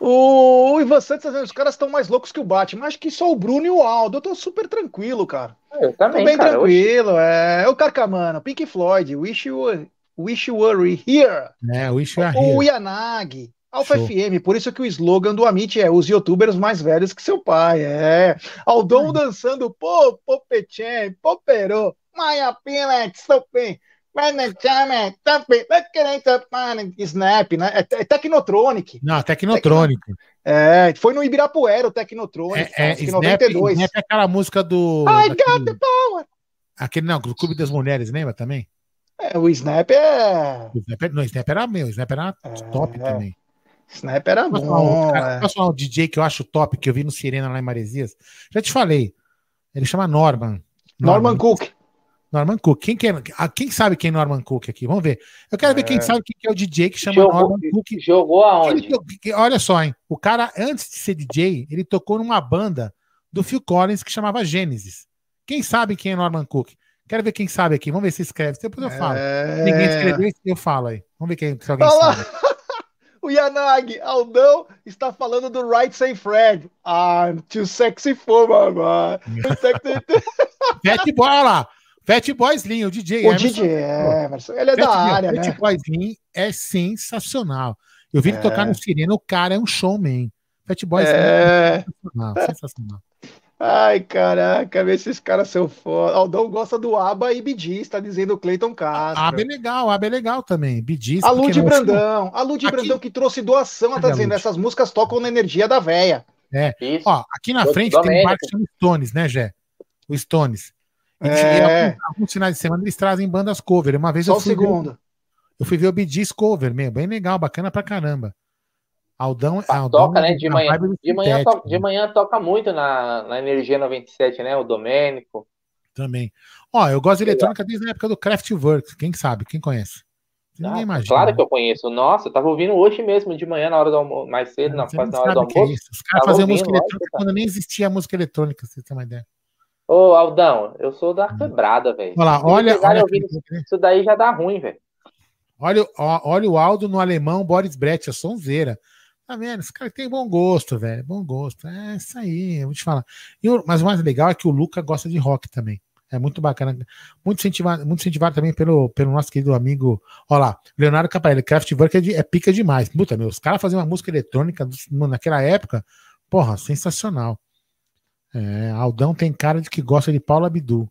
O Ivan Santos, os caras estão mais loucos que o Batman. Acho que só o Bruno e o Aldo. Eu tô super tranquilo, cara. Eu também, tô bem cara, tranquilo. Hoje... É o Carcamano, Pink Floyd, Wish You Were, Wish you were Here. É, Wish You Were Here. O Yanagi. Alfa Show. FM, por isso que o slogan do Amit é os youtubers mais velhos que seu pai. É. Aldon dançando, pô, pô, Pechen, perô, Maia Pina, Stopin. Snap, né? É, é Technotronic. Não, Technotronic. É, foi no Ibirapuera o Technotronic. É, é, Snap, 92. Snap é aquela música do. I daquele, got the power. Aquele, não, do Clube das Mulheres, lembra também? É, o Snap é. O Snap, não, o Snap era meu, o Snap era é, top também. Snap era bom. Falar, é. Posso falar um DJ que eu acho top, que eu vi no Sirena lá em Maresias? Já te falei. Ele chama Norman. Norman, Norman Cook. Norman Cook. Quem, que é, quem sabe quem é Norman Cook aqui? Vamos ver. Eu quero é. ver quem é. sabe quem é o DJ que chama jogou, Norman Cook. Jogou aonde? Ele, olha só, hein? O cara, antes de ser DJ, ele tocou numa banda do Phil Collins que chamava Genesis. Quem sabe quem é Norman Cook? Quero ver quem sabe aqui. Vamos ver se escreve. Depois eu falo. É... Ninguém escreveu, eu falo aí. Vamos ver quem, se alguém Olá. sabe. (laughs) o Yanag, Aldão, está falando do Right Say Fred. I'm too sexy for my man. Fat Boy, olha lá. Fat Boy Slim, o DJ o Emerson. DJ Emerson, ele é Fat, da área, Fat né? Fat Boy Slim é sensacional. Eu vi ele é. tocar no Sirene, o cara é um showman. Fat Boy Slim é, é sensacional, sensacional. Ai, caraca, vê se esses caras são foda. Aldão gosta do Aba e Bidis, tá dizendo o Cleiton Castro. Aba é legal, Aba é legal também. Bidis. A Lud Brandão, a Lud aqui... Brandão que trouxe doação, ela tá dizendo, essas músicas tocam na energia da véia. É. Isso. Ó, aqui na frente tem um bar que chama Stones, né, Jé? O Stones. É. alguns, alguns, finais de semana eles trazem bandas cover. Uma vez Só eu fui. Ver, eu fui ver o Bidis cover, meu, bem legal, bacana pra caramba. Aldão, ah, Aldão toca, né? De manhã, de, manhã toca, de manhã toca muito na, na Energia 97, né? O Domênico. Também. Ó, eu gosto de eletrônica desde a época do Kraftwerk. Quem sabe? Quem conhece? Ninguém ah, imagina. Claro que eu conheço. Nossa, eu tava ouvindo hoje mesmo, de manhã, na hora do almoço, mais cedo, na, na hora do almoço. É Os caras faziam música eletrônica quando nem existia música eletrônica, você tem uma ideia. Ô, Aldão, eu sou da quebrada, velho. Olha lá, olha. olha isso daí já dá ruim, velho. Olha, olha o Aldo no alemão, Boris Brett, a sonzeira. Tá vendo? Esse cara tem bom gosto, velho. Bom gosto. É isso aí, eu vou te falar. E, mas o mais legal é que o Luca gosta de rock também. É muito bacana. Muito incentivado, muito incentivado também pelo, pelo nosso querido amigo. Olha lá, Leonardo Caparelli. Kraftwerk é, de, é pica demais. Puta, meu, os caras faziam uma música eletrônica naquela época. Porra, sensacional. É, Aldão tem cara de que gosta de Paula Abdu.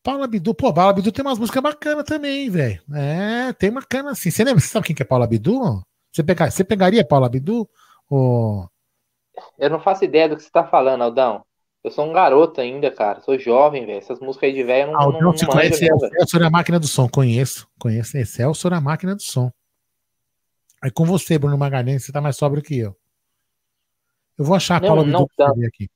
Paula Abdu, pô, Paula Abdu tem umas músicas bacanas também, velho. É, tem bacana assim. Você lembra? Você (laughs) sabe quem que é Paula Abdu? Você, pegar, você pegaria Paula Abdu? Ou... Eu não faço ideia do que você tá falando, Aldão. Eu sou um garoto ainda, cara. Sou jovem, velho. Essas músicas aí de velho não. Aldão, não, você conhece Excelsior a máquina do som? Conheço. Conheço Excelsior a máquina do som. Aí com você, Bruno Magalhães, você tá mais sóbrio que eu. Eu vou achar a Paula Abdu aqui.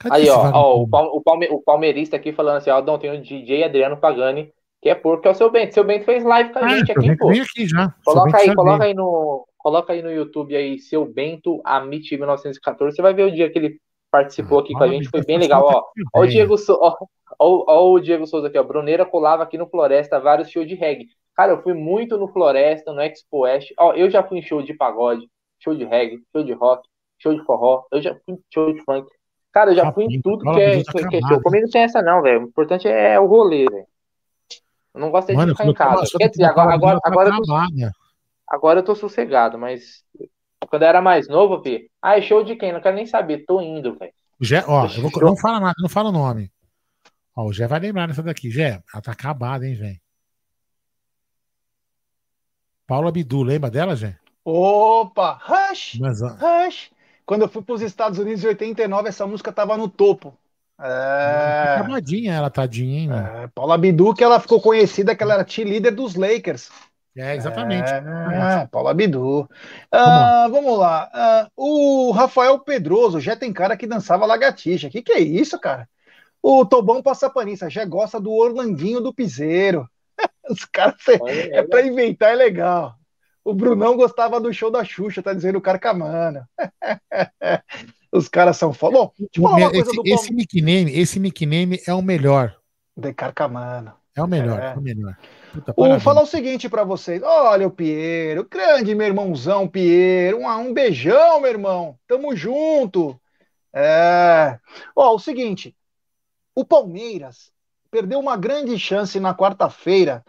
Cadê aí, ó, ó o, o, palme, o palmeirista aqui falando assim, ó, tem o DJ Adriano Pagani, que é porque é o seu Bento. Seu Bento fez live com a ah, gente aqui, pô. aqui já. Coloca aí, coloca aí no. Coloca aí no YouTube aí, seu Bento Amit 1914. Você vai ver o dia que ele participou ah, aqui com a gente. Foi bem legal, ó. Ó o Diego, ó, ó, ó, o Diego Souza aqui, ó. Bruneira colava aqui no Floresta vários shows de reggae. Cara, eu fui muito no Floresta, no Expo West. Ó, eu já fui em show de pagode, show de reggae, show de rock, show de forró. Eu já fui em show de funk. Cara, eu já fui em tudo que é, que, que é show. Comigo não tem essa não, velho. O importante é o rolê, velho. Eu não gostei Mano, de ficar em casa. Quer dizer, agora, agora, agora, eu tô, agora eu tô sossegado, mas quando eu era mais novo, vi. Ah, é show de quem? Não quero nem saber. Tô indo, velho. Ó, eu vou, não fala nada, não fala o nome. Ó, o Gé vai lembrar dessa daqui. Gé, ela tá acabada, hein, velho. Paula Bidu, lembra dela, Gé? Opa! Rush! Mas, Rush! Quando eu fui para os Estados Unidos em 89, essa música tava no topo. É... Acabadinha ela, tadinha, hein? É, Paula Bidu, que ela ficou conhecida que ela era líder dos Lakers. É, exatamente. É, Paula Bidu. Ah, vamos lá. Ah, o Rafael Pedroso já tem cara que dançava lagartixa. O que, que é isso, cara? O Tobão Passapanista já gosta do Orlandinho do Piseiro. (laughs) Os caras, é para inventar, é legal. O Brunão gostava do show da Xuxa, tá dizendo o Carcamano. (laughs) Os caras são foda. Bom, esse, do esse nickname, esse nickname é o melhor. De Carcamano. É o melhor, é, é o melhor. Puta, Vou falar o seguinte para vocês. Olha o Piero, grande meu irmãozão Piero. Um, um beijão, meu irmão. Tamo junto. É. Ó, o seguinte. O Palmeiras perdeu uma grande chance na quarta-feira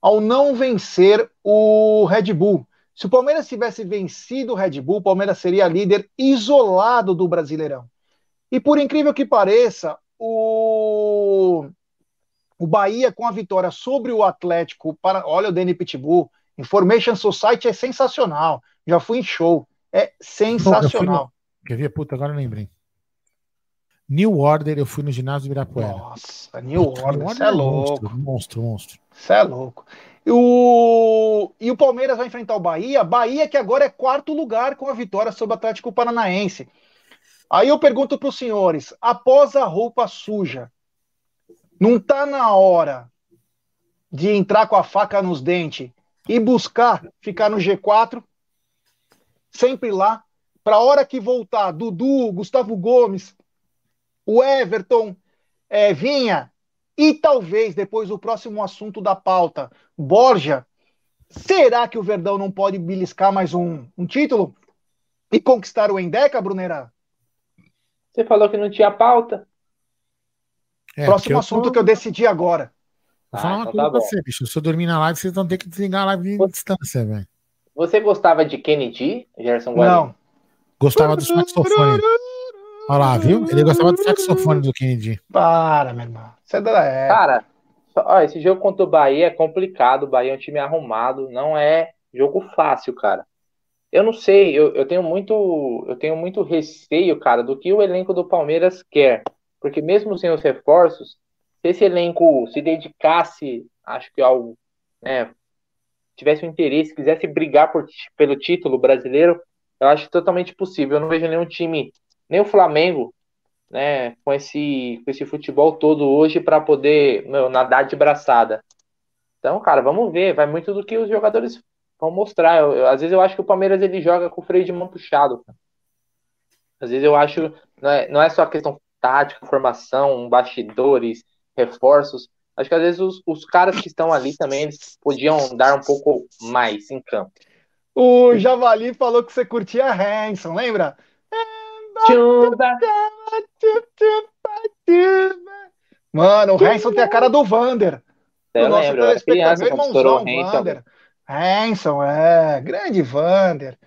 ao não vencer o Red Bull. Se o Palmeiras tivesse vencido o Red Bull, o Palmeiras seria líder isolado do Brasileirão. E por incrível que pareça, o, o Bahia com a vitória sobre o Atlético, para, olha o Danny Pitbull, Information Society é sensacional. Já fui em show. É sensacional. Quer ver? Puta, agora eu lembrei. New Order, eu fui no ginásio Ibirapuera. Nossa, New Order, você é, é louco. Monstro, monstro, monstro. Você é louco. E o... e o Palmeiras vai enfrentar o Bahia. Bahia que agora é quarto lugar com a vitória sobre o Atlético Paranaense. Aí eu pergunto para os senhores, após a roupa suja, não tá na hora de entrar com a faca nos dentes e buscar ficar no G4? Sempre lá, para a hora que voltar Dudu, Gustavo Gomes, o Everton é, Vinha e talvez depois o próximo assunto da pauta, Borja. Será que o Verdão não pode beliscar mais um, um título e conquistar o Endeca, Brunera? Você falou que não tinha pauta. É, Próximo assunto tô... que eu decidi agora. Vou falar ah, uma então coisa tá pra você, bicho. Se eu dormir na live, vocês vão ter que desligar a live em você... distância, velho. Você gostava de Kennedy, Gerson Guarani? Não. Gostava do saxofone. Olha lá, viu? Ele gostava do saxofone do Kennedy. Para, meu irmão. Você é... Cara, ó, esse jogo contra o Bahia é complicado. O Bahia é um time arrumado. Não é jogo fácil, cara. Eu não sei, eu, eu tenho muito eu tenho muito receio, cara, do que o elenco do Palmeiras quer. Porque mesmo sem os reforços, se esse elenco se dedicasse, acho que ao, né, tivesse um interesse, quisesse brigar por, pelo título brasileiro, eu acho totalmente possível. Eu não vejo nenhum time nem o Flamengo, né, com esse, com esse futebol todo hoje para poder meu, nadar de braçada. Então, cara, vamos ver. Vai muito do que os jogadores vão mostrar. Eu, eu, às vezes eu acho que o Palmeiras ele joga com o freio de mão puxado. Às vezes eu acho não é, não é só questão tática, formação, bastidores, reforços. Acho que às vezes os, os caras que estão ali também eles podiam dar um pouco mais em campo. O Javali falou que você curtia Hanson, lembra? Mano, o Hanson tem a cara do Vander. Eu nosso lembro, telespectador, meu irmãozão, Vander. Hanson, é, grande Vander.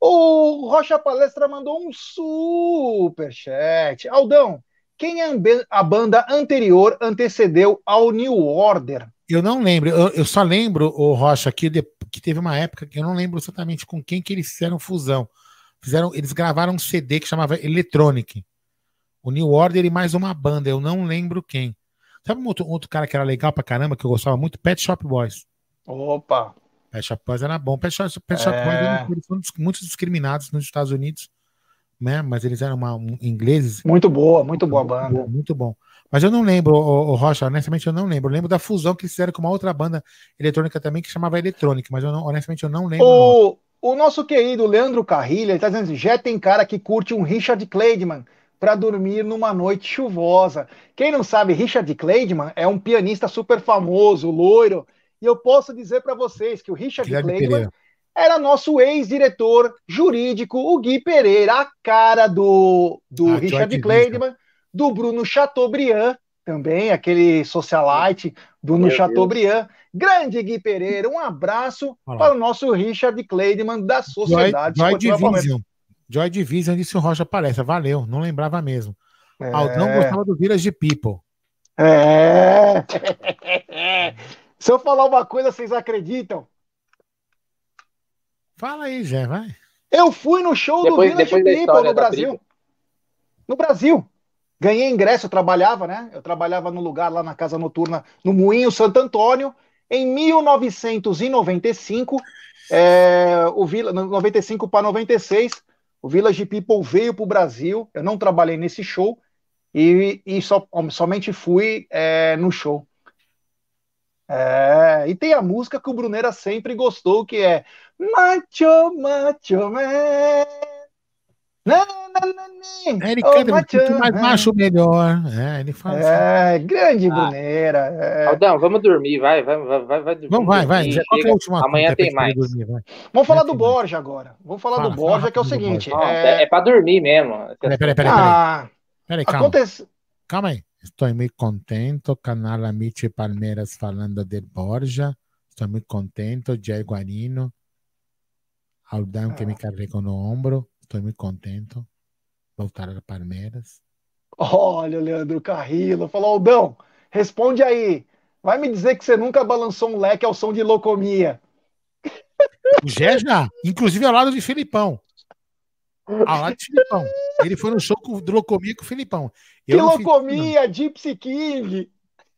O Rocha Palestra mandou um super chat. Aldão, quem a banda anterior antecedeu ao New Order? Eu não lembro. Eu, eu só lembro, o Rocha, que, de, que teve uma época que eu não lembro exatamente com quem que eles fizeram fusão fizeram, eles gravaram um CD que chamava Electronic. O New Order e mais uma banda, eu não lembro quem. Sabe um outro, outro cara que era legal pra caramba, que eu gostava muito? Pet Shop Boys. Opa! Pet Shop Boys era bom. Pet Shop, Pet Shop é... Boys foram muito discriminados nos Estados Unidos, né? Mas eles eram uma, um, ingleses. Muito boa, muito boa banda. Muito, muito bom. Mas eu não lembro, o, o, Rocha, honestamente eu não lembro. Eu lembro da fusão que eles fizeram com uma outra banda eletrônica também que chamava Electronic, mas eu não, honestamente eu não lembro. O, o nosso querido Leandro Carrilha está dizendo já tem cara que curte um Richard Clayderman para dormir numa noite chuvosa. Quem não sabe, Richard Clayderman é um pianista super famoso, loiro, e eu posso dizer para vocês que o Richard Clayderman era nosso ex-diretor jurídico, o Gui Pereira, a cara do, do ah, Richard Clayderman, do Bruno Chateaubriand também, aquele socialite do no Chateaubriand. Grande Gui Pereira, um abraço para o nosso Richard Kleideman da Sociedade Joy, Joy Division. Joy Division disse o Rocha Palestra. Valeu, não lembrava mesmo. É... Aldão gostava do Village People. É. (laughs) Se eu falar uma coisa, vocês acreditam? Fala aí, Zé, vai. Eu fui no show depois, do Village People no Brasil. No Brasil. Ganhei ingresso, eu trabalhava, né? Eu trabalhava no lugar lá na casa noturna, no Moinho Santo Antônio. Em 1995, é, o Vila, 95 para 96, o Village People veio para o Brasil. Eu não trabalhei nesse show e, e só, somente fui é, no show. É, e tem a música que o Brunera sempre gostou, que é Macho, Macho Man. É, ele canta, oh, mais macho melhor. É, ele fala É, assim. grande ah. Bruneira. É. Aldão, vamos dormir, vai, vai, vai, vai, vai Vamos, vai, vai. Já, qual é a última Amanhã tem mais. Dormir, vamos falar do Borja agora. Vamos falar fala, do Borja, que é o seguinte. Não, é... é pra dormir mesmo. Peraí, peraí, peraí. Ah, peraí, calma. Acontece... Calma aí. Estou muito contente. Canal Amici Palmeiras falando de Borja. Estou muito contente. Jay Guarino. Aldão que me ah. carregou no ombro. Estou muito contente. Voltar a Palmeiras. Olha, Leandro Carrillo. Falou, Aldão, responde aí. Vai me dizer que você nunca balançou um leque ao som de locomia. (laughs) O Gé já. Inclusive ao lado de Filipão. Ao lado de Filipão. Ele foi no show do Locomia com o Filipão. Eu que Locomia? Fiz, Gypsy King.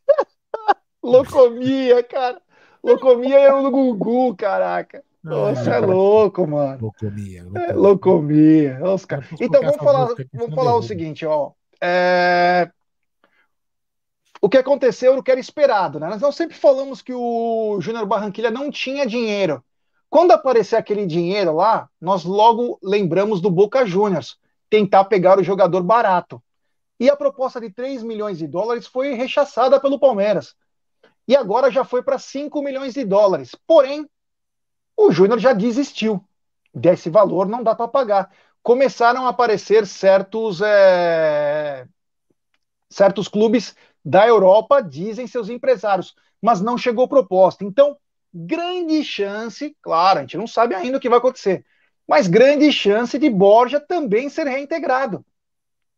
(laughs) locomia, cara. Locomia é o Gugu, caraca. Você é, louco, mano. Locomia. Locomia. É, locomia. Oscar. Então vamos falar, vamos falar o seguinte, ó. É... O que aconteceu era o que era esperado, né? Nós não sempre falamos que o Júnior Barranquilha não tinha dinheiro. Quando aparecer aquele dinheiro lá, nós logo lembramos do Boca Juniors, tentar pegar o jogador barato. E a proposta de 3 milhões de dólares foi rechaçada pelo Palmeiras. E agora já foi para 5 milhões de dólares. Porém, o Júnior já desistiu. Desse valor não dá para pagar. Começaram a aparecer certos, é... certos clubes da Europa, dizem seus empresários, mas não chegou proposta. Então, grande chance, claro, a gente não sabe ainda o que vai acontecer, mas grande chance de Borja também ser reintegrado.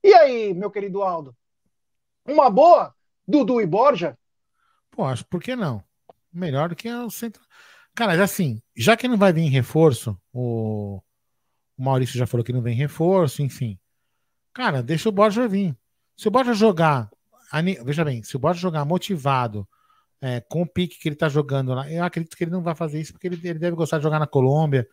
E aí, meu querido Aldo? Uma boa? Dudu e Borja? Pô, acho por que não? Melhor do que o centro. Cara, assim, já que não vai vir reforço, o, o Maurício já falou que não vem reforço, enfim. Cara, deixa o Borja vir. Se o Borja jogar, veja bem, se o Borja jogar motivado, é, com o pique que ele tá jogando lá, eu acredito que ele não vai fazer isso porque ele, ele deve gostar de jogar na Colômbia.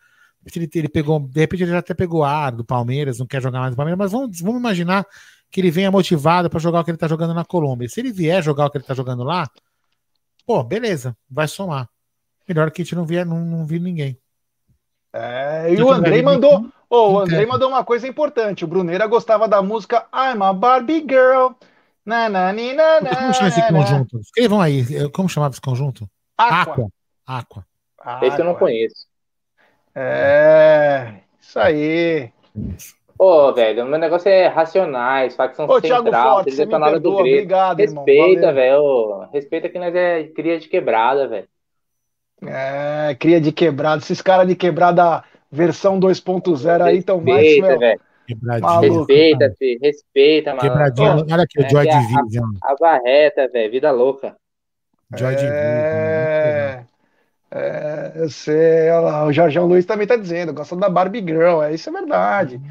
Ele, ele pegou, de repente ele já até pegou ar do Palmeiras, não quer jogar mais no Palmeiras, mas vamos, vamos imaginar que ele venha motivado para jogar o que ele tá jogando na Colômbia. Se ele vier jogar o que ele tá jogando lá, pô, beleza, vai somar. Melhor que a gente não vier, não, não vir ninguém. É, e o Andrei mandou. Oh, o Andrei mandou uma coisa importante. O Bruneira gostava da música I'm a Barbie Girl. Na, na, na, na, como chama esse conjunto? Escrevam aí. Como chamava esse conjunto? Aqua. Aqua. Aqua. Esse eu não conheço. É. Isso aí. Ô, oh, velho, o meu negócio é racionais, facção Ô, central, Forte, você me perdoa, do obrigado, Respeita, velho. Respeita que nós é cria de quebrada, velho. É, cria de quebrada. Esses caras de quebrada versão 2.0 aí estão mais, meu. Véio. Respeita, filho. Respeita, mano. Quebradinho. Olha aqui, o é Joy é Division. A, a barreta, velho. Vida louca. Joy é... Division. É, eu sei, olha lá, o Jorjão Luiz também tá dizendo, gosta da Barbie Girl, é, isso é verdade.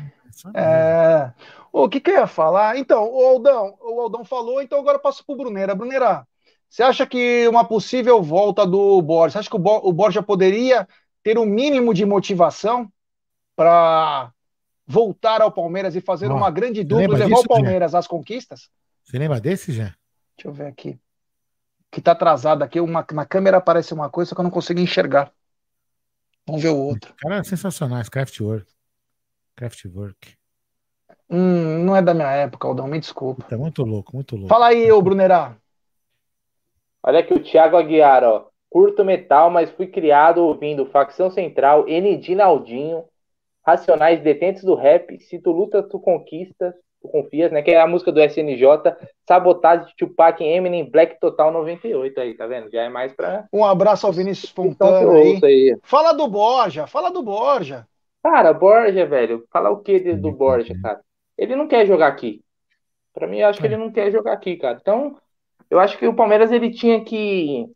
É, o que que eu ia falar? Então, o Aldão, o Aldão falou, então agora eu passo pro Bruneira. Bruneira, você acha que uma possível volta do Borja, você acha que o, Bo, o Borja poderia ter um mínimo de motivação para voltar ao Palmeiras e fazer uma grande dupla e levar disso, o Palmeiras às conquistas? Você lembra desse, já? Deixa eu ver aqui. Que tá atrasado aqui. Uma, na câmera aparece uma coisa, só que eu não consigo enxergar. Vamos ver o outro. Cara, sensacional, Craftwork. Craftwork. Hum, não é da minha época, Aldão, me desculpa. Tá muito louco, muito louco. Fala aí, ô Brunerá. Olha aqui o Thiago Aguiar, ó. Curto metal, mas fui criado ouvindo Facção Central, N. Dinaldinho, Racionais Detentos do Rap, Se Tu Luta, Tu Conquistas, Confias, né? Que é a música do SNJ, Sabotagem Tupac Eminem Black Total 98 aí, tá vendo? Já é mais pra. Um abraço ao Vinícius Fontana aí. aí. Fala do Borja, fala do Borja. Cara, Borja, velho, fala o que do Borja, cara? Ele não quer jogar aqui. Pra mim, eu acho que ele não quer jogar aqui, cara. Então, eu acho que o Palmeiras ele tinha que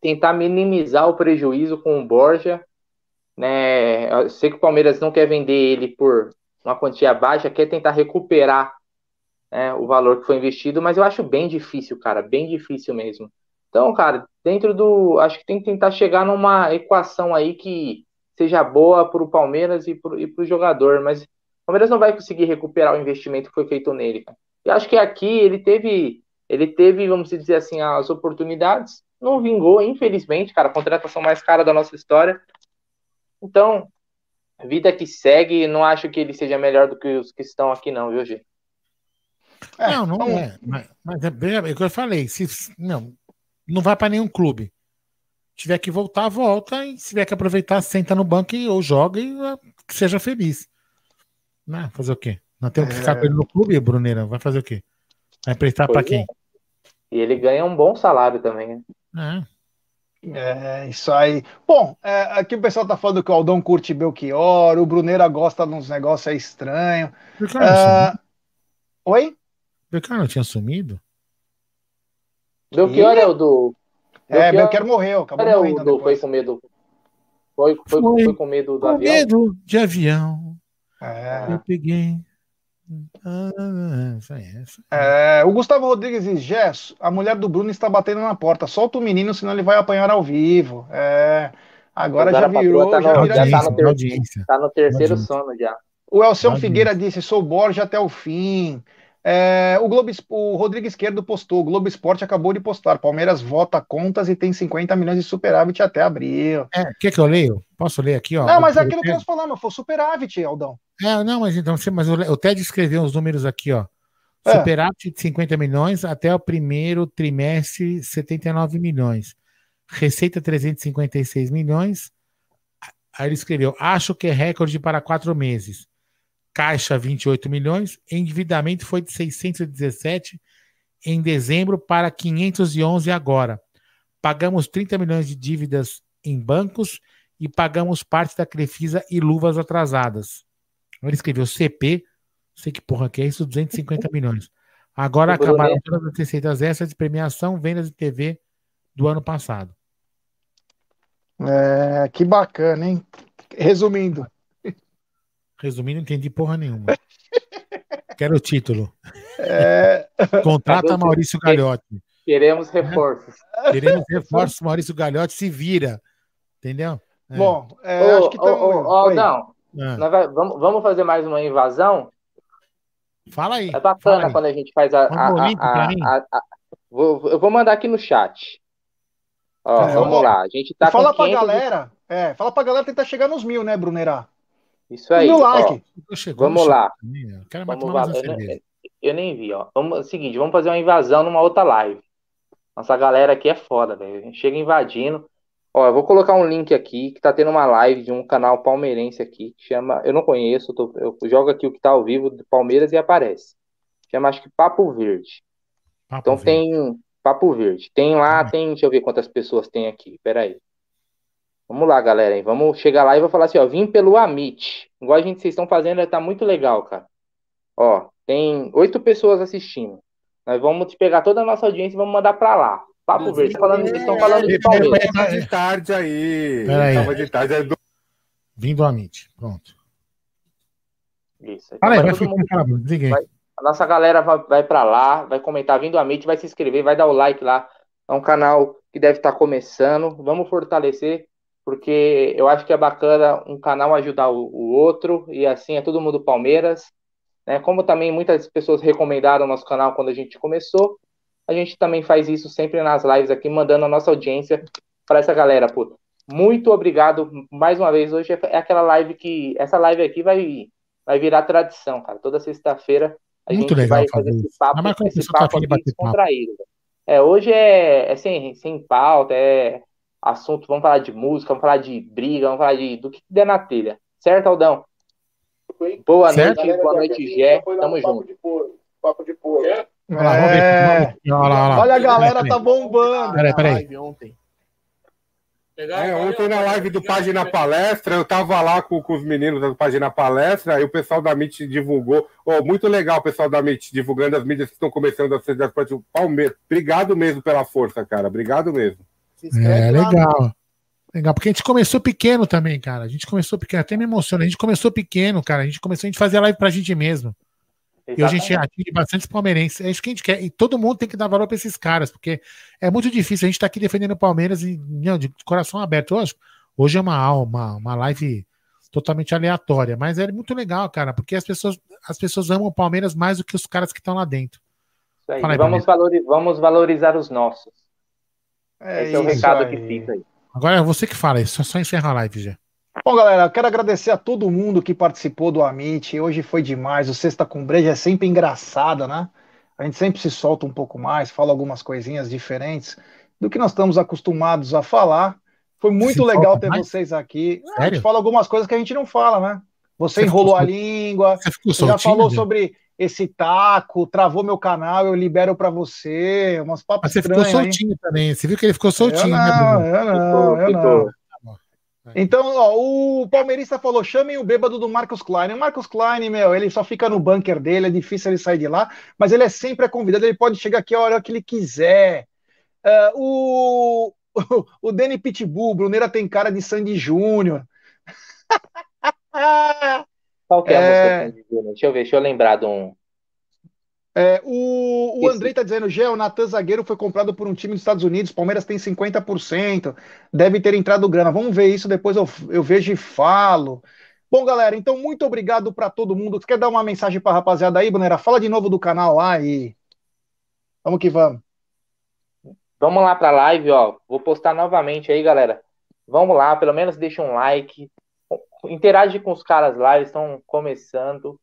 tentar minimizar o prejuízo com o Borja. Né? Eu sei que o Palmeiras não quer vender ele por uma quantia baixa, quer tentar recuperar né, o valor que foi investido, mas eu acho bem difícil, cara, bem difícil mesmo. Então, cara, dentro do. Acho que tem que tentar chegar numa equação aí que seja boa para o Palmeiras e para o jogador, mas o Palmeiras não vai conseguir recuperar o investimento que foi feito nele. Cara. Acho que aqui ele teve, ele teve, vamos dizer assim, as oportunidades, não vingou, infelizmente, cara, a contratação mais cara da nossa história. Então, vida que segue, não acho que ele seja melhor do que os que estão aqui, não, viu, G? É, não, não então... é. Mas, mas é, bem, é o que eu falei. Se, não, não vai para nenhum clube. Se tiver que voltar, volta. E se tiver que aproveitar, senta no banco e, ou joga e uh, que seja feliz. Né? Fazer o quê? Não tem que ficar com ele no clube, Bruneira? Vai fazer o quê? Vai emprestar para quem? É. E ele ganha um bom salário também. Né? É. É, isso aí. Bom, é, aqui o pessoal tá falando que o Aldão curte Belchior, o Bruneira gosta de uns negócios aí estranhos. Uh... Oi? Belchior não tinha sumido? Belchior e... é o do. Belchior... É, Belchior morreu, acabou é morrendo. Do... Foi com medo. Foi, foi, foi, foi com medo do com avião. medo de avião. É. Eu peguei. Ah, essa é, essa. É, o Gustavo Rodrigues diz: Gesso, a mulher do Bruno está batendo na porta. Solta o menino, senão ele vai apanhar ao vivo. É, agora já virou. Tá no, já, vira já tá, no ter, tá no terceiro sono já. O Elcião Figueira disse: sou Borja até o fim. É, o, Globo, o Rodrigo Esquerdo postou, o Globo Esporte acabou de postar, Palmeiras vota contas e tem 50 milhões de superávit até abril. É, quer que eu leio? Posso ler aqui? Ó, não, mas aquilo que nós falamos, foi superávit, Aldão. É, não, mas então, mas o Ted escreveu os números aqui, ó. É. Superávit de 50 milhões até o primeiro trimestre, 79 milhões. Receita 356 milhões. Aí ele escreveu: acho que é recorde para quatro meses caixa 28 milhões, endividamento foi de 617 em dezembro para 511 agora. Pagamos 30 milhões de dívidas em bancos e pagamos parte da Crefisa e luvas atrasadas. Ele escreveu CP, sei que porra que é isso, 250 milhões. Agora acabaram todas as receitas extras de premiação, vendas de TV do ano passado. É, que bacana, hein? Resumindo, Resumindo, não entendi porra nenhuma. Quero o título. É... Contrata Maurício Gagliotti. Queremos reforços. Queremos reforços, Maurício Gagliotti se vira. Entendeu? É. Bom, é, ô, acho que estamos. Ô, não. Ah. Vai, vamos, vamos fazer mais uma invasão? Fala aí. É bacana aí. quando a gente faz a. a, a, a vou, eu vou mandar aqui no chat. Ó, é, vamos lá. A gente tá fala com pra galera. É, fala pra galera tentar chegar nos mil, né, Brunerá? Isso aí. Mil like. Ó, vamos lá. Vamos lá. Eu, nem, eu nem vi, ó. Vamos, é o seguinte, vamos fazer uma invasão numa outra live. Nossa galera aqui é foda, velho. Chega invadindo. Ó, eu vou colocar um link aqui que tá tendo uma live de um canal palmeirense aqui que chama. Eu não conheço, eu, tô, eu jogo aqui o que tá ao vivo do Palmeiras e aparece. Chama acho que Papo Verde. Papo então Verde. tem Papo Verde. Tem lá, ah. tem. Deixa eu ver quantas pessoas tem aqui. Pera aí. Vamos lá, galera. Hein? Vamos chegar lá e vou falar assim, ó. Vim pelo Amit. Igual a gente vocês estão fazendo, tá muito legal, cara. Ó, tem oito pessoas assistindo. Nós vamos pegar toda a nossa audiência e vamos mandar pra lá. Papo Verde, falando, vocês estão falando de Palmeiras. Tava de tarde aí. Peraí. Tava de tarde. É do... Vim do Amit. Pronto. Isso. Então, vai, vai, mundo, vai, a nossa galera vai, vai para lá, vai comentar vindo a Amit, vai se inscrever, vai dar o like lá. É um canal que deve estar tá começando. Vamos fortalecer porque eu acho que é bacana um canal ajudar o, o outro, e assim é todo mundo Palmeiras. Né? Como também muitas pessoas recomendaram o nosso canal quando a gente começou, a gente também faz isso sempre nas lives aqui, mandando a nossa audiência para essa galera. Pô. Muito obrigado mais uma vez. Hoje é aquela live que. Essa live aqui vai, vai virar tradição, cara. Toda sexta-feira a Muito gente vai fazer esse papo, esse papo, tá aqui descontraído. É, hoje é, é sem, sem pauta, é assunto, vamos falar de música, vamos falar de briga, vamos falar de do que der na telha. Certo, Aldão? Boa certo? noite, boa noite, Gé. Tamo junto. Papo de porco. É. Olha, a galera tá bombando. Peraí, peraí. É, ontem na live do Página Palestra, eu tava lá com, com os meninos do Página Palestra, e o pessoal da MIT divulgou. Oh, muito legal o pessoal da MIT divulgando as mídias que estão começando a ser das Palmeiras. Obrigado mesmo pela força, cara. Obrigado mesmo. É, legal. Legal, porque a gente começou pequeno também, cara. A gente começou pequeno, até me emociona. A gente começou pequeno, cara. A gente começou, a gente fazia live pra gente mesmo. Exatamente. E a gente atinge bastante palmeirenses. É isso que a gente quer. E todo mundo tem que dar valor para esses caras, porque é muito difícil. A gente tá aqui defendendo o Palmeiras e, não, de coração aberto. Hoje, hoje é uma uma, uma live totalmente aleatória, mas é muito legal, cara, porque as pessoas, as pessoas amam o Palmeiras mais do que os caras que estão lá dentro. Aí, aí, vamos, valorizar, vamos valorizar os nossos. É Esse é o recado aí. que fica aí. Agora é você que fala isso, só encerra a live já. Bom, galera, quero agradecer a todo mundo que participou do Amit. Hoje foi demais. O Sexta com Breja é sempre engraçada, né? A gente sempre se solta um pouco mais, fala algumas coisinhas diferentes do que nós estamos acostumados a falar. Foi muito se legal ter mais? vocês aqui. Sério? A gente fala algumas coisas que a gente não fala, né? Você, você enrolou a língua, você, já falou sobre esse taco, travou meu canal, eu libero para você. Umas papas Mas você ficou soltinho aí. também. Você viu que ele ficou soltinho, eu né, não, né, Bruno? Eu não, eu não. É. Então, ó, o palmeirista falou: chamem o bêbado do Marcos Klein. O Marcos Klein, meu, ele só fica no bunker dele, é difícil ele sair de lá, mas ele é sempre convidado, ele pode chegar aqui a hora que ele quiser. Uh, o, o, (laughs) o Danny Pitbull, Bruneira tem cara de Sandy Júnior. (laughs) Qual que é, é... a música? Deixa eu ver, deixa eu lembrar de um. É, o, o Andrei está dizendo, Gé, o Natan Zagueiro foi comprado por um time dos Estados Unidos, Palmeiras tem 50%, deve ter entrado grana. Vamos ver isso, depois eu, eu vejo e falo. Bom, galera, então muito obrigado para todo mundo. Você quer dar uma mensagem para a rapaziada aí, Bonera? Fala de novo do canal lá e vamos que vamos. Vamos lá para a live, ó. Vou postar novamente aí, galera. Vamos lá, pelo menos deixa um like. Interage com os caras lá, eles estão começando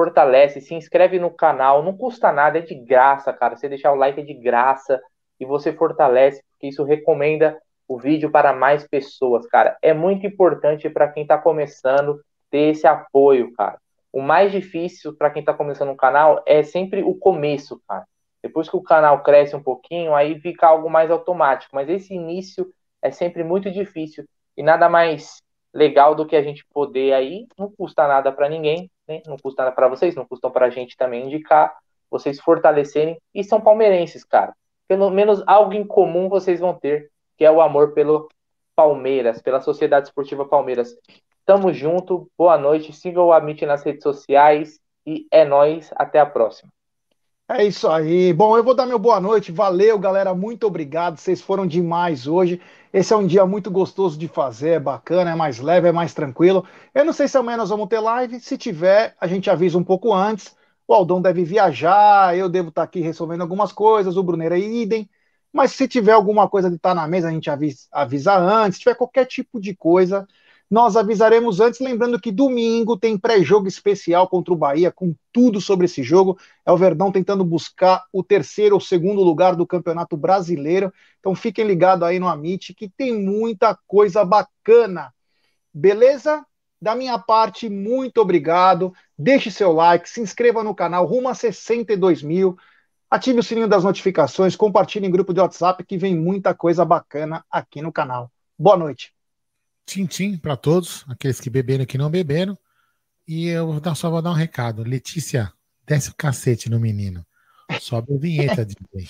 fortalece, se inscreve no canal, não custa nada, é de graça, cara. Você deixar o like é de graça e você fortalece, porque isso recomenda o vídeo para mais pessoas, cara. É muito importante para quem está começando ter esse apoio, cara. O mais difícil para quem está começando um canal é sempre o começo, cara. Depois que o canal cresce um pouquinho, aí fica algo mais automático. Mas esse início é sempre muito difícil e nada mais legal do que a gente poder aí, não custa nada para ninguém, né? não custa nada para vocês, não custa para a gente também indicar, vocês fortalecerem e são palmeirenses, cara. Pelo menos algo em comum vocês vão ter, que é o amor pelo Palmeiras, pela Sociedade Esportiva Palmeiras. Tamo junto, boa noite, sigam o Amit nas redes sociais e é nós, até a próxima. É isso aí. Bom, eu vou dar meu boa noite. Valeu, galera. Muito obrigado. Vocês foram demais hoje. Esse é um dia muito gostoso de fazer, é bacana, é mais leve, é mais tranquilo. Eu não sei se amanhã nós vamos ter live. Se tiver, a gente avisa um pouco antes. O Aldão deve viajar, eu devo estar aqui resolvendo algumas coisas, o Bruneiro é idem. Mas se tiver alguma coisa de estar na mesa, a gente avisa, avisa antes. Se tiver qualquer tipo de coisa, nós avisaremos antes, lembrando que domingo tem pré-jogo especial contra o Bahia, com tudo sobre esse jogo. É o Verdão tentando buscar o terceiro ou segundo lugar do Campeonato Brasileiro. Então fiquem ligados aí no Amit, que tem muita coisa bacana. Beleza? Da minha parte, muito obrigado. Deixe seu like, se inscreva no canal, rumo a 62 mil. Ative o sininho das notificações, compartilhe em grupo de WhatsApp que vem muita coisa bacana aqui no canal. Boa noite. Tchim, para todos, aqueles que beberam e que não beberam. E eu só vou dar um recado. Letícia, desce o cacete no menino. Sobe a vinheta, (laughs) DJ.